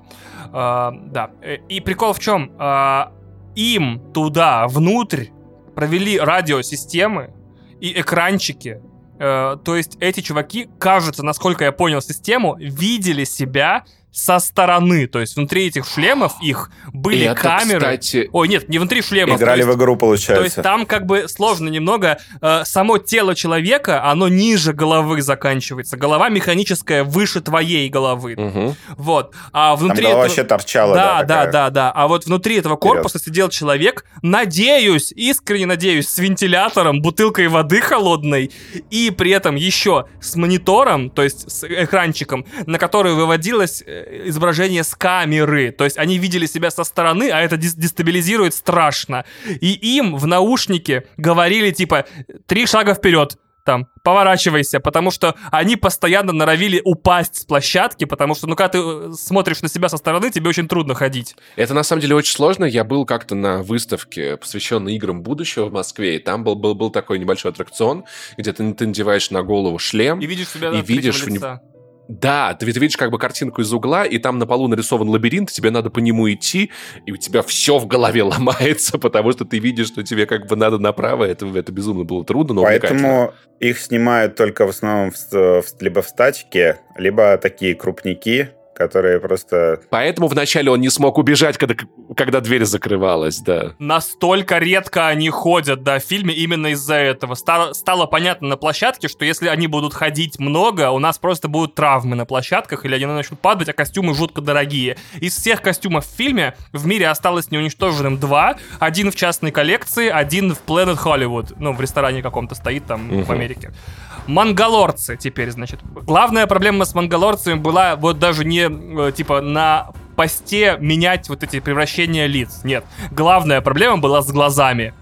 [SPEAKER 1] А, да. Э, И прикол в чем? А, им туда, внутрь, провели радиосистемы и экранчики. Э, то есть эти чуваки, кажется, насколько я понял систему, видели себя со стороны. То есть внутри этих шлемов их были
[SPEAKER 3] Это,
[SPEAKER 1] камеры.
[SPEAKER 3] кстати,
[SPEAKER 1] Ой, нет, не внутри шлемов.
[SPEAKER 2] Играли
[SPEAKER 1] есть-
[SPEAKER 2] в игру,
[SPEAKER 1] то есть
[SPEAKER 2] получается.
[SPEAKER 1] там как бы сложно немного. Э, само тело человека, оно ниже головы заканчивается. Голова механическая выше твоей головы.
[SPEAKER 3] Мгм.
[SPEAKER 1] Вот. А
[SPEAKER 2] Там
[SPEAKER 1] внутри
[SPEAKER 2] голова
[SPEAKER 1] этого-
[SPEAKER 2] вообще торчала.
[SPEAKER 1] да, да,
[SPEAKER 2] такая.
[SPEAKER 1] да, да. А вот внутри этого корпуса сидел человек, надеюсь, искренне надеюсь, с вентилятором, бутылкой воды холодной и при этом еще с монитором, то есть с экранчиком, на который выводилось э, изображение с камеры. То есть они видели себя со стороны, а это дес- дестабилизирует страшно. И им в наушнике говорили типа три шага вперед. Там, поворачивайся, потому что они постоянно норовили упасть с площадки, потому что, ну, когда ты э, смотришь на себя со стороны, тебе очень трудно ходить.
[SPEAKER 3] Это на самом деле очень сложно. Я был как-то на выставке, посвященной играм будущего в Москве, и там был, был, был такой небольшой аттракцион, где ты, ты надеваешь на голову шлем.
[SPEAKER 1] И видишь себя
[SPEAKER 3] И видишь в
[SPEAKER 1] лица.
[SPEAKER 3] Да, ты, ты видишь как бы картинку из угла, и там на полу нарисован лабиринт, тебе надо по нему идти, и у тебя все в голове ломается, потому что ты видишь, что тебе как бы надо направо. Это, это безумно было трудно, но.
[SPEAKER 2] Поэтому их снимают только в основном в в- либо в статике, либо такие крупники, которые просто...
[SPEAKER 3] Поэтому вначале он не смог убежать, когда, когда дверь закрывалась, да.
[SPEAKER 1] Настолько редко они ходят, да, в фильме именно из-за этого. Стало, стало понятно на площадке, что если они будут ходить много, у нас просто будут травмы на площадках, или они начнут падать, а костюмы жутко дорогие. Из всех костюмов в фильме в мире осталось неуничтоженным два. Один в частной коллекции, один в Planet Hollywood. Ну, в ресторане каком-то стоит там в
[SPEAKER 3] Мгм.
[SPEAKER 1] Америке. Мангалорцы теперь, значит. Главная проблема с мангалорцами была вот даже не э, типа на посте менять вот эти превращения лиц. Нет. Главная проблема была с глазами.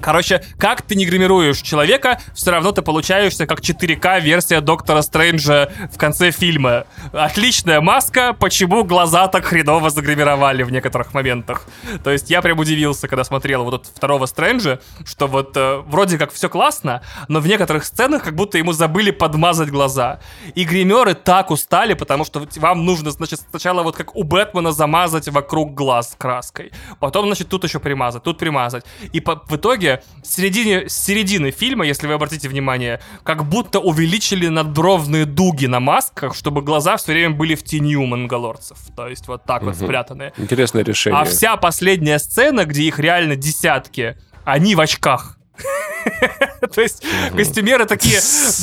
[SPEAKER 1] Короче, как ты не гримируешь человека, все равно ты получаешься как 4К версия Доктора Стрэнджа в конце фильма. Отличная маска, почему глаза так хреново загримировали в некоторых моментах. То есть я прям удивился, когда смотрел вот этот второго Стрэнджа, что вот э, вроде как все классно, но в некоторых сценах как будто ему забыли подмазать глаза. И гримеры так устали, потому что вам нужно, значит, сначала вот как у Бэтмена замазать вокруг глаз краской. Потом, значит, тут еще примазать, тут примазать. И по- в итоге с середины, с середины фильма, если вы обратите внимание, как будто увеличили надбровные дуги на масках, чтобы глаза все время были в тени у мангалорцев. То есть вот так вот
[SPEAKER 3] Мгм.
[SPEAKER 1] спрятанные.
[SPEAKER 3] Интересное решение.
[SPEAKER 1] А вся последняя сцена, где их реально десятки, они в очках. То есть костюмеры такие,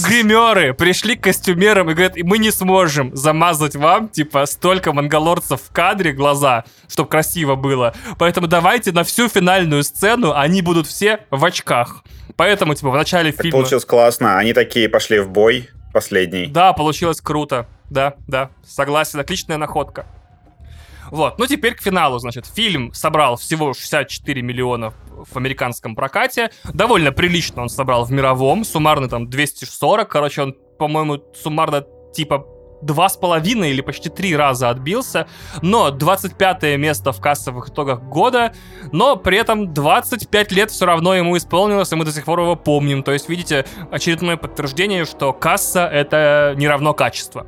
[SPEAKER 1] гримеры, пришли к костюмерам и говорят, мы не сможем замазать вам, типа, столько мангалорцев в кадре глаза, чтобы красиво было. Поэтому давайте на всю финальную сцену они будут все в очках. Поэтому, типа, в начале
[SPEAKER 2] Так
[SPEAKER 1] фильма...
[SPEAKER 2] получилось классно. Они такие пошли в бой последний.
[SPEAKER 1] Да, получилось круто. Да, да, согласен, отличная находка. Вот, ну теперь к финалу, значит. Фильм собрал всего 64 миллиона в американском прокате. Довольно прилично он собрал в мировом. Суммарно там 240. Короче, он, по-моему, суммарно типа два с половиной или почти три раза отбился, но 25 место в кассовых итогах года, но при этом 25 лет все равно ему исполнилось, и мы до сих пор его помним. То есть, видите, очередное подтверждение, что касса — это не равно качество.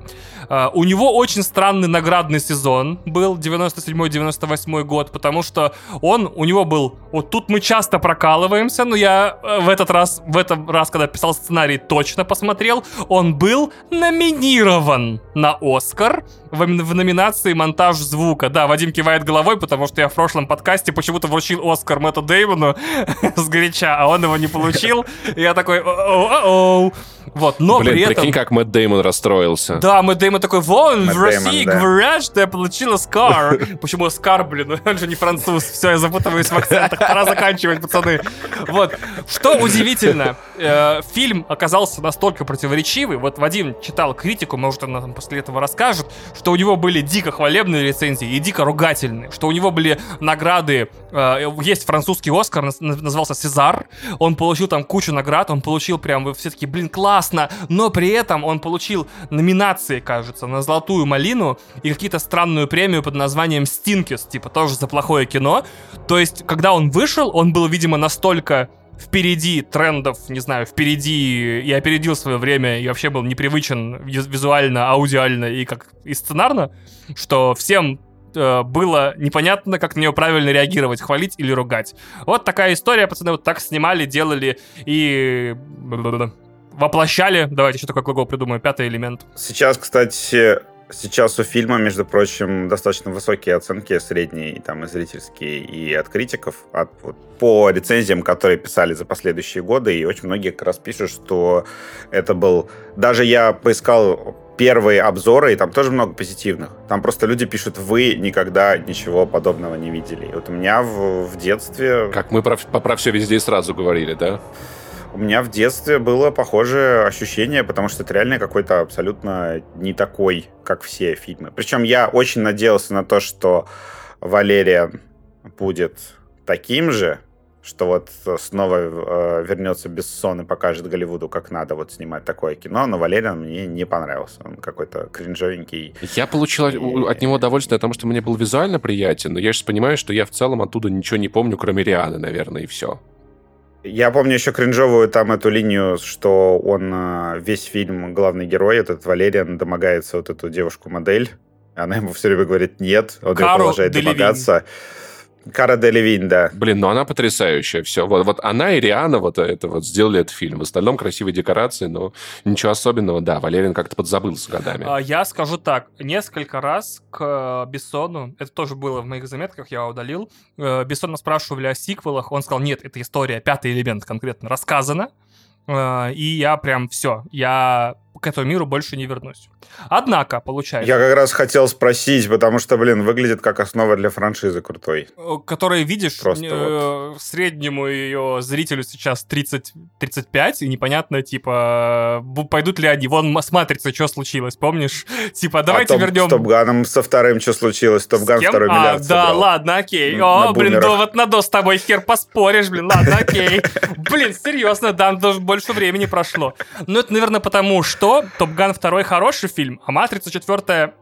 [SPEAKER 1] А, у него очень странный наградный сезон был, 97-98 год, потому что он, у него был, вот тут мы часто прокалываемся, но я э, в этот раз, в этом раз, когда писал сценарий, точно посмотрел, он был номинирован на Оскар в, в номинации «Монтаж звука». Да, Вадим кивает головой, потому что я в прошлом подкасте почему-то вручил Оскар Мэтту Деймону с горяча, а он его не получил. Я такой, о-о-о. Вот, но
[SPEAKER 3] Блин,
[SPEAKER 1] при этом...
[SPEAKER 3] прикинь, как Мэтт Деймон расстроился.
[SPEAKER 1] Да, Мэтт Дэймон такой, вон,
[SPEAKER 2] Мэтт
[SPEAKER 1] в России
[SPEAKER 2] Дэймон, да.
[SPEAKER 1] говорят, что я получил Оскар. Почему Оскар, блин? Он же не француз. Все, я запутываюсь в акцентах. Пора заканчивать, пацаны. Вот. Что удивительно, э, фильм оказался настолько противоречивый. Вот Вадим читал критику, может, он нам после этого расскажет, что у него были дико хвалебные рецензии и дико ругательные. Что у него были награды. э, Есть французский Оскар, наз- назывался Сезар. Он получил там кучу наград. Он получил прям, все таки блин, классно. Но при этом он получил номинации, кажется, на «Золотую малину» и какие-то странную премию под названием «Стинкис», типа тоже за плохое кино. То есть, когда он вышел, он был, видимо, настолько впереди трендов, не знаю, впереди и опередил свое время, и вообще был непривычен виз- визуально, аудиально и как и сценарно, что всем э, было непонятно, как на нее правильно реагировать, хвалить или ругать. Вот такая история, пацаны, вот так снимали, делали и воплощали. Давайте еще такой глагол придумаю. Пятый элемент.
[SPEAKER 2] Сейчас, кстати, Сейчас у фильма, между прочим, достаточно высокие оценки, средние, там, и зрительские, и от критиков, от, вот, по рецензиям, которые писали за последующие годы, и очень многие как раз пишут, что это был... Даже я поискал первые обзоры, и там тоже много позитивных. Там просто люди пишут, вы никогда ничего подобного не видели. И вот у меня в, в детстве...
[SPEAKER 3] Как мы про, про все везде и сразу говорили, да?
[SPEAKER 2] У меня в детстве было похожее ощущение, потому что это реально какой-то абсолютно не такой, как все фильмы. Причем я очень надеялся на то, что Валериан будет таким же, что вот снова э, вернется Бессон и покажет Голливуду, как надо вот снимать такое кино, но Валериан мне не понравился. Он какой-то кринжовенький.
[SPEAKER 3] Я получил и... от него удовольствие, потому что мне был визуально приятен, но я сейчас понимаю, что я в целом оттуда ничего не помню, кроме Рианы, наверное, и все.
[SPEAKER 2] Я помню еще кринжовую там эту линию, что он э, весь фильм, главный герой, этот Валериан, домогается вот эту девушку-модель. Она ему все время говорит «нет», он Кару продолжает домогаться. Левин. Кара Делевин, да.
[SPEAKER 3] Блин, ну она потрясающая. Все. Вот, вот она и Риана вот это вот сделали этот фильм. В остальном красивые декорации, но ничего особенного. Да, Валерин как-то подзабыл с годами.
[SPEAKER 1] А, я скажу так. Несколько раз к Бессону, это тоже было в моих заметках, я удалил, э, Бессона спрашивали о сиквелах, он сказал, нет, это история, пятый элемент конкретно рассказана, э, и я прям все, я к этому миру больше не вернусь. Однако, получается...
[SPEAKER 2] Я как раз хотел спросить, потому что, блин, выглядит как основа для франшизы крутой.
[SPEAKER 1] Э, который, видишь, Просто э, вот. среднему ее зрителю сейчас 30-35, и непонятно, типа, пойдут ли они. Вон с Матрицей что случилось, помнишь? Типа, давайте а топ, вернем...
[SPEAKER 2] С Топганом со вторым что случилось? Топган второй а, миллиард
[SPEAKER 1] да, собрал. ладно, окей. О, блин, довод на до с тобой хер поспоришь, блин, ладно, окей. Блин, серьезно, да, больше времени прошло. Ну, это, наверное, потому что Топ Ган 2 хороший фильм, а Матрица 4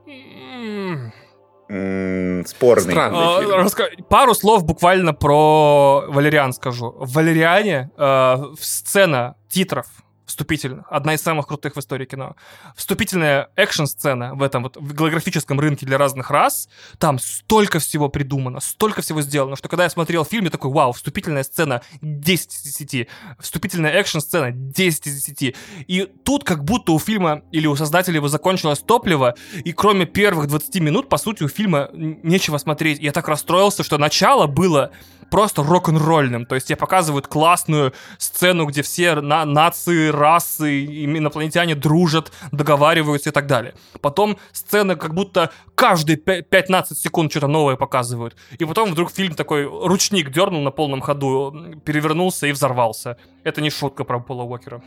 [SPEAKER 2] спорный. Странный
[SPEAKER 1] а, фильм. Пару слов буквально про Валериан скажу. В Валериане э, сцена титров вступительных. Одна из самых крутых в истории кино. Вступительная экшн-сцена в этом вот в голографическом рынке для разных рас. Там столько всего придумано, столько всего сделано, что когда я смотрел фильм, я такой, вау, вступительная сцена 10 из 10. Вступительная экшн-сцена 10 из 10. И тут как будто у фильма или у создателей его закончилось топливо, и кроме первых 20 минут, по сути, у фильма нечего смотреть. Я так расстроился, что начало было просто рок-н-ролльным. То есть тебе показывают классную сцену, где все на нации, расы, инопланетяне дружат, договариваются и так далее. Потом сцена как будто каждые 15 секунд что-то новое показывают. И потом вдруг фильм такой ручник дернул на полном ходу, перевернулся и взорвался. Это не шутка про Пола Уокера.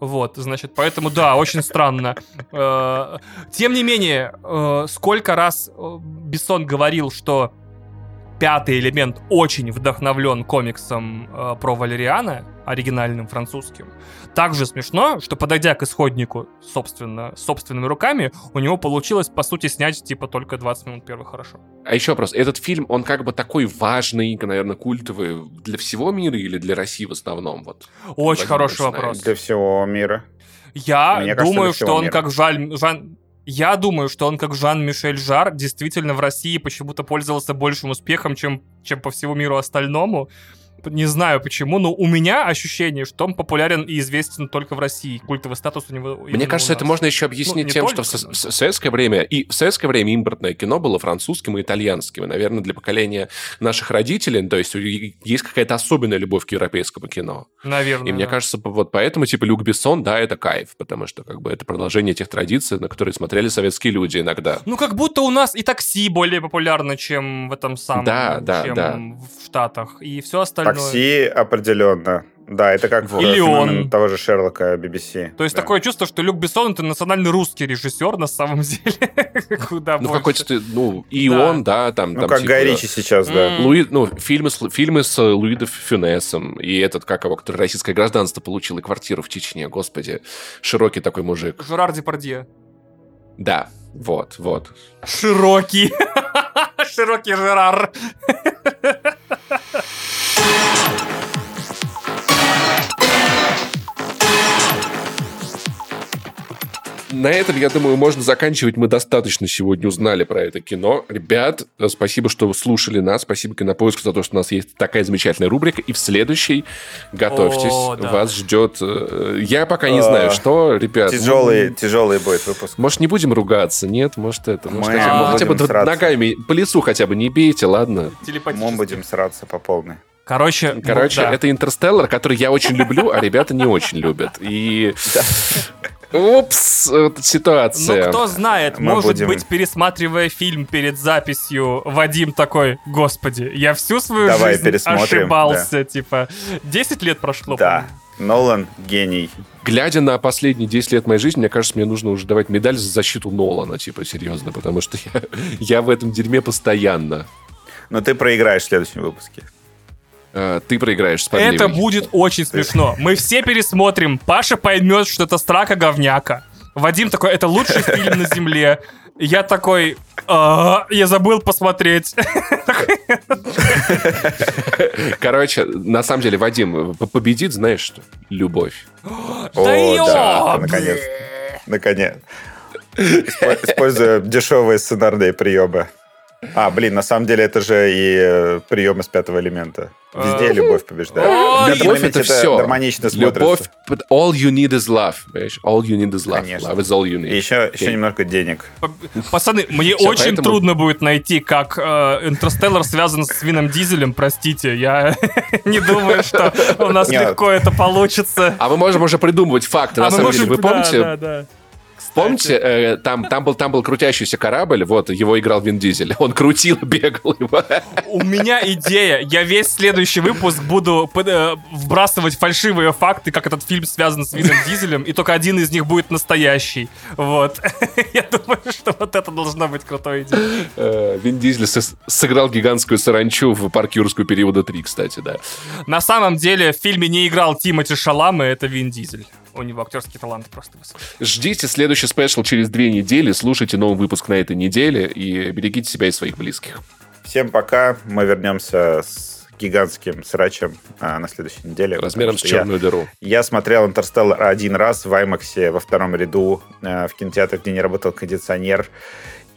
[SPEAKER 1] Вот, значит, поэтому да, очень странно. Э, тем не менее, э, сколько раз э, Бессон говорил, что пятый элемент очень вдохновлен комиксом э, про Валериана, оригинальным французским. Также смешно, что подойдя к исходнику, собственно, собственными руками, у него получилось, по сути, снять, типа, только 20 минут первых хорошо.
[SPEAKER 3] А еще вопрос. Этот фильм, он как бы такой важный, наверное, культовый для всего мира или для России в основном? Вот.
[SPEAKER 1] Очень хороший вопрос.
[SPEAKER 2] Для всего мира.
[SPEAKER 1] Я Мне думаю, кажется, что он мира. как жаль, Жан, я думаю, что он, как Жан-Мишель Жар, действительно в России почему-то пользовался большим успехом, чем, чем по всему миру остальному. Не знаю почему, но у меня ощущение, что он популярен и известен только в России. Культовый статус у него.
[SPEAKER 3] Мне кажется, это можно еще объяснить ну, тем, только, что в, в советское время и в советское время импортное кино было французским и итальянским. И, наверное, для поколения наших родителей, то есть есть какая-то особенная любовь к европейскому кино.
[SPEAKER 1] Наверное.
[SPEAKER 3] И мне
[SPEAKER 1] да.
[SPEAKER 3] кажется, вот поэтому типа Люк Бессон, да, это кайф, потому что как бы это продолжение тех традиций, на которые смотрели советские люди иногда.
[SPEAKER 1] Ну как будто у нас и такси более популярно, чем в этом самом,
[SPEAKER 3] да, да,
[SPEAKER 1] чем
[SPEAKER 3] да.
[SPEAKER 1] в Штатах и все остальное.
[SPEAKER 2] Такси определенно. Да, это как
[SPEAKER 1] вот. Или он.
[SPEAKER 2] того же Шерлока BBC.
[SPEAKER 1] То есть
[SPEAKER 2] да.
[SPEAKER 1] такое чувство, что Люк Бессон это национальный русский режиссер на самом деле. Куда
[SPEAKER 3] ну, какой-то, ну, и да. он, да, там...
[SPEAKER 2] Ну,
[SPEAKER 3] там,
[SPEAKER 2] как типа, Гай Ричи сейчас, да.
[SPEAKER 3] Луи, ну, фильмы, с, фильмы с Луи де Фюнесом, и этот, как его, который российское гражданство получил, и квартиру в Чечне, господи. Широкий такой мужик.
[SPEAKER 1] Жерар Депардье.
[SPEAKER 3] Да, вот, вот.
[SPEAKER 1] Широкий. Широкий Жерар.
[SPEAKER 3] На этом, я думаю, можно заканчивать. Мы достаточно сегодня узнали про это кино. Ребят, спасибо, что вы слушали нас. Спасибо Кинопоиску за то, что у нас есть такая замечательная рубрика. И в следующей, готовьтесь,
[SPEAKER 1] О, да.
[SPEAKER 3] вас ждет... э, Я пока не знаю, что, ребят.
[SPEAKER 2] Тяжелый,
[SPEAKER 3] ну,
[SPEAKER 2] тяжелый будет выпуск.
[SPEAKER 3] Может, не будем ругаться? Нет, может, это... Может,
[SPEAKER 2] Мы
[SPEAKER 3] хотя, бы- хотя бы
[SPEAKER 2] сраться.
[SPEAKER 3] ногами по лицу хотя бы не бейте, ладно?
[SPEAKER 2] Мы будем сраться по полной.
[SPEAKER 1] Короче, ну,
[SPEAKER 3] Короче,
[SPEAKER 1] да.
[SPEAKER 3] это Интерстеллар, который я очень люблю, а ребята не очень любят. И... Упс, вот
[SPEAKER 1] Ну,
[SPEAKER 3] ситуация.
[SPEAKER 1] кто знает,
[SPEAKER 2] Мы
[SPEAKER 1] может
[SPEAKER 2] будем-
[SPEAKER 1] быть, пересматривая фильм перед записью, Вадим такой, господи, я всю свою
[SPEAKER 2] Давай
[SPEAKER 1] жизнь ошибался, типа, 10 лет прошло.
[SPEAKER 2] Да. Нолан гений.
[SPEAKER 3] Глядя на последние 10 лет моей жизни, мне кажется, мне нужно уже давать медаль за защиту Нолана, типа, серьезно, потому что я, я в этом дерьме постоянно.
[SPEAKER 2] Но ты проиграешь в следующем выпуске.
[SPEAKER 3] А, ты проиграешь с
[SPEAKER 1] по-моему. Это
[SPEAKER 3] подливой.
[SPEAKER 1] будет очень смешно. Мы все пересмотрим, Паша поймет, что это страка говняка. Вадим такой, это лучший фильм на земле. Я такой, «А, я забыл посмотреть.
[SPEAKER 3] Короче, на самом деле, Вадим, победит, знаешь что? Любовь.
[SPEAKER 1] Да
[SPEAKER 2] наконец. Наконец. Испо- Используя дешевые сценарные приемы. А, блин, на самом деле это же и э, прием из пятого элемента. Везде
[SPEAKER 1] А.
[SPEAKER 2] любовь побеждает.
[SPEAKER 1] Ой,
[SPEAKER 3] Любовь это все.
[SPEAKER 2] гармонично смотрится.
[SPEAKER 3] Любовь, all you need is love? All you need is love.
[SPEAKER 2] Конечно.
[SPEAKER 3] Love is all you need.
[SPEAKER 2] И еще, еще немного денег.
[SPEAKER 1] Пацаны, мне
[SPEAKER 3] Всё,
[SPEAKER 1] очень
[SPEAKER 3] поэтому-
[SPEAKER 1] трудно будет найти, как э, Интерстеллар связан с Вином Дизелем, простите. Я не думаю, что у нас легко это получится.
[SPEAKER 3] А мы можем уже придумывать факты, на
[SPEAKER 1] А мы
[SPEAKER 3] самом деле. Вы
[SPEAKER 1] да,
[SPEAKER 3] помните,
[SPEAKER 1] да, да.
[SPEAKER 3] Помните, э, там, там, был, там был крутящийся корабль, вот, его играл Вин Дизель. Он крутил, бегал его.
[SPEAKER 1] У меня идея. Я весь следующий выпуск буду э, вбрасывать фальшивые факты, как этот фильм связан с Вином Дизелем, и только один из них будет настоящий. Вот. Я думаю, что вот это должно быть крутой идеей.
[SPEAKER 3] Э, Вин Дизель сыграл гигантскую саранчу в парке юрского периода 3, кстати, да.
[SPEAKER 1] На самом деле в фильме не играл Тимоти Шалам, и это Вин Дизель. У него актерский талант просто высокий.
[SPEAKER 3] Ждите следующий спешл через две недели, слушайте новый выпуск на этой неделе и берегите себя и своих близких.
[SPEAKER 2] Всем пока. Мы вернемся с гигантским срачем а, на следующей неделе.
[SPEAKER 3] Размером с
[SPEAKER 2] что я-
[SPEAKER 3] черную дыру.
[SPEAKER 2] Я смотрел «Интерстеллар» один раз в Аймаксе во втором ряду э, в кинотеатре, где не работал кондиционер.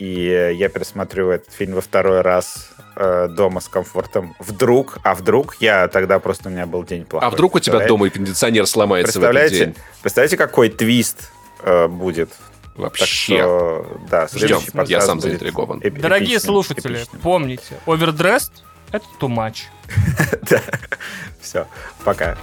[SPEAKER 2] И я пересматриваю этот фильм во второй раз э, дома с комфортом. Вдруг, а вдруг я тогда просто у меня был день плохой.
[SPEAKER 3] А вдруг у тебя
[SPEAKER 2] Представляете?
[SPEAKER 3] дома и кондиционер сломается в этот
[SPEAKER 2] Представляете,
[SPEAKER 3] день?
[SPEAKER 2] представляете, какой твист э, будет? Так
[SPEAKER 3] Вообще.
[SPEAKER 2] что, да,
[SPEAKER 3] Ждем. Я сам заинтригован.
[SPEAKER 2] эп-
[SPEAKER 1] Дорогие
[SPEAKER 2] эпичным,
[SPEAKER 1] слушатели,
[SPEAKER 2] эпичным.
[SPEAKER 1] помните, овердресс — это too much.
[SPEAKER 2] Все, пока.